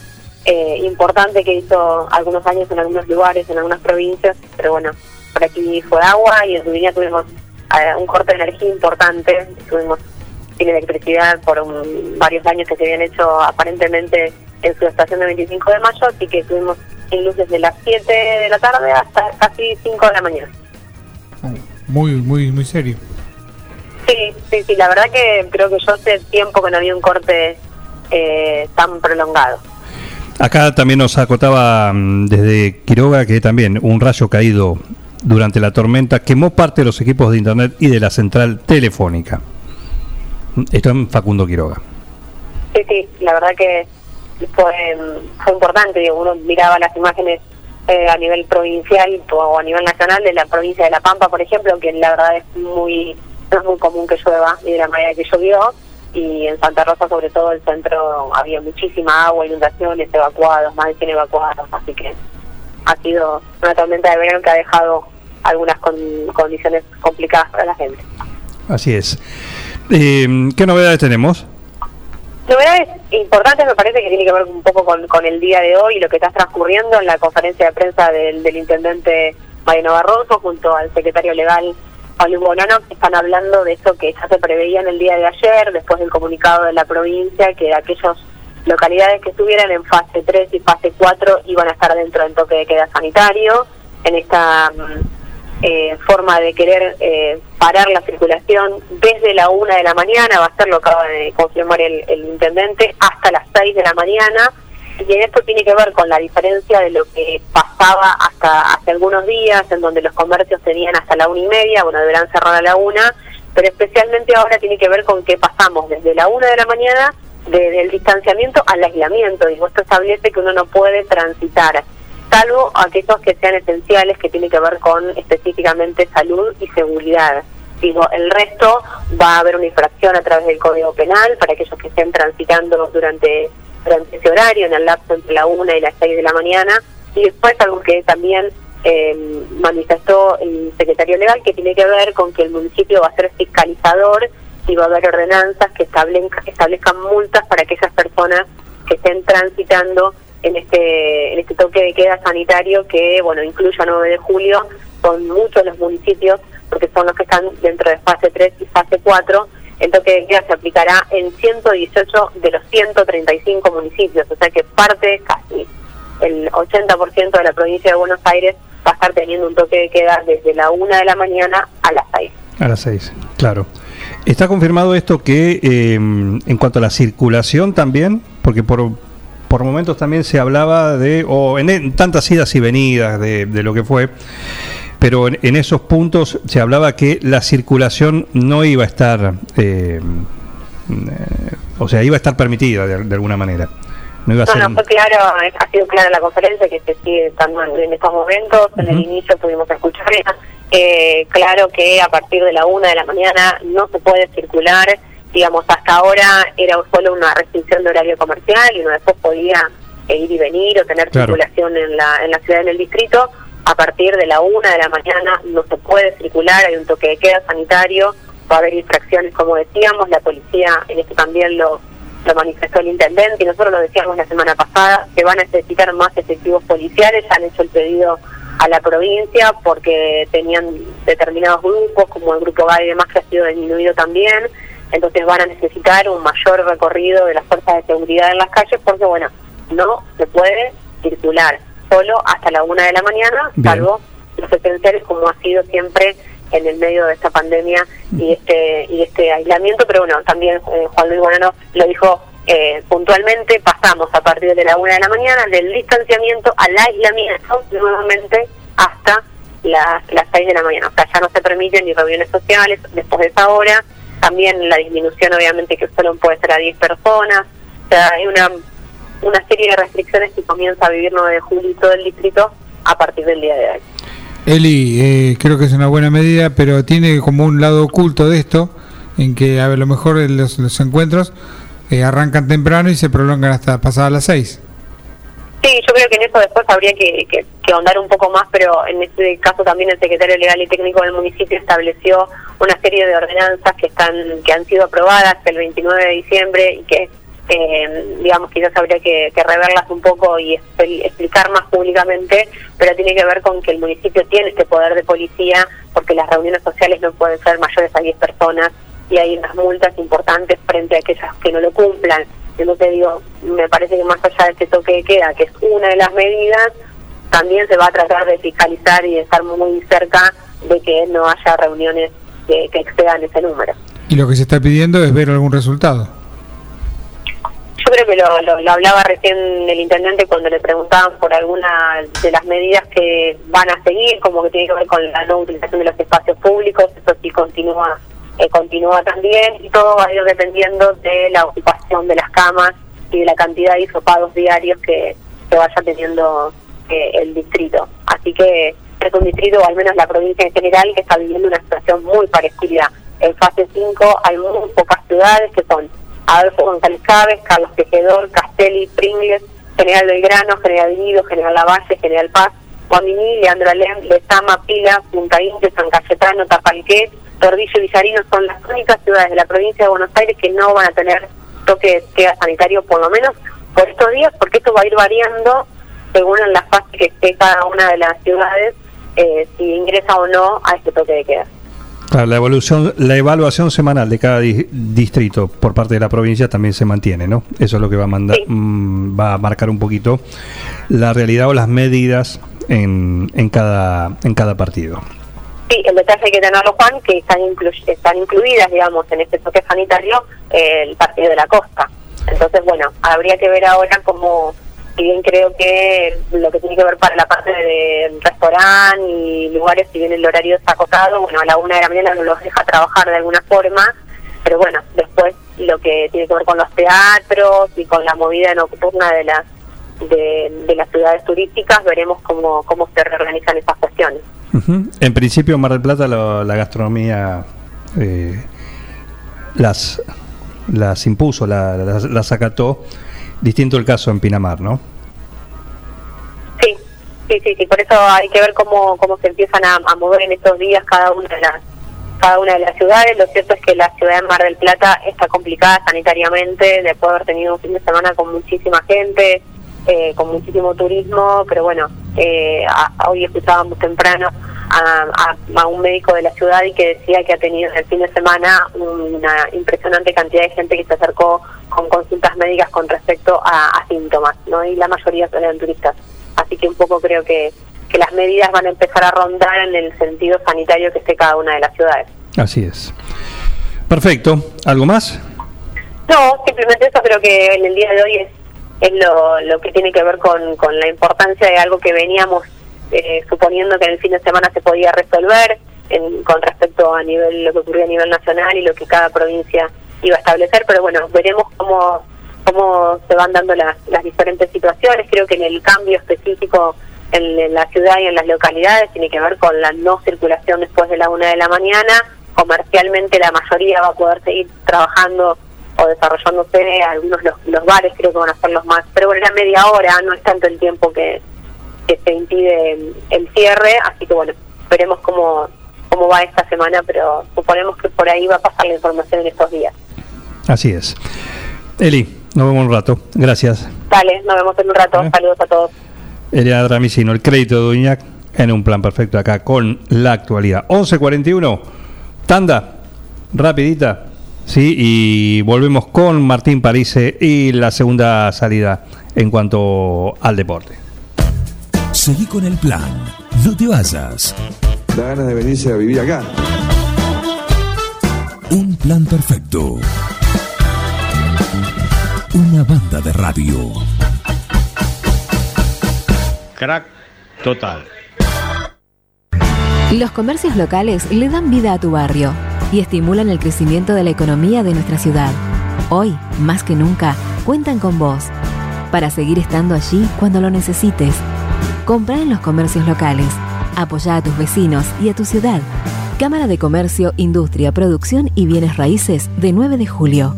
eh, importante que hizo algunos años en algunos lugares, en algunas provincias, pero bueno, por aquí fue agua y en Dubiña tuvimos eh, un corte de energía importante, estuvimos sin electricidad por un- varios años que se habían hecho aparentemente en su estación de 25 de mayo, así que estuvimos sin luz desde las 7 de la tarde hasta casi 5 de la mañana. Muy, muy, muy serio. Sí, sí, sí, la verdad que creo que yo hace tiempo que no había un corte eh, tan prolongado. Acá también nos acotaba mm, desde Quiroga que también un rayo caído durante la tormenta quemó parte de los equipos de internet y de la central telefónica. Esto en Facundo Quiroga. Sí, sí, la verdad que fue, fue importante. Digo, uno miraba las imágenes eh, a nivel provincial o a nivel nacional de la provincia de La Pampa, por ejemplo, que la verdad es muy no es muy común que llueva y de la manera que llovió. Y en Santa Rosa, sobre todo el centro, había muchísima agua, inundaciones, evacuados, más de 100 evacuados. Así que ha sido una tormenta de verano que ha dejado algunas con- condiciones complicadas para la gente. Así es. Eh, ¿Qué novedades tenemos? Novedades importantes me parece que tiene que ver un poco con, con el día de hoy y lo que está transcurriendo en la conferencia de prensa del, del intendente Mariano Barroso junto al secretario legal Bonano, que están hablando de eso que ya se preveía en el día de ayer, después del comunicado de la provincia, que aquellas localidades que estuvieran en fase 3 y fase 4 iban a estar dentro del toque de queda sanitario, en esta mm, eh, forma de querer eh, parar la circulación desde la una de la mañana, va a ser lo acaba de confirmar el, el intendente, hasta las 6 de la mañana. Y esto tiene que ver con la diferencia de lo que pasaba hasta hace algunos días, en donde los comercios tenían hasta la una y media, bueno, deberán cerrar a la una, pero especialmente ahora tiene que ver con que pasamos desde la una de la mañana, desde el distanciamiento al aislamiento. Digo, esto establece que uno no puede transitar salvo aquellos que sean esenciales, que tiene que ver con específicamente salud y seguridad. Digo, el resto va a haber una infracción a través del Código Penal para aquellos que estén transitando durante, durante ese horario, en el lapso entre la 1 y las 6 de la mañana. Y después algo que también eh, manifestó el secretario legal, que tiene que ver con que el municipio va a ser fiscalizador y va a haber ordenanzas que establezcan, establezcan multas para aquellas personas que estén transitando en este este toque de queda sanitario que bueno incluye a 9 de julio son muchos los municipios porque son los que están dentro de fase 3 y fase 4 el toque de queda se aplicará en 118 de los 135 municipios o sea que parte casi el 80% de la provincia de Buenos Aires va a estar teniendo un toque de queda desde la 1 de la mañana a las 6 A las 6, claro. ¿Está confirmado esto que eh, en cuanto a la circulación también? Porque por, por momentos también se hablaba de, o en, en tantas idas y venidas de, de lo que fue, pero en, en esos puntos se hablaba que la circulación no iba a estar, eh, o sea, iba a estar permitida de, de alguna manera. No iba a No, ser... no, fue claro, ha sido clara la conferencia que se sigue estando en, estos momentos. En el inicio pudimos escucharla. Eh, claro que a partir de la una de la mañana no se puede circular. Digamos, hasta ahora era solo una restricción de horario comercial y uno después podía eh, ir y venir o tener Claro. circulación en la, en la ciudad, en el distrito. A partir de la una de la mañana no se puede circular, hay un toque de queda sanitario, va a haber infracciones, como decíamos, la policía en esto también lo, lo manifestó el intendente y nosotros lo decíamos la semana pasada, que van a necesitar más efectivos policiales, han hecho el pedido a la provincia porque tenían determinados grupos, como el grupo GAI y demás, que ha sido disminuido también, entonces van a necesitar un mayor recorrido de las fuerzas de seguridad en las calles porque, bueno, no se puede circular solo hasta la una de la mañana, Bien. salvo los esenciales como ha sido siempre en el medio de esta pandemia y este y este aislamiento, pero bueno, también eh, Juan Luis Bonano lo dijo eh, puntualmente, pasamos a partir de la una de la mañana del distanciamiento al aislamiento nuevamente hasta las, las seis de la mañana. O sea, ya no se permiten ni reuniones sociales después de esa hora. También la disminución, obviamente, que solo puede ser a 10 personas. O sea, hay una, una serie de restricciones que comienza a vivir 9 de julio y todo el distrito a partir del día de hoy. Eli, eh, creo que es una buena medida, pero tiene como un lado oculto de esto, en que a lo mejor los, los encuentros eh, arrancan temprano y se prolongan hasta pasadas las seis. Sí, yo creo que en eso después habría que, que, que ahondar un poco más, pero en este caso también el secretario legal y técnico del municipio estableció una serie de ordenanzas que están que han sido aprobadas el 29 de diciembre y que, eh, digamos, quizás habría que, que reverlas un poco y expli- explicar más públicamente, pero tiene que ver con que el municipio tiene este poder de policía porque las reuniones sociales no pueden ser mayores a 10 personas y hay unas multas importantes frente a aquellas que no lo cumplan. Te digo, me parece que más allá de este toque de queda, que es una de las medidas, también se va a tratar de fiscalizar y de estar muy cerca de que no haya reuniones que excedan ese número. Y lo que se está pidiendo es ver algún resultado. Creo que lo, lo- hablaba recién el intendente cuando le preguntaban por alguna de las medidas que van a seguir, como que tiene que ver con la no utilización de los espacios públicos, eso sí continúa eh, continúa también, y todo va a ir dependiendo de la ocupación de las camas y de la cantidad de hisopados diarios que, que vaya teniendo eh, el distrito. Así que es un distrito, o al menos la provincia en general, que está viviendo una situación muy parecida. En fase 5 hay muy pocas ciudades que son Adolfo González Chávez, Carlos Tejedor, Castelli, Pringles, General Belgrano, General Guido, General Lavalle, General Paz, Guaminí, Leandro Alem, Lezama, Pila, Punta Indio, San Cayetano, Tapalqué, Tordillo y Villarino son las únicas ciudades de la provincia de Buenos Aires que no van a tener toque de queda sanitario, por lo menos por estos días, porque esto va a ir variando según la fase que esté cada una de las ciudades, eh, si ingresa o no a este toque de queda. Claro, la evolución, la evaluación semanal de cada di- distrito por parte de la provincia también se mantiene, ¿no? Eso es lo que va a mandar, mm, va a marcar un poquito la realidad o las medidas en, en cada en cada partido. Sí, el detalle hay que tenerlo, Juan, que están, inclu- están incluidas, digamos, en este toque sanitario eh, el partido de la costa. Entonces, bueno, habría que ver ahora cómo, si bien creo que lo que tiene que ver para la parte de restaurante y lugares, si bien el horario está acotado, bueno, a la una de la mañana no los deja trabajar de alguna forma, pero bueno, después lo que tiene que ver con los teatros y con la movida nocturna de las de, las ciudades turísticas, veremos cómo, cómo se reorganizan esas cuestiones. Ujú. En principio, Mar del Plata lo- la gastronomía eh, las las impuso, la- las, las acató. Distinto el caso en Pinamar, ¿no? Sí, sí, sí, sí, por eso hay que ver cómo, cómo se empiezan a, a mover en estos días cada una de las cada una de las ciudades. Lo cierto es que la ciudad de Mar del Plata está complicada sanitariamente, después de haber tenido un fin de semana con muchísima gente, eh, con muchísimo turismo, pero bueno, eh, a- hoy escuchábamos temprano a, a- a un médico de la ciudad y que decía que ha tenido en el fin de semana una impresionante cantidad de gente que se acercó con consultas médicas con respecto a, a síntomas, ¿no? Y la mayoría eran turistas. Así que un poco creo que, que las medidas van a empezar a rondar en el sentido sanitario que esté cada una de las ciudades. Así es. Perfecto. ¿Algo más? No, simplemente eso creo que en el día de hoy es, es lo, lo que tiene que ver con, con la importancia de algo que veníamos eh, suponiendo que en el fin de semana se podía resolver en- con respecto a nivel lo que ocurría a nivel nacional y lo que cada provincia iba a establecer, pero bueno, veremos cómo, cómo se van dando las, las diferentes situaciones. Creo que en el cambio específico en, en la ciudad y en las localidades tiene que ver con la no circulación después de la una de la mañana. Comercialmente la mayoría va a poder seguir trabajando o desarrollándose, algunos los, los bares creo que van a ser los más, pero bueno, era media hora, no es tanto el tiempo que, que se impide el, cierre, así que bueno, veremos cómo, cómo va esta semana, pero suponemos que por ahí va a pasar la información en estos días. Así es. Eli, nos vemos un rato. Gracias. Dale, nos vemos en un rato, saludos a todos. Eliana Dramicino, el crédito de Duñac en un plan perfecto acá con la actualidad. 11.41, tanda, rapidita, sí, y volvemos con Martín Parise y la segunda salida en cuanto al deporte. Seguí con el plan. No te vayas. Da ganas de venirse a vivir acá. Un plan perfecto. Una banda de radio. Crack total. Los comercios locales le dan vida a tu barrio y estimulan el crecimiento de la economía de nuestra ciudad. Hoy, más que nunca, cuentan con vos para seguir estando allí cuando lo necesites. Compra en los comercios locales. Apoya a tus vecinos y a tu ciudad. Cámara de Comercio, Industria, Producción y Bienes Raíces de 9 de julio.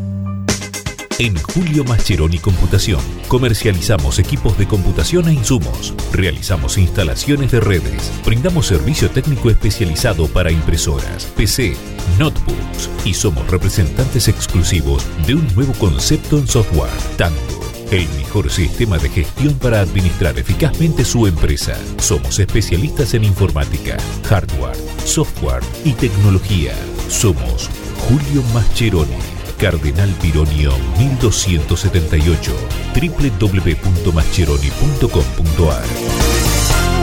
En Julio Mascheroni Computación comercializamos equipos de computación e insumos, realizamos instalaciones de redes, brindamos servicio técnico especializado para impresoras, PC, notebooks y somos representantes exclusivos de un nuevo concepto en software, Tango, el mejor sistema de gestión para administrar eficazmente su empresa. Somos especialistas en informática, hardware, software y tecnología. Somos Julio Mascheroni. Cardenal Pironio 1278 www.mascheroni.com.ar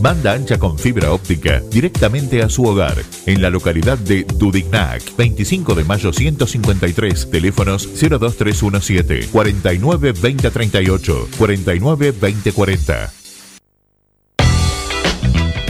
Banda ancha con fibra óptica directamente a su hogar en la localidad de Dudignac, 25 de mayo 153, teléfonos 02317 49 2038 49 2040.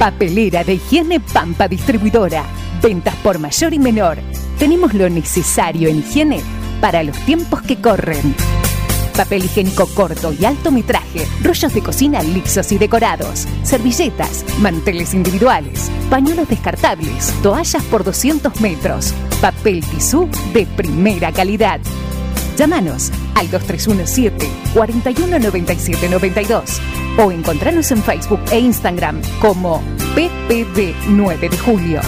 Papelera de higiene Pampa Distribuidora. Ventas por mayor y menor. Tenemos lo necesario en higiene para los tiempos que corren. Papel higiénico corto y alto metraje, rollos de cocina lisos y decorados, servilletas, manteles individuales, pañuelos descartables, toallas por 200 metros, papel tisú de primera calidad. Llámanos al 2317 419792 o encontranos en Facebook e Instagram como PPD 9 de Julio.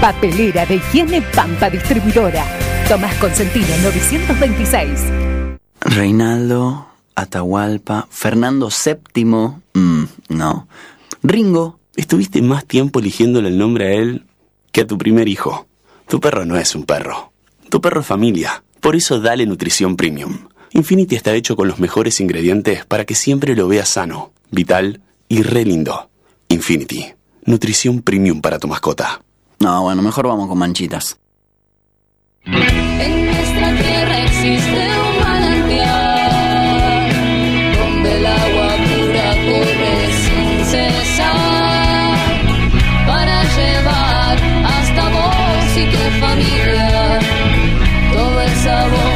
Papelera de higiene Pampa Distribuidora. Tomás Consentino 926. Reinaldo, Atahualpa, Fernando VII. Mm, no. Ringo. Estuviste más tiempo eligiéndole el nombre a él que a tu primer hijo. Tu perro no es un perro. Tu perro es familia. Por eso dale nutrición premium. Infinity está hecho con los mejores ingredientes para que siempre lo veas sano, vital y re lindo. Infinity. Nutrición premium para tu mascota. No, bueno, mejor vamos con manchitas. En nuestra tierra existe un manantial donde el agua pura corre sin cesar para llevar hasta vos y tu familia todo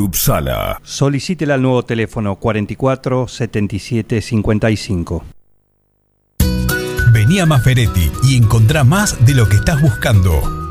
Upsala. Solicítela al nuevo teléfono 44 77 55. Vení a Maferetti y encontrá más de lo que estás buscando.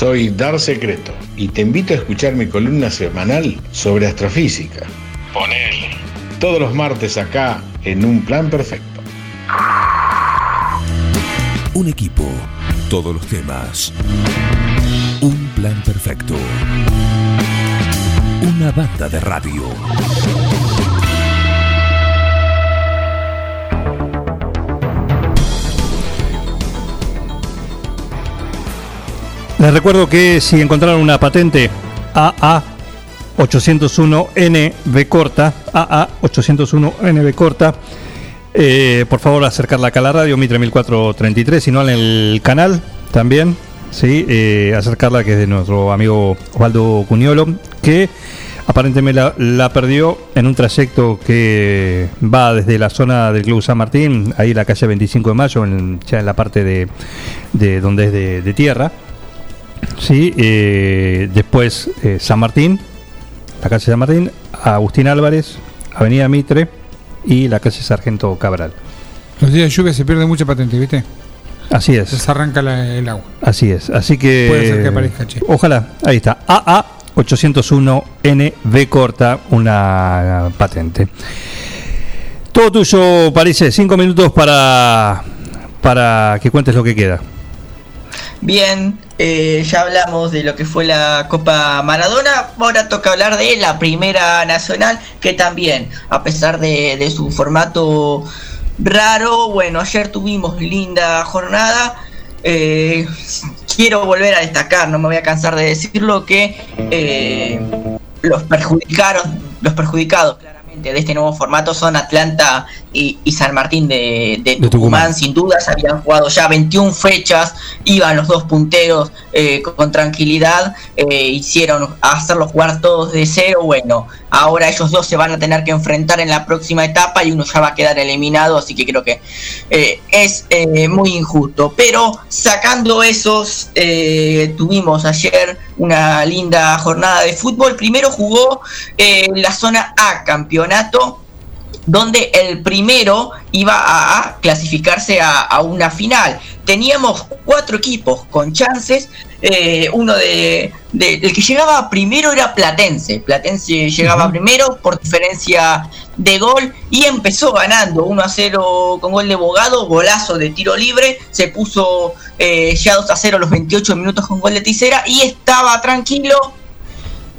Soy Dar Secreto y te invito a escuchar mi columna semanal sobre astrofísica. Ponele. Todos los martes acá en Un Plan Perfecto. Un equipo, todos los temas. Un plan perfecto. Una banda de radio. Les recuerdo que si encontraron una patente AA 801NB corta, AA 801NB corta, eh, por favor acercarla acá a la radio Mitre 1433, si no en el canal también, sí, eh, acercarla que es de nuestro amigo Osvaldo Cuñolo, que aparentemente la, perdió en un trayecto que va desde la zona del Club San Martín, ahí la calle 25 de Mayo, en- ya en la parte de, de donde es de tierra. Sí, eh, después eh, San Martín, la calle San Martín, Agustín Álvarez, Avenida Mitre y la calle Sargento Cabral. Los días de lluvia se pierde mucha patente, ¿viste? Así es. Se arranca la- el agua. Así es, así que. Puede ser que aparezca, che. Ojalá, ahí está. AA 801NB corta, una patente. Todo tuyo, parece. Cinco minutos para, para que cuentes lo que queda. Bien, eh, ya hablamos de lo que fue la Copa Maradona, ahora toca hablar de la Primera Nacional, que también, a pesar de, su formato raro, bueno, ayer tuvimos linda jornada. Eh, quiero volver a destacar, no me voy a cansar de decirlo, que eh, los perjudicaron, los perjudicados claramente de este nuevo formato son Atlanta y, y San Martín de, de Tucumán, Tucumán. sin dudas, habían jugado ya 21 fechas, iban los dos punteros eh, con tranquilidad, eh, hicieron hacerlos jugar todos de cero, bueno, ahora ellos dos se van a tener que enfrentar en la próxima etapa y uno ya va a quedar eliminado, así que creo que eh, es eh, muy injusto. Pero sacando esos, eh, tuvimos ayer una linda jornada de fútbol. Primero jugó la zona A, campeonato, donde el primero iba a, clasificarse a, a una final. Teníamos cuatro equipos con chances. eh, uno de, de- El que llegaba primero era Platense. Platense llegaba primero por diferencia de gol y empezó ganando 1 a 0 con gol de Bogado, golazo de tiro libre. Se puso eh, ya 2 a 0 los 28 minutos con gol de Ticera y estaba tranquilo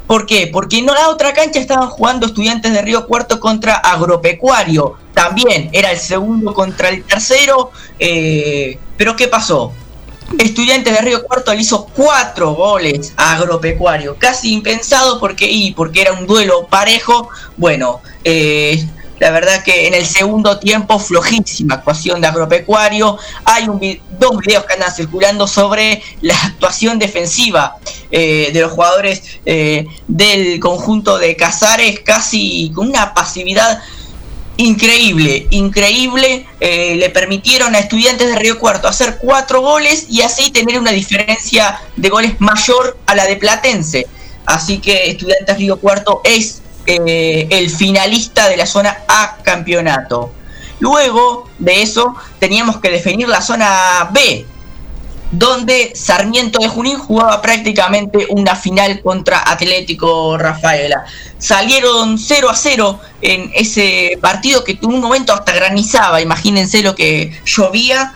¿Por qué? Porque en la otra cancha estaban jugando estudiantes de Río Cuarto contra Agropecuario. También era el segundo contra el tercero. eh, pero ¿qué pasó? Estudiantes de Río Cuarto le hizo cuatro goles a Agropecuario. Casi impensado porque, y porque era un duelo parejo. Bueno, eh, la verdad que en el segundo tiempo, flojísima actuación de Agropecuario. Hay un dos videos que andan circulando sobre la actuación defensiva eh, de los jugadores eh, del conjunto de Casares, casi con una pasividad increíble, increíble. eh, le permitieron a estudiantes de Río Cuarto hacer cuatro goles y así tener una diferencia de goles mayor a la de Platense. Así que Estudiantes Río Cuarto es eh, el finalista de la zona A campeonato. Luego de eso teníamos que definir la zona B, donde Sarmiento de Junín jugaba prácticamente una final contra Atlético Rafaela. Salieron 0 a 0 en ese partido que tuvo un momento hasta granizaba, imagínense lo que llovía.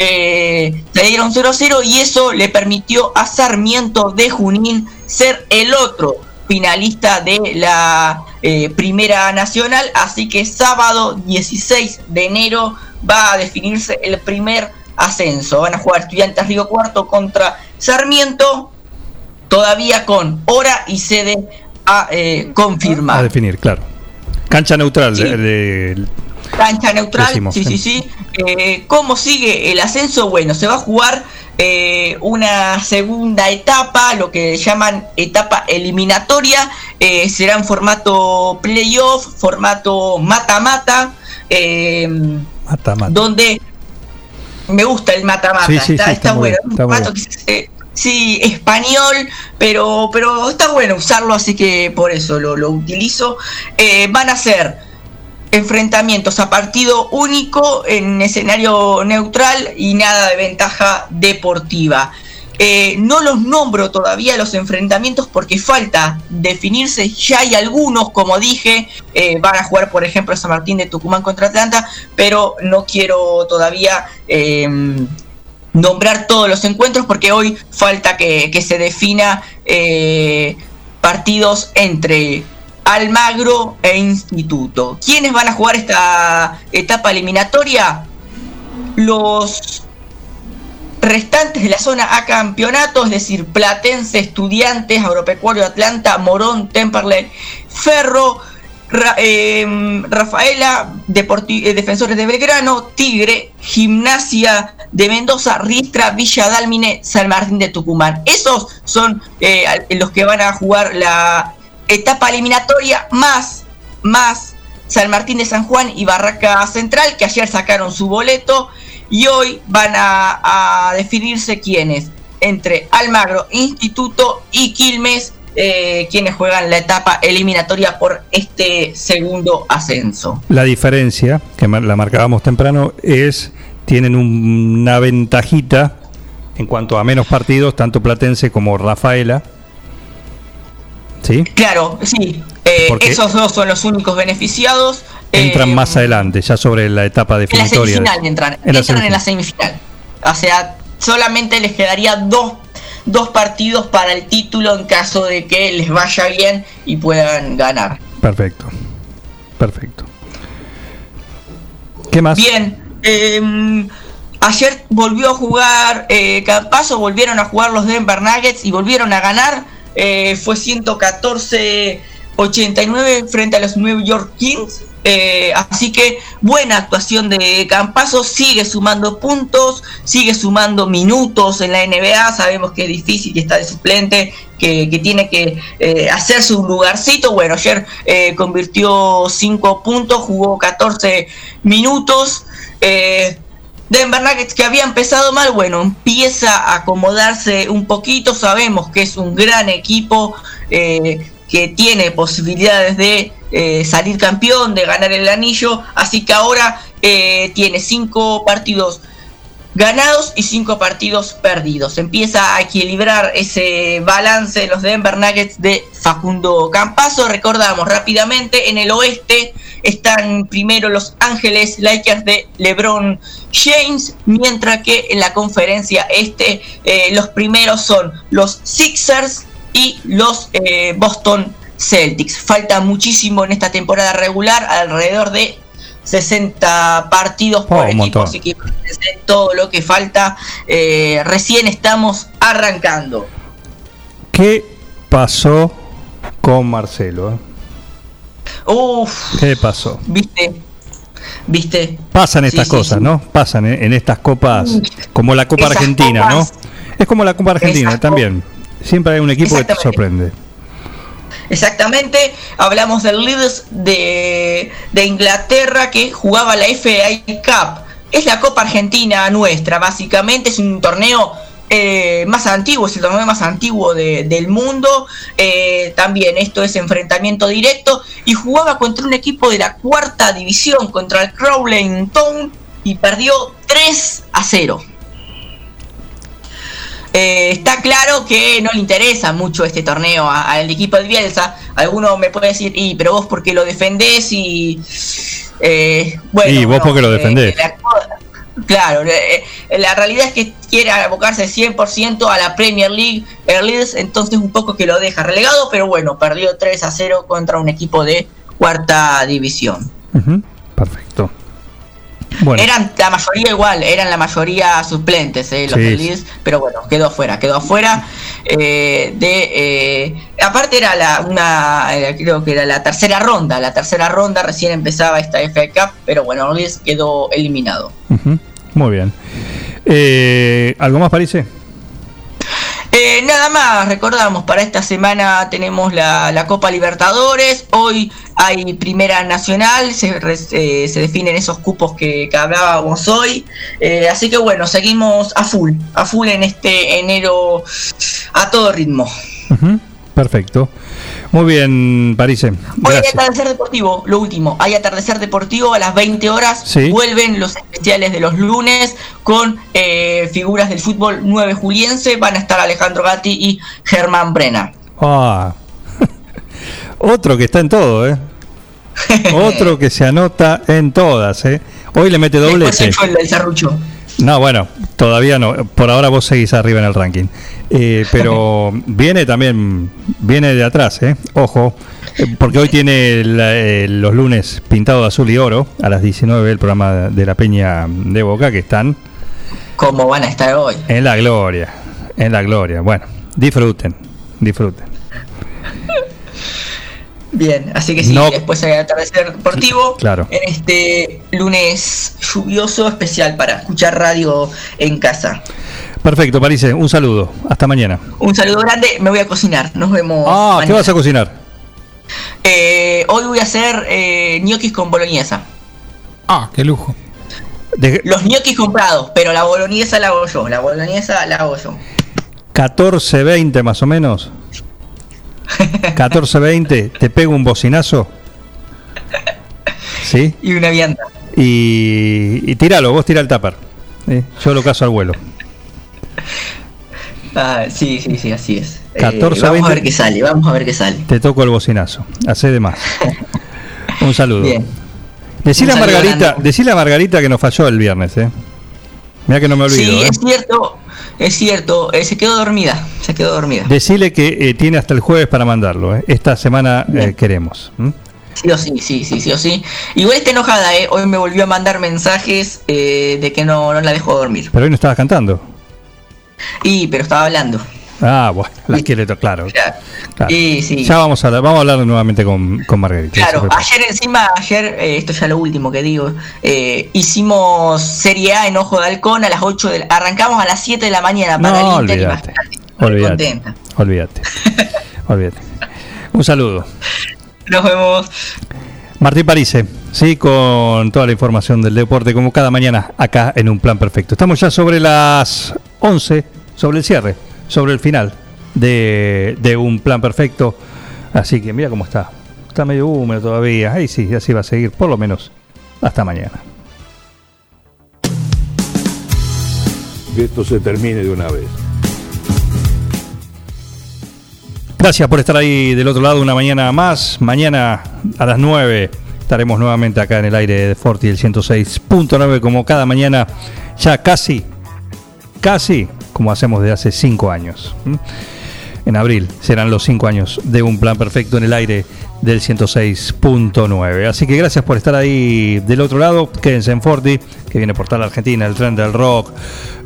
Eh, salieron 0 a 0 y eso le permitió a Sarmiento de Junín ser el otro finalista de la eh, Primera Nacional. Así que sábado 16 de enero va a definirse el primer ascenso. Van a jugar Estudiantes Río Cuarto contra Sarmiento, todavía con hora y sede a eh, A confirmar. definir, claro. Cancha neutral. de- de- Cancha neutral, Decimos, sí, sí, sí. sí. Eh, ¿Cómo sigue el ascenso? Bueno, se va a jugar eh, una segunda etapa, lo que llaman etapa eliminatoria. eh, será en formato playoff, formato mata-mata. eh, mata, mata. donde me gusta el mata-mata, Sí, sí, está, sí, está bueno. bien, Un está formato que sí, español, pero, pero está bueno usarlo, así que por eso lo, lo utilizo. Van a ser enfrentamientos a partido único en escenario neutral y nada de ventaja deportiva. Eh, no los nombro todavía los enfrentamientos porque falta definirse. Ya hay algunos, como dije, eh, van a jugar, por ejemplo, San Martín de Tucumán contra Atlanta, pero no quiero todavía eh, nombrar todos los encuentros porque hoy falta que, que se defina eh, partidos entre Almagro e Instituto. ¿Quiénes van a jugar esta etapa eliminatoria? Los restantes de la zona A campeonato, es decir, Platense, Estudiantes, Agropecuario Atlanta, Morón, Temperley, Ferro, em, Rafaela, Deporti- eh, Defensores de Belgrano, Tigre, Gimnasia de Mendoza, Ristra, Villa Dálmine, San Martín de Tucumán. Esos son eh, los que van a jugar la etapa eliminatoria más, más San Martín de San Juan y Barraca Central, que ayer sacaron su boleto y hoy van a, definirse quiénes entre Almagro, Instituto y Quilmes, eh, quienes juegan la etapa eliminatoria por este segundo ascenso. La diferencia, que la marcábamos temprano, es tienen un- una ventajita en cuanto a menos partidos, tanto Platense como Rafaela. ¿Sí? Claro, sí, eh, esos dos son los únicos beneficiados. Entran eh, más adelante, ya sobre la etapa En la definitoria. semifinal entran, En la entran en la semifinal. O sea, solamente les quedaría dos, dos partidos para el título en caso de que les vaya bien y puedan ganar. Perfecto. Perfecto. ¿Qué más? Bien. em, ayer volvió a jugar eh, Campazo, volvieron a jugar los Denver Nuggets y volvieron a ganar. Eh, fue 114-89 frente a los New York Kings. Eh, así que buena actuación de Campazo, sigue sumando puntos, sigue sumando minutos en la NBA. Sabemos que es difícil, que está de suplente, que, que tiene que eh, hacerse un lugarcito. Bueno, ayer eh, convirtió 5 puntos, jugó 14 minutos. Denver Nuggets que había empezado mal, bueno, empieza a acomodarse un poquito. Sabemos que es un gran equipo eh, que tiene posibilidades de eh, salir campeón, de ganar el anillo. Así que ahora eh, tiene cinco partidos ganados y cinco partidos perdidos. Empieza a equilibrar ese balance de los Denver Nuggets de Facundo Campazo. Recordamos rápidamente, en el oeste están primero los Ángeles Lakers de LeBron James, mientras que en la conferencia este eh, los primeros son los Sixers y los eh, Boston Celtics. Falta muchísimo en esta temporada regular, alrededor de 60 partidos por Oh, un equipo, montón. así que todo lo que falta. Eh, recién estamos arrancando. ¿Qué pasó con Marcelo? eh? Uf, ¿Qué pasó? viste, viste. Pasan estas sí, cosas, sí. ¿no? Pasan en, en estas copas, como la Copa Esas Argentina, copas- ¿no? Es como la Copa Argentina también. Siempre hay un equipo que te sorprende. Exactamente, hablamos del Leeds de, Inglaterra que jugaba la FA Cup. Es la Copa Argentina nuestra, básicamente es un torneo eh, más antiguo, es el torneo más antiguo de- del mundo. Eh, también esto es enfrentamiento directo y jugaba contra un equipo de la cuarta división, contra el Crowley Town y perdió 3 a 0. Eh, está claro que no le interesa mucho este torneo al equipo de Bielsa. Alguno me puede decir, y pero vos porque lo defendés y eh, bueno. Y vos no, porque lo eh, defendés. la- claro, eh, la realidad es que quiere abocarse 100% a la Premier League, el Leeds, entonces un poco que lo deja relegado, pero bueno, perdió 3 a 0 contra un equipo de cuarta división. Perfecto. Bueno, Eran la mayoría igual, eran la mayoría suplentes, eh, los Sí, pero bueno, quedó afuera, quedó afuera eh, de... eh, aparte era la, una, creo que era la tercera ronda, la tercera ronda recién empezaba esta FA Cup, pero bueno, Leeds quedó eliminado. muy bien. ¿Algo más, parece? Eh, nada más, recordamos, para esta semana tenemos la, la Copa Libertadores, hoy hay Primera Nacional, se, re- eh, se definen esos cupos que, que hablábamos hoy, Eh, así que bueno, seguimos a full, a full en este enero a todo ritmo. Perfecto. Muy bien, París. Hoy hay atardecer deportivo, lo último, hay atardecer deportivo a las 20 horas, Sí. vuelven los especiales de los lunes con eh, figuras del fútbol 9 juliense, van a estar Alejandro Gatti y Germán Brena. Ah. (laughs) Otro que está en todo, ¿eh? (laughs) Otro que se anota en todas, ¿eh? Hoy le mete doblete. el del. No, bueno, todavía no. Por ahora vos seguís arriba en el ranking. Eh, pero (laughs) viene también, viene de atrás, ¿eh? Ojo, porque hoy tiene la- eh, los lunes pintado de azul y oro a las 19 el programa de la Peña de Boca que están ¿Cómo van a estar hoy? en la gloria, en la gloria. Bueno, disfruten, disfruten. (laughs) Bien, así que sí, No. después hay atardecer deportivo. Claro. En este lunes lluvioso especial para escuchar radio en casa. Perfecto, París, un saludo. Hasta mañana. Un saludo grande, me voy a cocinar. Nos vemos. Ah, ¿qué vas a cocinar? Eh, hoy voy a hacer eh, ñoquis con boloñesa. Ah, qué lujo. Los ñoquis comprados, pero la boloñesa la hago yo. La boloñesa la hago yo. 14, 20 más o menos. 14, 20, te pego un bocinazo. ¿Sí? Y una vianda. Y, y tíralo, vos tira el. ¿sí? Yo lo caso al vuelo. Ah, sí, sí, sí, así es. Eh, 14, vamos 20. a ver qué sale, vamos a ver qué sale. Te toco el bocinazo. Hacé de más. (laughs) Un saludo. Bien. Decile a Margarita, decile a Margarita que nos falló el viernes, ¿eh? Mira que no me olvido, Sí, ¿eh? es cierto. Es cierto, eh, se quedó dormida, se quedó dormida. Decile que eh, tiene hasta el jueves para mandarlo. ¿eh? Esta semana eh, queremos. ¿m? Sí o sí, sí, sí, sí o sí. Igual está enojada, ¿eh? Hoy me volvió a mandar mensajes eh, de que no, no la dejó dormir. Pero hoy no estabas cantando. Y, pero estaba hablando. Ah, bueno, la quiere, claro. claro. Sí. Ya vamos a vamos a hablar nuevamente con, con Margarita. Claro, ayer encima, ayer, eh, esto ya lo último que digo, eh, hicimos Serie A en Ojo de Halcón a las 8 de la- arrancamos a las 7 de la mañana para No, el Inter y olvídate. bastante Olvídate. contenta. Olvídate. (laughs) Olvídate. Un saludo. Nos vemos. Martín Parise, sí, con toda la información del deporte, como cada mañana, acá en un plan perfecto. Estamos ya sobre las 11, sobre el cierre, sobre el final de, de un plan perfecto. Así que mira cómo está. Está medio húmedo todavía. Ahí sí, así va a seguir, por lo menos hasta mañana. Que esto se termine de una vez. Gracias por estar ahí del otro lado una mañana más. Mañana a las 9 estaremos nuevamente acá en el aire de Forti el 106.9 como cada mañana, ya casi, casi como hacemos desde hace 5 años. En abril serán los 5 años de un plan perfecto en el aire del 106.9. Así que gracias por estar ahí del otro lado. Quédense en Forti, que viene por toda la Argentina, el tren del rock,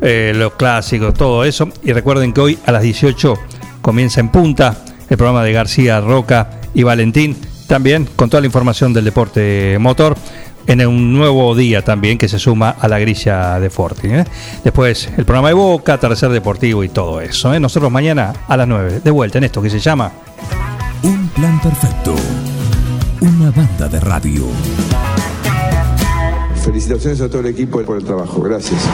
eh, los clásicos, todo eso. Y recuerden que hoy a las 18 comienza en punta el programa de García Roca y Valentín, también con toda la información del deporte motor, en un nuevo día también que se suma a la grilla de Forti. ¿eh? Después el programa de Boca, Tercer Deportivo y todo eso. ¿eh? Nosotros mañana a las 9, de vuelta en esto que se llama Un plan perfecto. Una banda de radio. Felicitaciones a todo el equipo por el trabajo. Gracias.